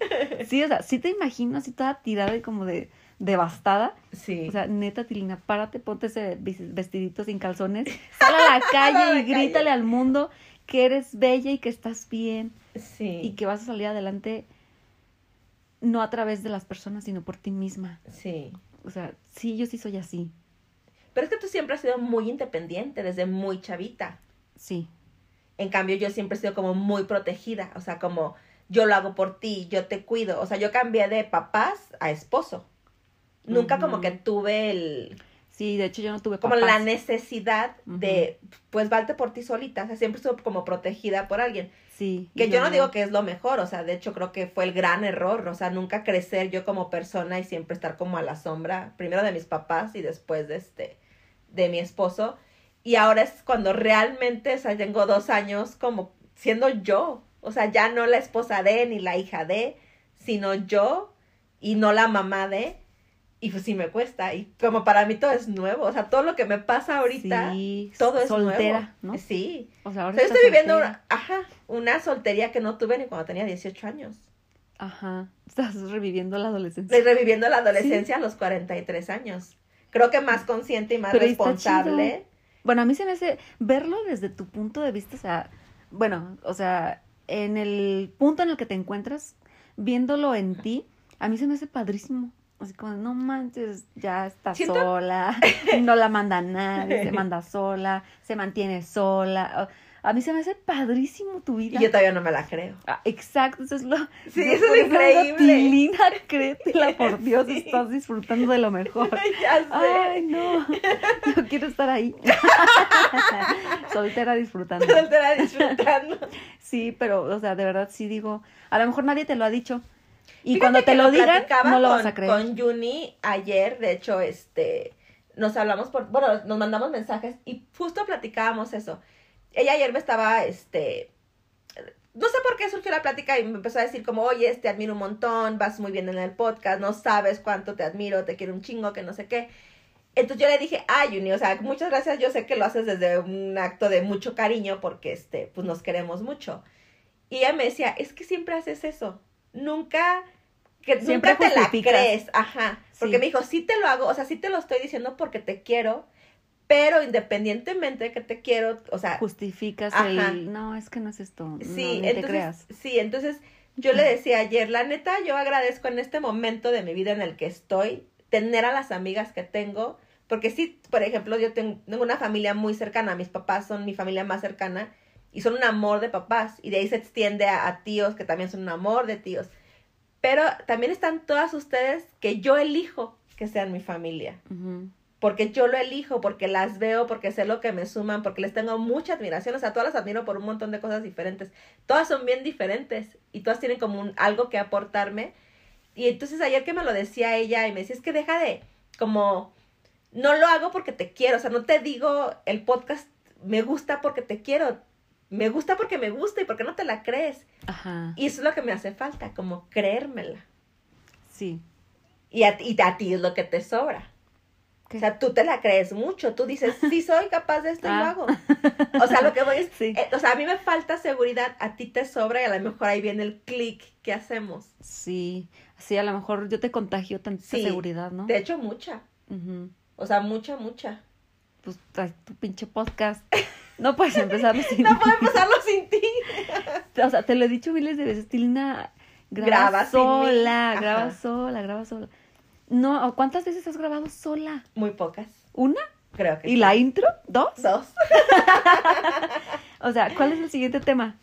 Sí, o sea, sí te imagino así toda tirada y como de devastada. Sí. O sea, neta, Tilina, párate, ponte ese vestidito sin calzones, sal a la calle y grítale calle. al mundo que eres bella y que estás bien sí. y que vas a salir adelante no a través de las personas, sino por ti misma. Sí. O sea, sí, yo sí soy así. Pero es que tú siempre has sido muy independiente desde muy chavita. Sí, En cambio, yo siempre he sido como muy protegida. O sea, como yo lo hago por ti, yo te cuido. O sea, yo cambié de papás a esposo. Nunca como que tuve el, sí, de hecho yo no tuve como la necesidad de, pues, valte por ti solita. O sea, siempre estuve como protegida por alguien. Sí. Que yo no digo que es lo mejor, o sea, de hecho creo que fue el gran error, o sea, nunca crecer yo como persona y siempre estar como a la sombra, primero de mis papás y después de este, de mi esposo. Y ahora es cuando realmente, o sea, tengo dos años como siendo yo, o sea, ya no la esposa de ni la hija de, sino yo y no la mamá de. Y pues sí me cuesta, y como para mí todo es nuevo, o sea, todo lo que me pasa ahorita, Sí, todo es soltera, nuevo. ¿no? Sí. O sea, O ahora sea, yo estás estoy viviendo una, ajá, una soltería que no tuve ni cuando tenía 18 años. Ajá, estás reviviendo la adolescencia. Estoy reviviendo la adolescencia a los 43 años. Creo que más consciente y más Pero responsable. Bueno, a mí se me hace verlo desde tu punto de vista, o sea, bueno, o sea, en el punto en el que te encuentras, viéndolo en ti, a mí se me hace padrísimo. Así como, no manches, ya está Siento- sola, no la manda nadie, se manda sola, se mantiene sola. A mí se me hace padrísimo tu vida. Y yo todavía no me la creo. Ah, exacto, eso es lo. Sí, eso es increíble. Tilina, créetela, por *laughs* Dios, Sí. estás disfrutando de lo mejor. *laughs* ya sé. Ay, no. Yo quiero estar ahí. *laughs* Soltera disfrutando. Soltera disfrutando. Sí, pero, o sea, de verdad sí digo. A lo mejor nadie te lo ha dicho. Y Fíjate cuando te lo digan, platicaba no lo con, vas a creer. Con Juni ayer, de hecho, este, nos hablamos por, bueno, nos mandamos mensajes y justo platicábamos eso. Ella ayer me estaba, este, no sé por qué surgió la plática y me empezó a decir como, oye, te admiro un montón, vas muy bien en el podcast, no sabes cuánto te admiro, te quiero un chingo, que no sé qué. Entonces yo le dije, ay, Juni, o sea, muchas gracias, yo sé que lo haces desde un acto de mucho cariño porque, este, pues nos queremos mucho. Y ella me decía, es que siempre haces eso, nunca, que Siempre nunca te la crees, ajá, porque Sí. me dijo, sí te lo hago, o sea, sí te lo estoy diciendo porque te quiero, pero independientemente de que te quiero, o sea, Justificas Ajá. el. No, es que no es esto. Sí, no, ni te entonces, creas. sí, entonces yo le decía ayer, la neta, yo agradezco en este momento de mi vida en el que estoy, tener a las amigas que tengo, porque sí, por ejemplo, yo tengo, tengo una familia muy cercana, mis papás son mi familia más cercana y son un amor de papás, y de ahí se extiende a, a tíos que también son un amor de tíos, pero también están todas ustedes que yo elijo que sean mi familia. Porque yo lo elijo, porque las veo, porque sé lo que me suman, porque les tengo mucha admiración, o sea, todas las admiro por un montón de cosas diferentes. Todas son bien diferentes y todas tienen como un, algo que aportarme. Y entonces ayer que me lo decía ella y me decía, es que deja de, como, no lo hago porque te quiero, o sea, no te digo el podcast me gusta porque te quiero, me gusta porque me gusta y porque no te la crees. Ajá. Y eso es lo que me hace falta, como creérmela. Sí. Y a, ti- y a ti es lo que te sobra. ¿Qué? O sea, tú te la crees mucho. Tú dices, sí soy capaz de esto y lo Ah. hago. O sea, lo que voy es, *laughs* Sí. eh, o sea, a mí me falta seguridad, a ti te sobra y a lo mejor ahí viene el clic que hacemos. Sí. Sí, a lo mejor yo te contagio tanta Sí. seguridad, ¿no? De hecho, mucha. O sea, mucha, mucha. Pues tu pinche podcast. *laughs* No puedes empezar *laughs* sin No puedo pasarlo sin ti. *laughs* O sea, te lo he dicho miles de veces, Tilina, graba, Graba sola, graba sola, graba sola. No, ¿cuántas veces has grabado sola? Muy pocas, ¿Una? creo que ¿Y sí. la intro? ¿Dos? Dos. *laughs* O sea, ¿cuál es el siguiente tema?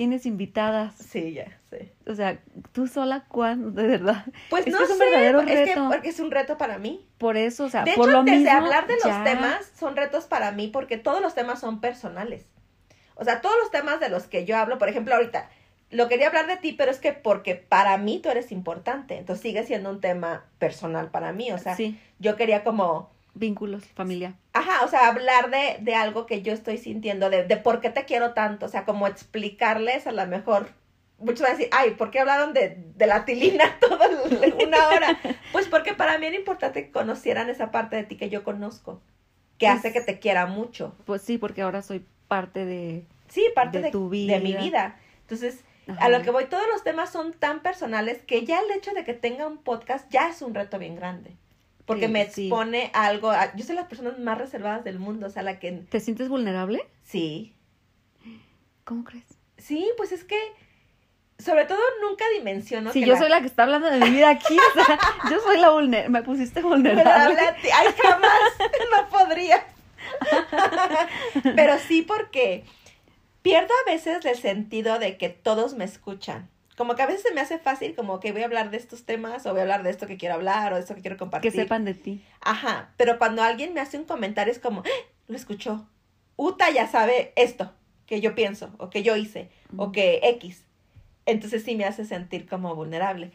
Tienes invitadas. Sí, ya, sí. O sea, tú sola, ¿cuándo? *laughs* De verdad. Pues Es no es un sé, verdadero es que reto. porque es un reto para mí. Por eso, o sea, De por hecho, lo desde mismo. hablar de los ya. temas son retos para mí porque todos los temas son personales. O sea, todos los temas de los que yo hablo, por ejemplo, ahorita, lo quería hablar de ti, pero es que porque para mí tú eres importante, entonces sigue siendo un tema personal para mí. O sea, Sí, yo quería como, vínculos, familia. Ajá, o sea, hablar de, de algo que yo estoy sintiendo, de, de por qué te quiero tanto, o sea, como explicarles a lo mejor. Muchos van a decir, ay, ¿por qué hablaron de, de la tilina *laughs* toda una hora? *laughs* Pues porque para mí era importante que conocieran esa parte de ti que yo conozco, que Pues- hace que te quiera mucho. Pues sí, porque ahora soy parte de. Sí, parte De de, tu de mi vida. vida. Entonces, Ajá. a lo que voy, todos los temas son tan personales que ya el hecho de que tenga un podcast ya es un reto bien grande. Porque Sí, me sí. expone a algo. a- yo soy las personas más reservadas del mundo, o sea, la que. ¿Te sientes vulnerable? Sí. ¿Cómo crees? Sí, pues es que. Sobre todo nunca dimensiono. Si que yo la- soy la que está hablando de mi vida aquí, o sea, *laughs* yo soy la vulnerable. Me pusiste vulnerable. Ti. Ay, jamás. *laughs* no podría. *laughs* Pero sí porque pierdo a veces el sentido de que todos me escuchan. Como que a veces se me hace fácil, como que voy a hablar de estos temas, o voy a hablar de esto que quiero hablar, o de esto que quiero Que compartir. sepan de ti. Ajá, pero cuando alguien me hace un comentario es como, ¡Ah! lo escuchó. Uta ya sabe esto que yo pienso, o que yo hice, o que X. Entonces sí me hace sentir como vulnerable.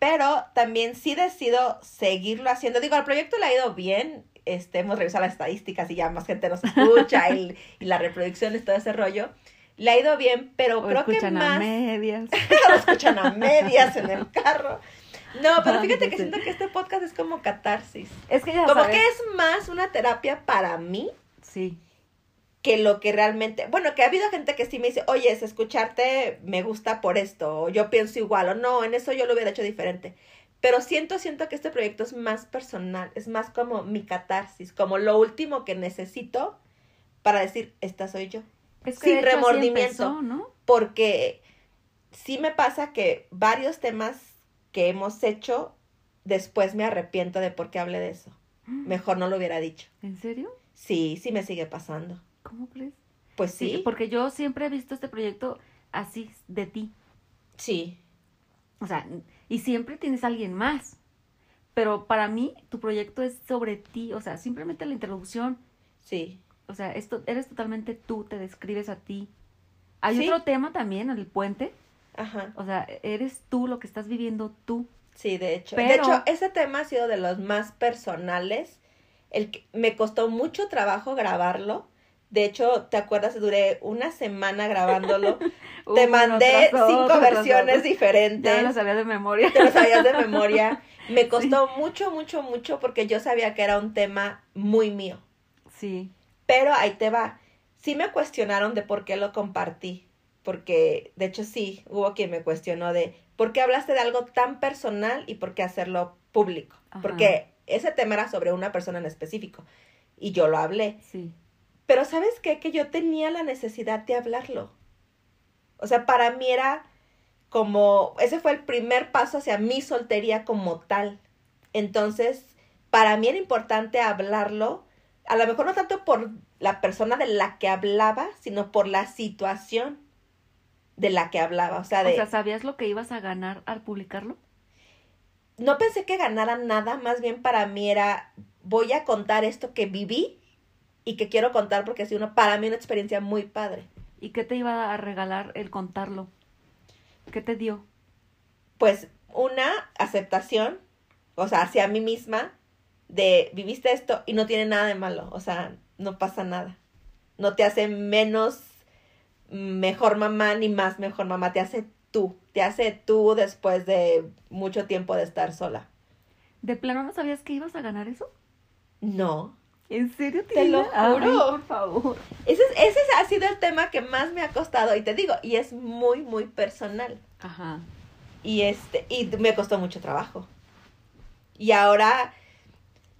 Pero también sí decido seguirlo haciendo. Digo, al proyecto le ha ido bien. Este, hemos revisado las estadísticas y ya más gente nos escucha *laughs* y, y las reproducciones, todo ese rollo. Le ha ido bien, pero O creo que escuchan a más medias. *laughs* lo escuchan a medias en el carro. No, pero fíjate que siento que este podcast es como catarsis. Es que ya Como sabes. que es más una terapia para mí Sí. que lo que realmente, bueno, que ha habido gente que sí me dice, oye, es escucharte me gusta por esto, o yo pienso igual, o no, en eso yo lo hubiera hecho diferente. Pero siento, siento que este proyecto es más personal, es más como mi catarsis, como lo último que necesito para decir, esta soy yo. Es que Sin remordimiento. empezó, ¿no? Porque sí me pasa que varios temas que hemos hecho, después me arrepiento de por qué hablé de eso. Mejor no lo hubiera dicho. ¿En serio? Sí, sí me sigue pasando. ¿Cómo crees? Pues sí, Porque yo siempre he visto este proyecto así, de ti. sí, O sea, y siempre tienes a alguien más. Pero para mí, tu proyecto es sobre ti. O sea, simplemente la introducción. sí. O sea, esto, eres totalmente tú, te describes a ti. Hay Sí. otro tema también, el puente. Ajá, O sea, eres tú lo que estás viviendo tú. sí, de hecho. De hecho, ese tema ha sido de los más personales. El que me costó mucho trabajo grabarlo. De hecho, ¿te acuerdas? Duré una semana grabándolo. *laughs* Te mandé cinco otro, versiones otro. diferentes. Ya me lo sabía de memoria. te lo sabías de memoria. *laughs* Me costó mucho, mucho, mucho porque yo sabía que era un tema muy mío. Sí. Pero ahí te va. Sí me cuestionaron de por qué lo compartí. Porque, de hecho, sí, hubo quien me cuestionó de por qué hablaste de algo tan personal y por qué hacerlo público. Ajá. Porque ese tema era sobre una persona en específico. Y yo lo hablé. Sí. Pero ¿sabes qué? Que yo tenía la necesidad de hablarlo. O sea, para mí era como, ese fue el primer paso hacia mi soltería como tal. Entonces, para mí era importante hablarlo, a lo mejor no tanto por la persona de la que hablaba, sino por la situación de la que hablaba. O sea, de, O sea, ¿sabías lo que ibas a ganar al publicarlo? no pensé que ganara nada, más bien para mí era, voy a contar esto que viví y que quiero contar porque sido una, para mí una experiencia muy padre. ¿Y qué te iba a regalar el contarlo? ¿Qué te dio? pues una aceptación, o sea, hacia mí misma, de viviste esto y no tiene nada de malo, o sea, no pasa nada. No te hace menos mejor mamá ni más mejor mamá, te hace tú, te hace tú después de mucho tiempo de estar sola. ¿De plano no sabías que ibas a ganar eso? No, ¿En serio? Te lo Tina? Ay, juro. por favor. ese, es- ese ha sido el tema que más me ha costado y te digo, y es muy, muy personal. Ajá. Y este, y me costó mucho trabajo. Y ahora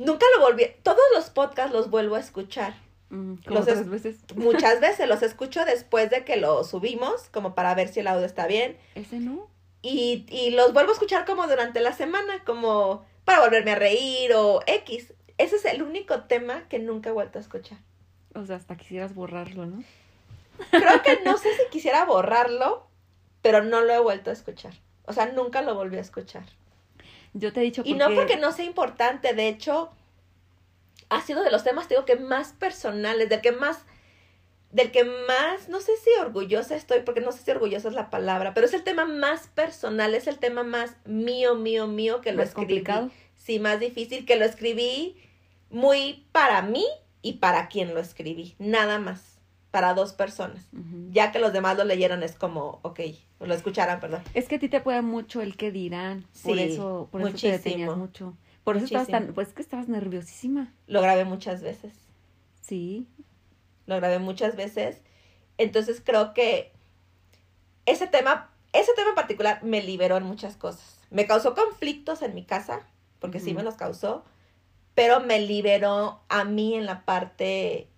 nunca lo volví, todos los podcasts los vuelvo a escuchar. Mm, Los es- veces. *laughs* Muchas *laughs* veces los escucho después de que lo subimos, como para ver si el audio está bien. ¿Ese no? Y, y los vuelvo a escuchar como durante la semana, como para volverme a reír o X. Ese es el único tema que nunca he vuelto a escuchar. O sea, hasta quisieras borrarlo, ¿no? Creo que no sé *laughs* si quisiera borrarlo, pero no lo he vuelto a escuchar. O sea, nunca lo volví a escuchar. Yo te he dicho Y no porque no sea importante, de hecho, ha sido de los temas, te digo, que más personales, del que más, del que más, no sé si orgullosa estoy, porque no sé si orgullosa es la palabra, pero es el tema más personal, es el tema más mío, mío, mío que lo Más escribí. complicado. Sí, más difícil, que lo escribí muy para mí y para quien lo escribí, nada más, para dos personas. Ya que los demás lo leyeron es como, ok, o lo escucharan, perdón. Es que a ti te puede mucho el que dirán. por Sí, eso, por eso te detenías mucho. Por eso estabas tan, pues es que estabas nerviosísima. Lo grabé muchas veces. Sí. lo grabé muchas veces. Entonces creo que ese tema, ese tema en particular me liberó en muchas cosas. Me causó conflictos en mi casa, porque sí me los causó, pero me liberó a mí en la parte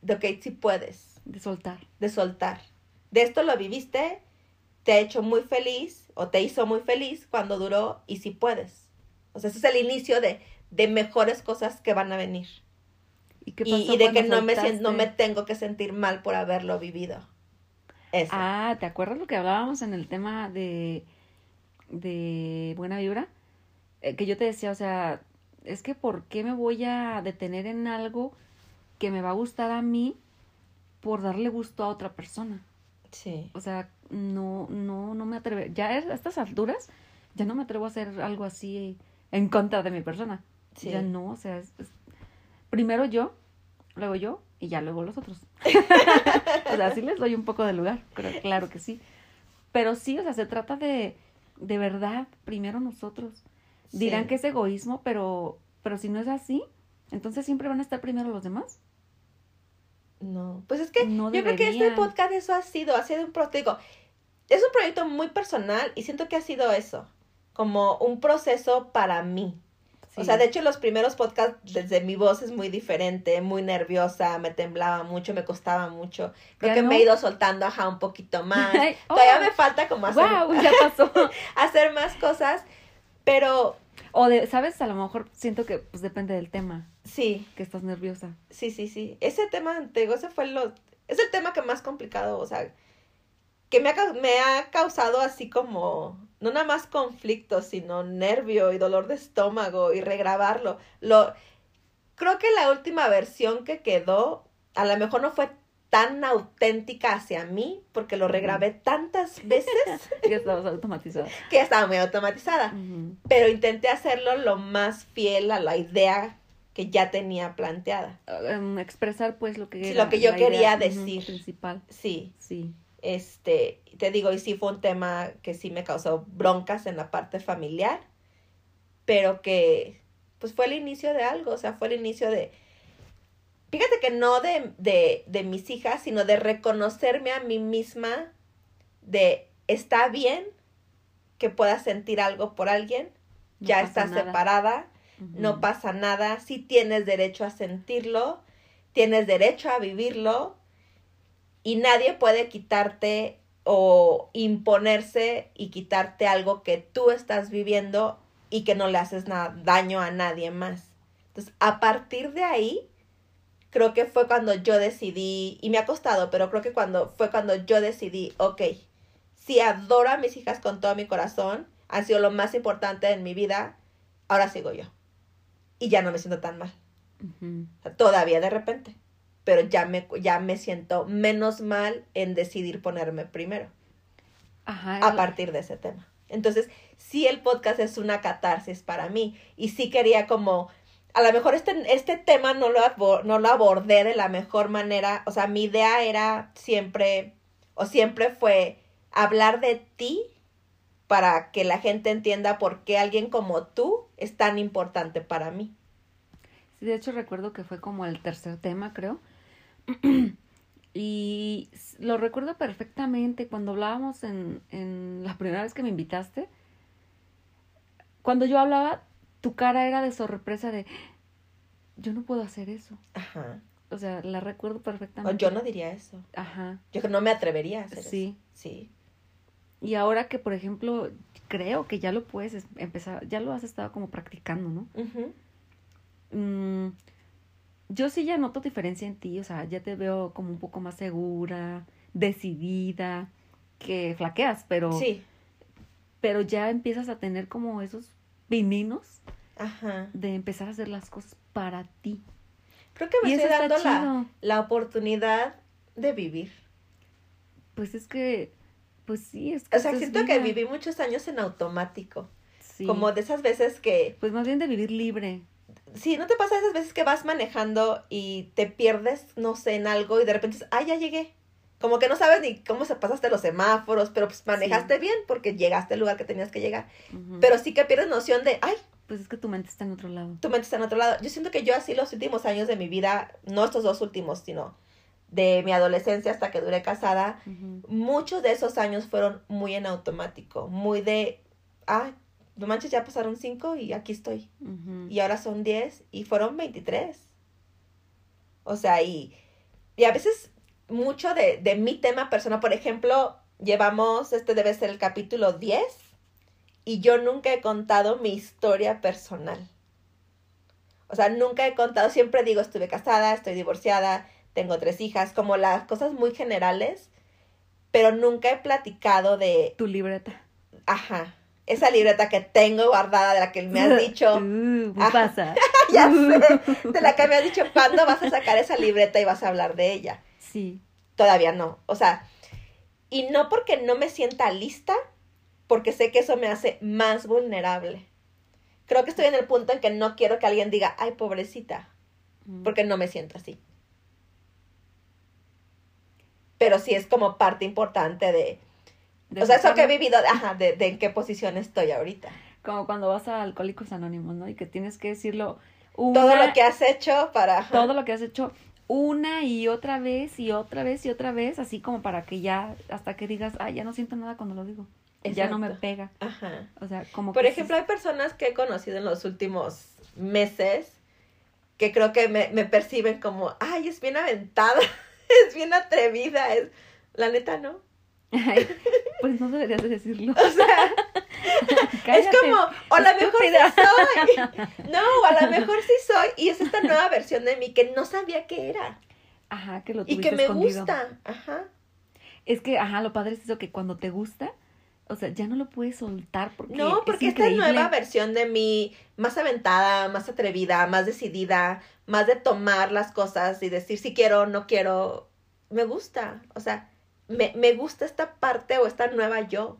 de, ok, sí puedes, De soltar. de soltar. De esto lo viviste, te ha hecho muy feliz o te hizo muy feliz cuando duró y sí puedes. O sea, ese es el inicio de, de mejores cosas que van a venir. ¿Y qué pasó Y, y de que no me, no me tengo que sentir mal por haberlo vivido. Eso. Ah, ¿te acuerdas lo que hablábamos en el tema de, de buena vibra? Eh, que yo te decía, o sea, es que ¿por qué me voy a detener en algo que me va a gustar a mí por darle gusto a otra persona? Sí. O sea, no, no, no me atrevo. Ya a estas alturas, ya no me atrevo a hacer algo así en contra de mi persona. Sí. Ya no, o sea, es- es- primero yo, luego yo y ya luego los otros. *laughs* o sea, sí les doy un poco de lugar, pero claro que sí. Pero sí, o sea, se trata de, de verdad, primero nosotros. Dirán que es egoísmo, pero, pero si no es así, entonces siempre van a estar primero los demás. No. Pues es que No yo creo que este podcast eso ha sido, ha sido un digo, es un proyecto muy personal y siento que ha sido eso, como un proceso para mí. O sea, de hecho los primeros podcasts desde mi voz es muy diferente, muy nerviosa, me temblaba mucho, me costaba mucho. Creo ¿Ya que no? me he ido soltando, ajá, un poquito *laughs* más. Ay, Todavía oh. me falta como hacer, ¡Wow! Ya *laughs* pasó. hacer más cosas, pero O de, ¿sabes? A lo mejor siento que pues depende del tema, sí, que estás nerviosa. Sí, sí, sí. Ese tema, te digo, ese fue lo... Es el tema que más complicado, o sea, que me ha, me ha causado así como, no nada más conflicto, sino nervio y dolor de estómago y regrabarlo. Lo, creo que la última versión que quedó, a lo mejor no fue tan auténtica hacia mí, porque lo regrabé tantas veces *laughs* Ya estabas automatizada. que ya estaba muy automatizada. Pero intenté hacerlo lo más fiel a la idea que ya tenía planteada. Em, expresar pues lo que Sí, era lo que yo quería idea, decir. principal. Sí, Sí. Este, te digo, y sí fue un tema que sí me causó broncas en la parte familiar, pero que pues fue el inicio de algo, o sea, fue el inicio de, fíjate que no de, de, de mis hijas, sino de reconocerme a mí misma, de está bien que puedas sentir algo por alguien, No ya estás nada. separada, no pasa nada, sí tienes derecho a sentirlo, tienes derecho a vivirlo y nadie puede quitarte o imponerse y quitarte algo que tú estás viviendo y que no le haces nada, daño a nadie más. Entonces, a partir de ahí, creo que fue cuando yo decidí, y me ha costado, pero creo que cuando fue cuando yo decidí, ok, si adoro a mis hijas con todo mi corazón, han sido lo más importante en mi vida, ahora sigo yo. Y ya no me siento tan mal. Todavía de repente. Pero ya me, ya me siento menos mal en decidir ponerme primero Ajá. a partir de ese tema. Entonces, sí el podcast es una catarsis para mí. Y sí quería como, a lo mejor este, este tema no lo, abo- no lo abordé de la mejor manera. O sea, mi idea era siempre, o siempre fue hablar de ti para que la gente entienda por qué alguien como tú es tan importante para mí. Sí, de hecho recuerdo que fue como el tercer tema, creo. *clears throat* y lo recuerdo perfectamente cuando hablábamos en, en la primera vez que me invitaste. Cuando yo hablaba, tu cara era de sorpresa de, yo no puedo hacer eso. Ajá. O sea, la recuerdo perfectamente. yo no diría eso. Ajá. Yo no me atrevería a hacer Sí. eso. Sí. Y ahora que, por ejemplo, creo que ya lo puedes es- empezar, ya lo has estado como practicando, ¿no? Mm, yo sí ya noto diferencia en ti, o sea, ya te veo como un poco más segura, decidida, que flaqueas, pero, Sí. pero ya empiezas a tener como esos pininos Ajá. de empezar a hacer las cosas para ti. Creo que me Y estoy dando la, la oportunidad de vivir. Pues es que, pues sí, es que O sea, siento que viví muchos años en automático. Sí. Como de esas veces que, Pues más bien de vivir libre. Sí, ¿no te pasa esas veces que vas manejando y te pierdes, no sé, en algo y de repente dices, ah, ya llegué? Como que no sabes ni cómo se pasaste los semáforos, pero pues manejaste bien porque llegaste al lugar que tenías que llegar. Pero sí que pierdes noción de, ay, Pues es que tu mente está en otro lado. tu mente está en otro lado. Yo siento que yo así los últimos años de mi vida, no estos dos últimos, sino de mi adolescencia hasta que duré casada, muchos de esos años fueron muy en automático, muy de, ah, no manches, ya pasaron cinco y aquí estoy. Y ahora son 10 y fueron 23. O sea, y, y a veces mucho de, de mi tema personal, por ejemplo, llevamos, este debe ser el capítulo 10 y yo nunca he contado mi historia personal. O sea, nunca he contado, siempre digo, estuve casada, estoy divorciada, tengo tres hijas, como las cosas muy generales, pero nunca he platicado de, Tu libreta. ajá, esa libreta que tengo guardada de la que me has *laughs* dicho. Uh, Ajá. pasa. *laughs* ya *laughs* sé, de la que me has dicho cuándo vas a sacar esa libreta y vas a hablar de ella. Sí. Todavía no. O sea, y no porque no me sienta lista, porque sé que eso me hace más vulnerable. Creo que estoy en el punto en que no quiero que alguien diga, ay, pobrecita, Mm. porque no me siento así. Pero sí es como parte importante de... O sea, eso que he vivido, ajá, de, de en qué posición estoy ahorita. Como cuando vas a Alcohólicos Anónimos, ¿no? Y que tienes que decirlo Todo una- lo que has hecho para... ajá. todo lo que has hecho una y otra vez y otra vez y otra vez, así como para que ya, hasta que digas, ah, ya no siento nada cuando lo digo. Ya no me pega. Ajá. O sea, como Por que ejemplo, hay personas que he conocido en los últimos meses que creo que me, me perciben como, ay, es bien aventada, *laughs* es bien atrevida, es... La neta, ¿no? Ay, pues no deberías de decirlo. O sea, *laughs* es como, o a lo mejor sí soy. No, o a lo mejor sí soy. Y es esta nueva versión de mí que no sabía que era. Ajá, que lo Y tuviste que me escondido. gusta. Ajá. Es que, ajá, lo padre es eso que cuando te gusta, o sea, ya no lo puedes soltar porque No, es porque esta increíble. nueva versión de mí, más aventada, más atrevida, más decidida, más de tomar las cosas y decir si quiero, no quiero, me gusta. O sea, me, me gusta esta parte o esta nueva yo.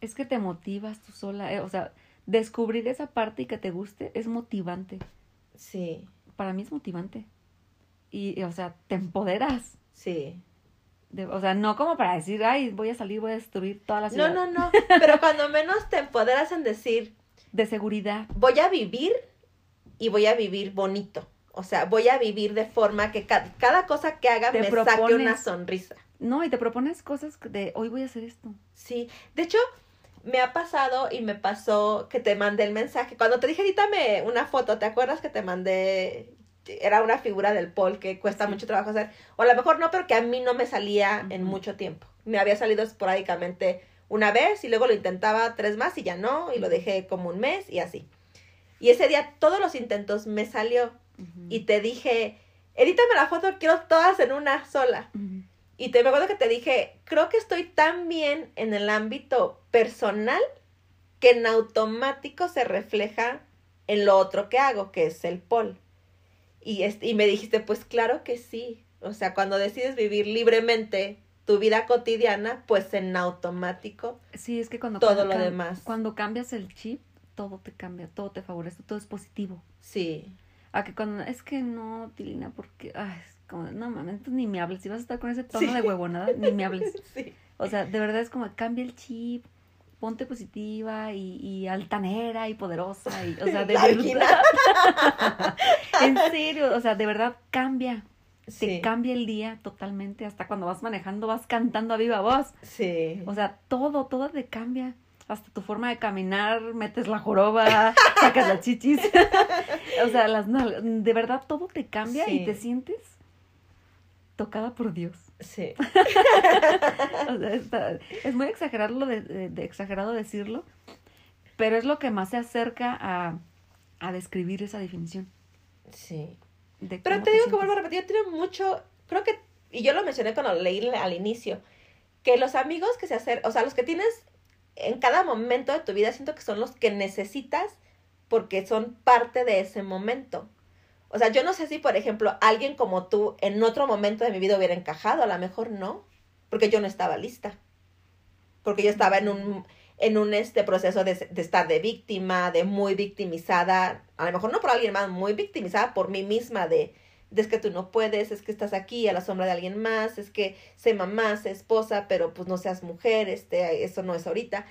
Es que te motivas tú sola, eh, o sea, descubrir esa parte y que te guste es motivante. Sí, Para mí es motivante. Y, y, o sea, te empoderas. sí. De- o sea, no como para decir, ay, voy a salir, voy a destruir toda la No, ciudad. no, no. *laughs* Pero cuando menos te empoderas en decir, De seguridad. voy a vivir y voy a vivir bonito. O sea, voy a vivir de forma que ca- cada cosa que haga Te me saque una sonrisa. No, y te propones cosas de, hoy voy a hacer esto. Sí, de hecho, me ha pasado y me pasó que te mandé el mensaje. Cuando te dije, edítame una foto, ¿te acuerdas que te mandé? Era una figura del Paul que cuesta Sí. mucho trabajo hacer. O a lo mejor no, pero que a mí no me salía en mucho tiempo. Me había salido esporádicamente una vez y luego lo intentaba tres más y ya no, y lo dejé como un mes y así. Y ese día todos los intentos me salió y te dije, edítame la foto, quiero todas en una sola. Y te me acuerdo que te dije, creo que estoy tan bien en el ámbito personal que en automático se refleja en lo otro que hago, que es el pol. Y, este, y me dijiste, pues claro que sí. O sea, cuando decides vivir libremente tu vida cotidiana, pues en automático Sí, es que cuando todo cuando lo demás. Cuando cambias el chip, todo te cambia, todo te favorece, todo es positivo. Sí, A que cuando, es que no, Tilina, porque, ay, como, no mames, entonces ni me hables. Si vas a estar con ese tono Sí. de huevonada, ni me hables. *laughs* sí. O sea, de verdad es como, cambia el chip, ponte positiva y, y altanera y poderosa. Y, o sea, de verdad. *laughs* En serio, o sea, de verdad cambia. Te Sí, cambia el día totalmente. Hasta cuando vas manejando, vas cantando a viva voz. sí. O sea, todo, todo te cambia. Hasta tu forma de caminar, metes la joroba, sacas las chichis. *laughs* o sea, las nal- de verdad todo te cambia Sí. y te sientes tocada por Dios. Sí. *laughs* O sea, está- es muy exagerado, de, de- de exagerado decirlo, pero es lo que más se acerca a, a describir esa definición. Sí. de Pero te digo que vuelvo a repetir, tiene mucho, creo que, y yo lo mencioné cuando leí al inicio, que los amigos que se hacen, o sea, los que tienes en cada momento de tu vida, siento que son los que necesitas porque son parte de ese momento. O sea, yo no sé si, por ejemplo, alguien como tú en otro momento de mi vida hubiera encajado, a lo mejor no, porque yo no estaba lista. Porque yo estaba en un, en un este proceso de, de estar de víctima, de muy victimizada, a lo mejor no por alguien más, muy victimizada por mí misma, de, de es que tú no puedes, es que estás aquí a la sombra de alguien más, es que sé mamá, sé esposa, pero pues no seas mujer, este, eso no es ahorita.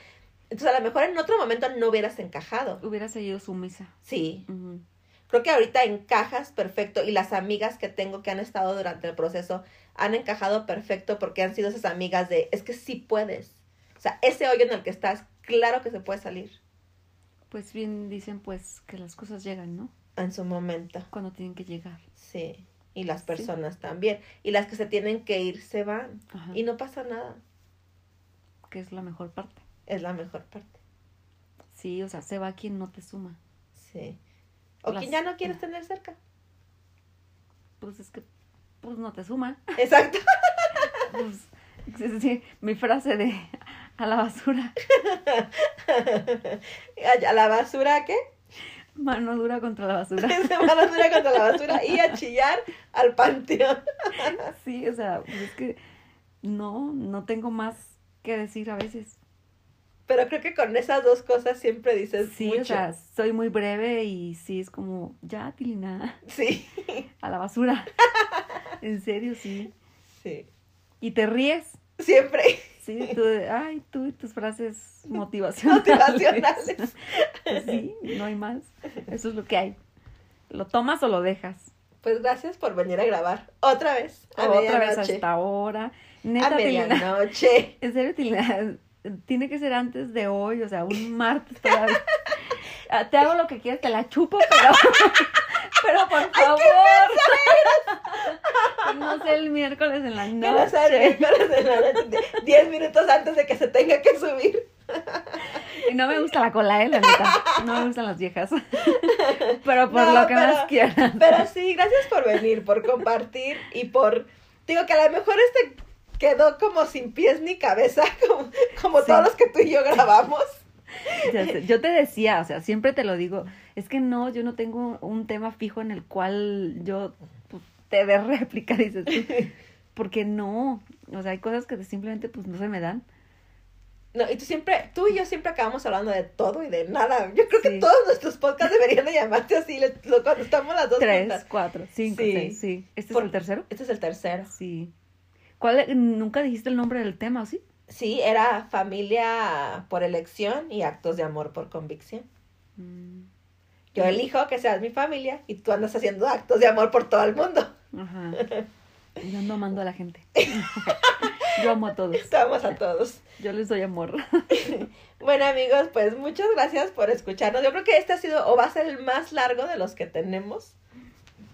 Entonces a lo mejor en otro momento no hubieras encajado. Hubiera seguido sumisa. Sí. Creo que ahorita encajas perfecto y las amigas que tengo que han estado durante el proceso han encajado perfecto porque han sido esas amigas de, es que sí puedes. O sea, ese hoyo en el que estás, claro que se puede salir Pues bien dicen pues que las cosas llegan, ¿no? en su momento. Cuando tienen que llegar. Sí, y las personas también. Y las que se tienen que ir se van. Ajá. Y no pasa nada. Que es la mejor parte. Es la mejor parte. Sí, o sea, se va quien no te suma. Sí. O Las- quien ya no quieres tener cerca. Pues es que, pues no te suman. Exacto. *laughs* Pues, mi frase de a la basura, *laughs* a la basura, ¿qué? mano dura contra la basura. Se van a basura contra la basura y a *laughs* chillar al panteón. Sí, o sea, pues es que no, no tengo más que decir a veces. Pero creo que con esas dos cosas siempre dices Sí, mucho. o sea, soy muy breve y sí es como, ya, Tilina, *laughs* Sí, a la basura. *laughs* En serio, sí. sí. Y te ríes. Siempre Sí, tú, ay, tú y tus frases *laughs* motivacionales. motivacionales. Pues sí, no hay más. Eso es lo que hay. ¿Lo tomas o lo dejas? Pues gracias por venir a grabar otra vez. A Otra vez a medianoche. esta hora. A Neta, Tilina, medianoche. en serio, Tilina, tiene que ser antes de hoy, o sea, un martes todavía. *laughs* Ah, Te hago lo que quieras, te la chupo, pero, *laughs* pero por favor. Que no sea el miércoles en la Que no sea el noche. miércoles de la noche, Diez minutos antes de que se tenga que subir. Y no me gusta la cola, eh, la neta. No me gustan las viejas. Pero por No, lo que pero- más quieran. Pero sí, gracias por venir, por compartir y por... Digo que a lo mejor este quedó como sin pies ni cabeza, *laughs* como, como Sí. todos los que tú y yo grabamos. *laughs* Yo te decía, o sea, siempre te lo digo, es que no, yo no tengo un tema fijo en el cual yo pues, te dé *laughs* réplica, dices tú. Porque no, o sea, hay cosas que simplemente pues no se me dan. No, y tú siempre, tú y yo siempre acabamos hablando de todo y de nada. Yo creo que todos nuestros podcasts deberían de llamarse así, le- lo contestamos las dos Tres, juntas. cuatro, cinco, Sí. seis, sí. ¿Este Por- es el tercero? Este es el tercero. Sí. ¿Cuál? Nunca dijiste el nombre del tema, ¿o sí? Sí, era familia por elección y actos de amor por convicción. Mm, Yo elijo que seas mi familia y tú andas haciendo actos de amor por todo el mundo. Ajá. *laughs* Yo ando amando a la gente. *laughs* Yo amo a todos. Te amos a todos. Yo les doy amor. *laughs* Bueno amigos, pues muchas gracias por escucharnos. Yo creo que este ha sido o va a ser el más largo de los que tenemos.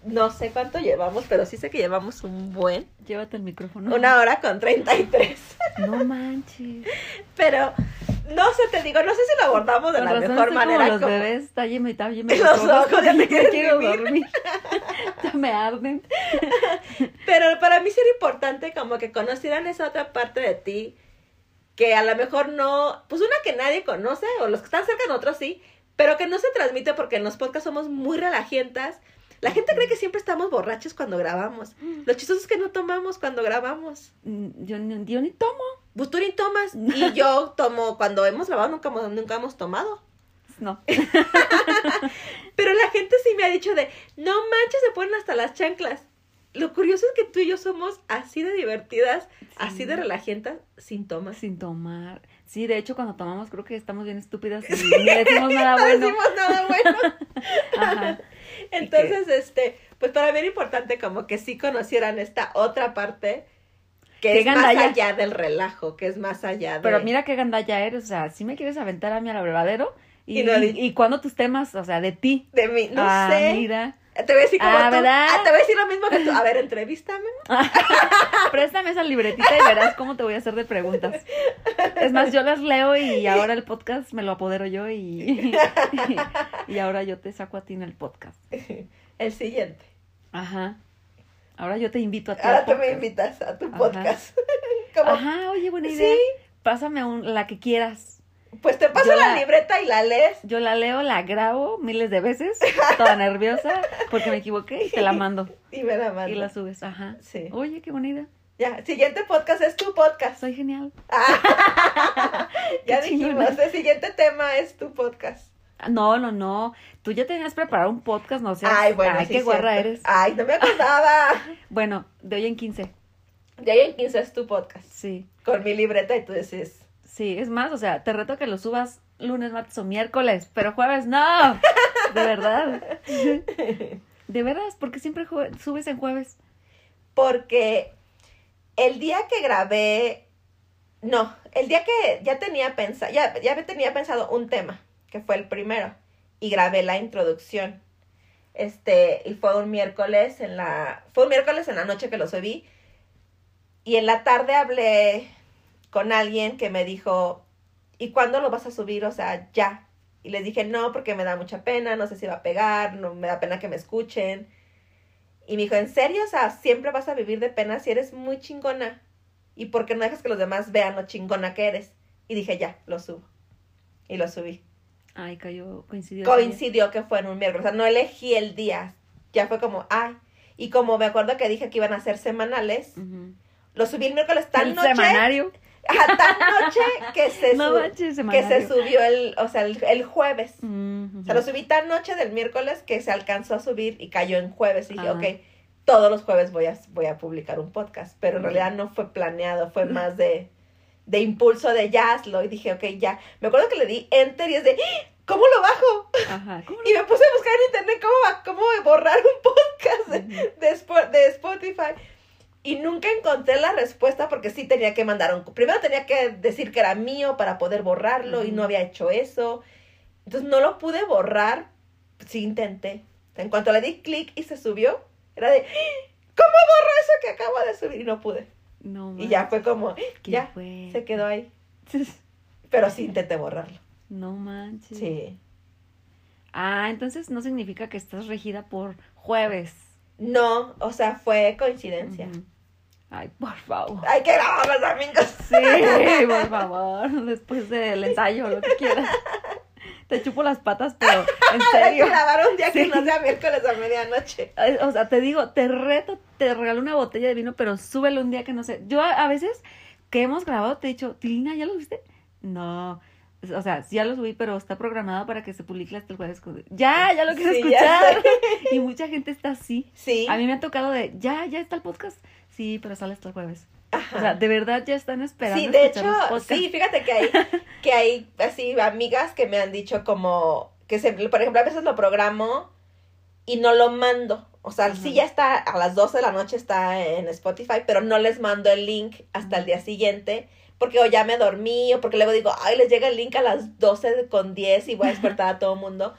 No sé cuánto llevamos, pero sí sé que llevamos un buen. Llévate el micrófono. Una hora con 33. No manches. *laughs* Pero no sé, te digo, no sé si lo abordamos de Con la razón mejor estoy como manera. los como- bebés, tálleme tálleme *laughs* Los ojos, ya *laughs* te quiero vivir. dormir. ya me arden. Pero para mí sí era importante como que conocieran esa otra parte de ti que a lo mejor no, pues una que nadie conoce o los que están cerca de nosotros sí, pero que no se transmite porque en los podcasts somos muy relajientas. La gente cree que siempre estamos borrachos cuando grabamos. Lo chistoso es que no tomamos cuando grabamos. Mm, Yo, ni- yo ni tomo. Pues tú ni tomas *laughs* y yo tomo cuando hemos grabado nunca, hemos- nunca hemos tomado. No. *laughs* Pero la gente sí me ha dicho de, no manches, se ponen hasta las chanclas. Lo curioso es que tú y yo somos así de divertidas, así de relajientas, sin tomas. Sin tomar. Sí, de hecho, cuando tomamos creo que estamos bien estúpidas y ni decimos *laughs* nada No bueno. decimos nada bueno. *laughs* Ajá. *laughs* Entonces, este, pues para mí era importante como que sí conocieran esta otra parte que es más allá del relajo, que es más allá de... Pero mira qué gandalla eres, o sea, si me quieres aventar a mí al abrevadero y, Y no di- y, cuando tus temas, o sea, de ti. De mí, no ah, sé. mira, Te voy a decir como Ah, tú. ¿verdad? Ah, te voy a decir lo mismo que tú. A ver, entrevístame. *laughs* Préstame esa libretita y verás cómo te voy a hacer de preguntas. Es más, yo las leo y ahora el podcast me lo apodero yo y, *laughs* y, ahora yo te saco a ti en el podcast. El siguiente. Ajá. Ahora yo te invito a ti. Ahora tú me invitas a tu Ajá. podcast. *laughs* Ajá, oye, buena idea. Sí. Pásame un, la que quieras. Pues te paso la la- libreta y la lees. Yo la leo, la grabo miles de veces, *laughs* toda nerviosa, porque me equivoqué y te la mando. Y me la mandas. Y la subes, ajá. Sí. Oye, qué bonita. Ya, siguiente podcast es tu podcast. Soy genial. *laughs* Ya Qué dijimos, chingona. el siguiente tema es tu podcast. Ah, No, no, no. Tú ya tenías preparado un podcast, no sé. Ay, bueno, Ay, sí, qué guarra eres. Ay, no me acordaba. *laughs* Bueno, de hoy en 15. De ahí en 15 es tu podcast. Sí. Con mi libreta y tú dices. Sí, es más, o sea, te reto que lo subas lunes, martes o miércoles, pero jueves no. *laughs* De verdad. De veras, porque siempre subes en jueves. Porque el día que grabé, no, el día que ya tenía pensado, ya, ya tenía pensado un tema, que fue el primero, y grabé la introducción. Este, y fue un miércoles en la, fue un miércoles en la noche que lo subí, y en la tarde hablé con alguien que me dijo, ¿y cuándo lo vas a subir? O sea, ya. Y les dije, no, porque me da mucha pena, no sé si va a pegar, no me da pena que me escuchen. Y me dijo, ¿en serio? O sea, siempre vas a vivir de pena si eres muy chingona. ¿Y por qué no dejas que los demás vean lo chingona que eres? Y dije, ya, lo subo. Y lo subí. Ay, cayó, coincidió. Coincidió que fue en un miércoles. O sea, no elegí el día. Ya fue como, ay. Y como me acuerdo que dije que iban a ser semanales, Ujú. lo subí el miércoles tan El noche. semanario. *laughs* Ajá, tan noche que se, No que se subió el, o sea, el, el jueves. Ujú. O sea, lo subí tan noche del miércoles que se alcanzó a subir y cayó en jueves. Y dije, Ajá. ok, todos los jueves voy a, voy a publicar un podcast. Pero en Ujú. realidad no fue planeado, fue más de, de impulso de ya hazlo. Y dije, ok, ya. Me acuerdo que le di enter y es de, ¡Ah! ¿cómo lo bajo? Ajá. ¿Cómo *laughs* Y me puse a buscar en internet cómo, cómo borrar un podcast de, de Spotify. Y nunca encontré la respuesta porque sí tenía que mandar un... Primero tenía que decir que era mío para poder borrarlo y no había hecho eso. Entonces no lo pude borrar. Sí intenté. En cuanto le di clic y se subió, era de... "¡Ah! ¿Cómo borro eso que acabo de subir? Y no pude. No Y ya fue como... "¡Ah! ¿Qué Ya, fue? se quedó ahí. *laughs* Pero sí intenté borrarlo. No manches. Sí. Ah, entonces no significa que estás regida por jueves. No, o sea, fue coincidencia. Ay, por favor. Hay que grabar los amigos. Sí, por favor. Después del ensayo, lo que quieras. Te chupo las patas, pero en *laughs* Hay que serio. grabar un día que no sea miércoles a medianoche. O sea, te digo, te reto, te regalo una botella de vino, pero súbelo un día que no sé. Yo a, veces que hemos grabado te he dicho, Tilina, ¿ya lo viste? No. O sea, sí ya lo subí, pero está programado para que se publique hasta el jueves. Ya, ya lo quiero Sí, escuchar. Y mucha gente está así. Sí. A mí me ha tocado de, ya, ya está el podcast. Sí, pero sale hasta el jueves. Ajá. O sea, de verdad ya están esperando Sí, de hecho, sí, fíjate que hay, que hay así amigas que me han dicho como que se, por ejemplo, a veces lo programo y no lo mando. O sea, Ajá. sí ya está a las 12 de la noche está en Spotify, pero no les mando el link hasta el día siguiente porque o ya me dormí o porque luego digo, ay, les llega el link a las 12 con 10 y voy a despertar a todo el mundo.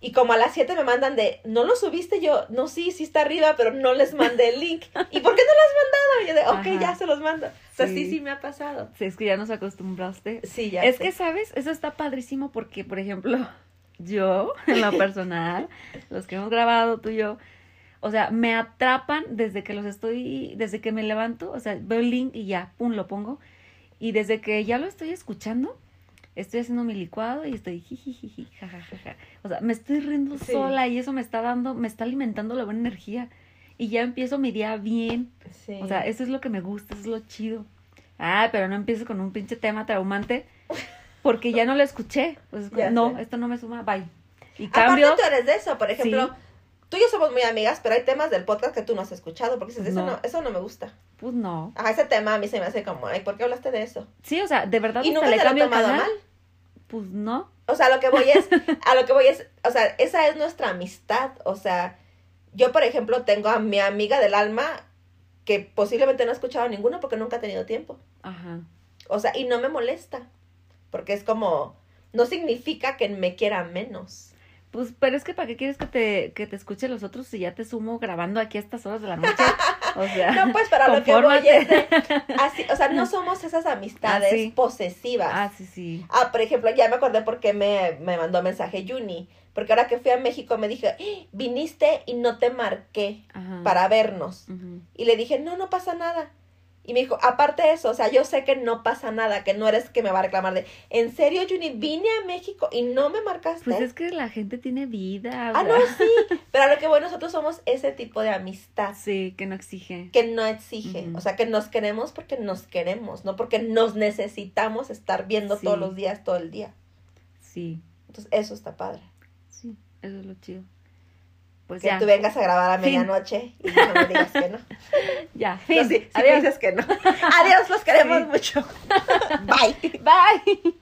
Y como a las 7 me mandan de, ¿no lo subiste yo? No, sí, sí está arriba, pero no les mandé el link. *laughs* ¿Y por qué no lo has mandado? Y yo de, ok, Ajá. ya se los mando. O sea, sí, Sí. sí me ha pasado. Sí, es que ya nos acostumbraste. Sí, ya Es sé. que, ¿sabes? Eso está padrísimo porque, por ejemplo, *laughs* yo, en lo personal, *laughs* los que hemos grabado, tú y yo, o sea, me atrapan desde que los estoy, desde que me levanto, o sea, veo el link y ya, pum, lo pongo. Y desde que ya lo estoy escuchando, estoy haciendo mi licuado y estoy jijijiji, jajajaja. O sea, me estoy riendo Sí. sola y eso me está dando, me está alimentando la buena energía. Y ya empiezo mi día bien. Sí. O sea, eso es lo que me gusta, eso es lo chido. Ah, pero no empieces con un pinche tema traumante *laughs* porque ya no lo escuché. Pues, no, sé. esto no me suma, bye. Y Aparte cambio, tú eres de eso, por ejemplo, Sí. tú y yo somos muy amigas, pero hay temas del podcast que tú no has escuchado, porque dices, eso No. eso no me gusta. pues no. Ajá, ese tema a mí se me hace como, ay, ¿por qué hablaste de eso? Sí, o sea, de verdad Y nunca le te lo he tomado canal. mal. Pues no. O sea, lo que voy es, *laughs* a lo que voy es, o sea, esa es nuestra amistad. O sea, yo, por ejemplo, tengo a mi amiga del alma que posiblemente no ha escuchado ninguno porque nunca ha tenido tiempo. Ajá. O sea, y no me molesta. Porque es como, no significa que me quiera menos. Pues, pero es que ¿para qué quieres que te, que te escuchen los otros si ya te sumo grabando aquí a estas horas de la noche? *laughs* O sea, No, pues para lo que voy es de- así, o sea, no somos esas amistades posesivas. Ah, sí, sí. Ah, por ejemplo, ya me acordé por qué me, me mandó mensaje Juni. Porque ahora que fui a México me dije, "Ah, viniste y no te marqué Ajá. para vernos. Y le dije, no, no pasa nada. Y me dijo, aparte de eso, o sea, yo sé que no pasa nada, que no eres que me va a reclamar de, ¿en serio, Juni? Vine a México y no me marcaste. Pues es que la gente tiene vida. Ah, no, sí. Pero a lo que voy, nosotros somos ese tipo de amistad Sí, que no exige. que no exige. O sea, que nos queremos porque nos queremos, no porque nos necesitamos estar viendo Sí. todos los días, todo el día. Sí, Entonces, eso está padre. sí, eso es lo chido. Pues que ya. tú vengas a grabar a medianoche y no me digas que no. *laughs* Ya, No, fin. sí, sí me Adiós. dices que no. *laughs* Adiós, los queremos Sí. mucho. *laughs* Bye. Bye.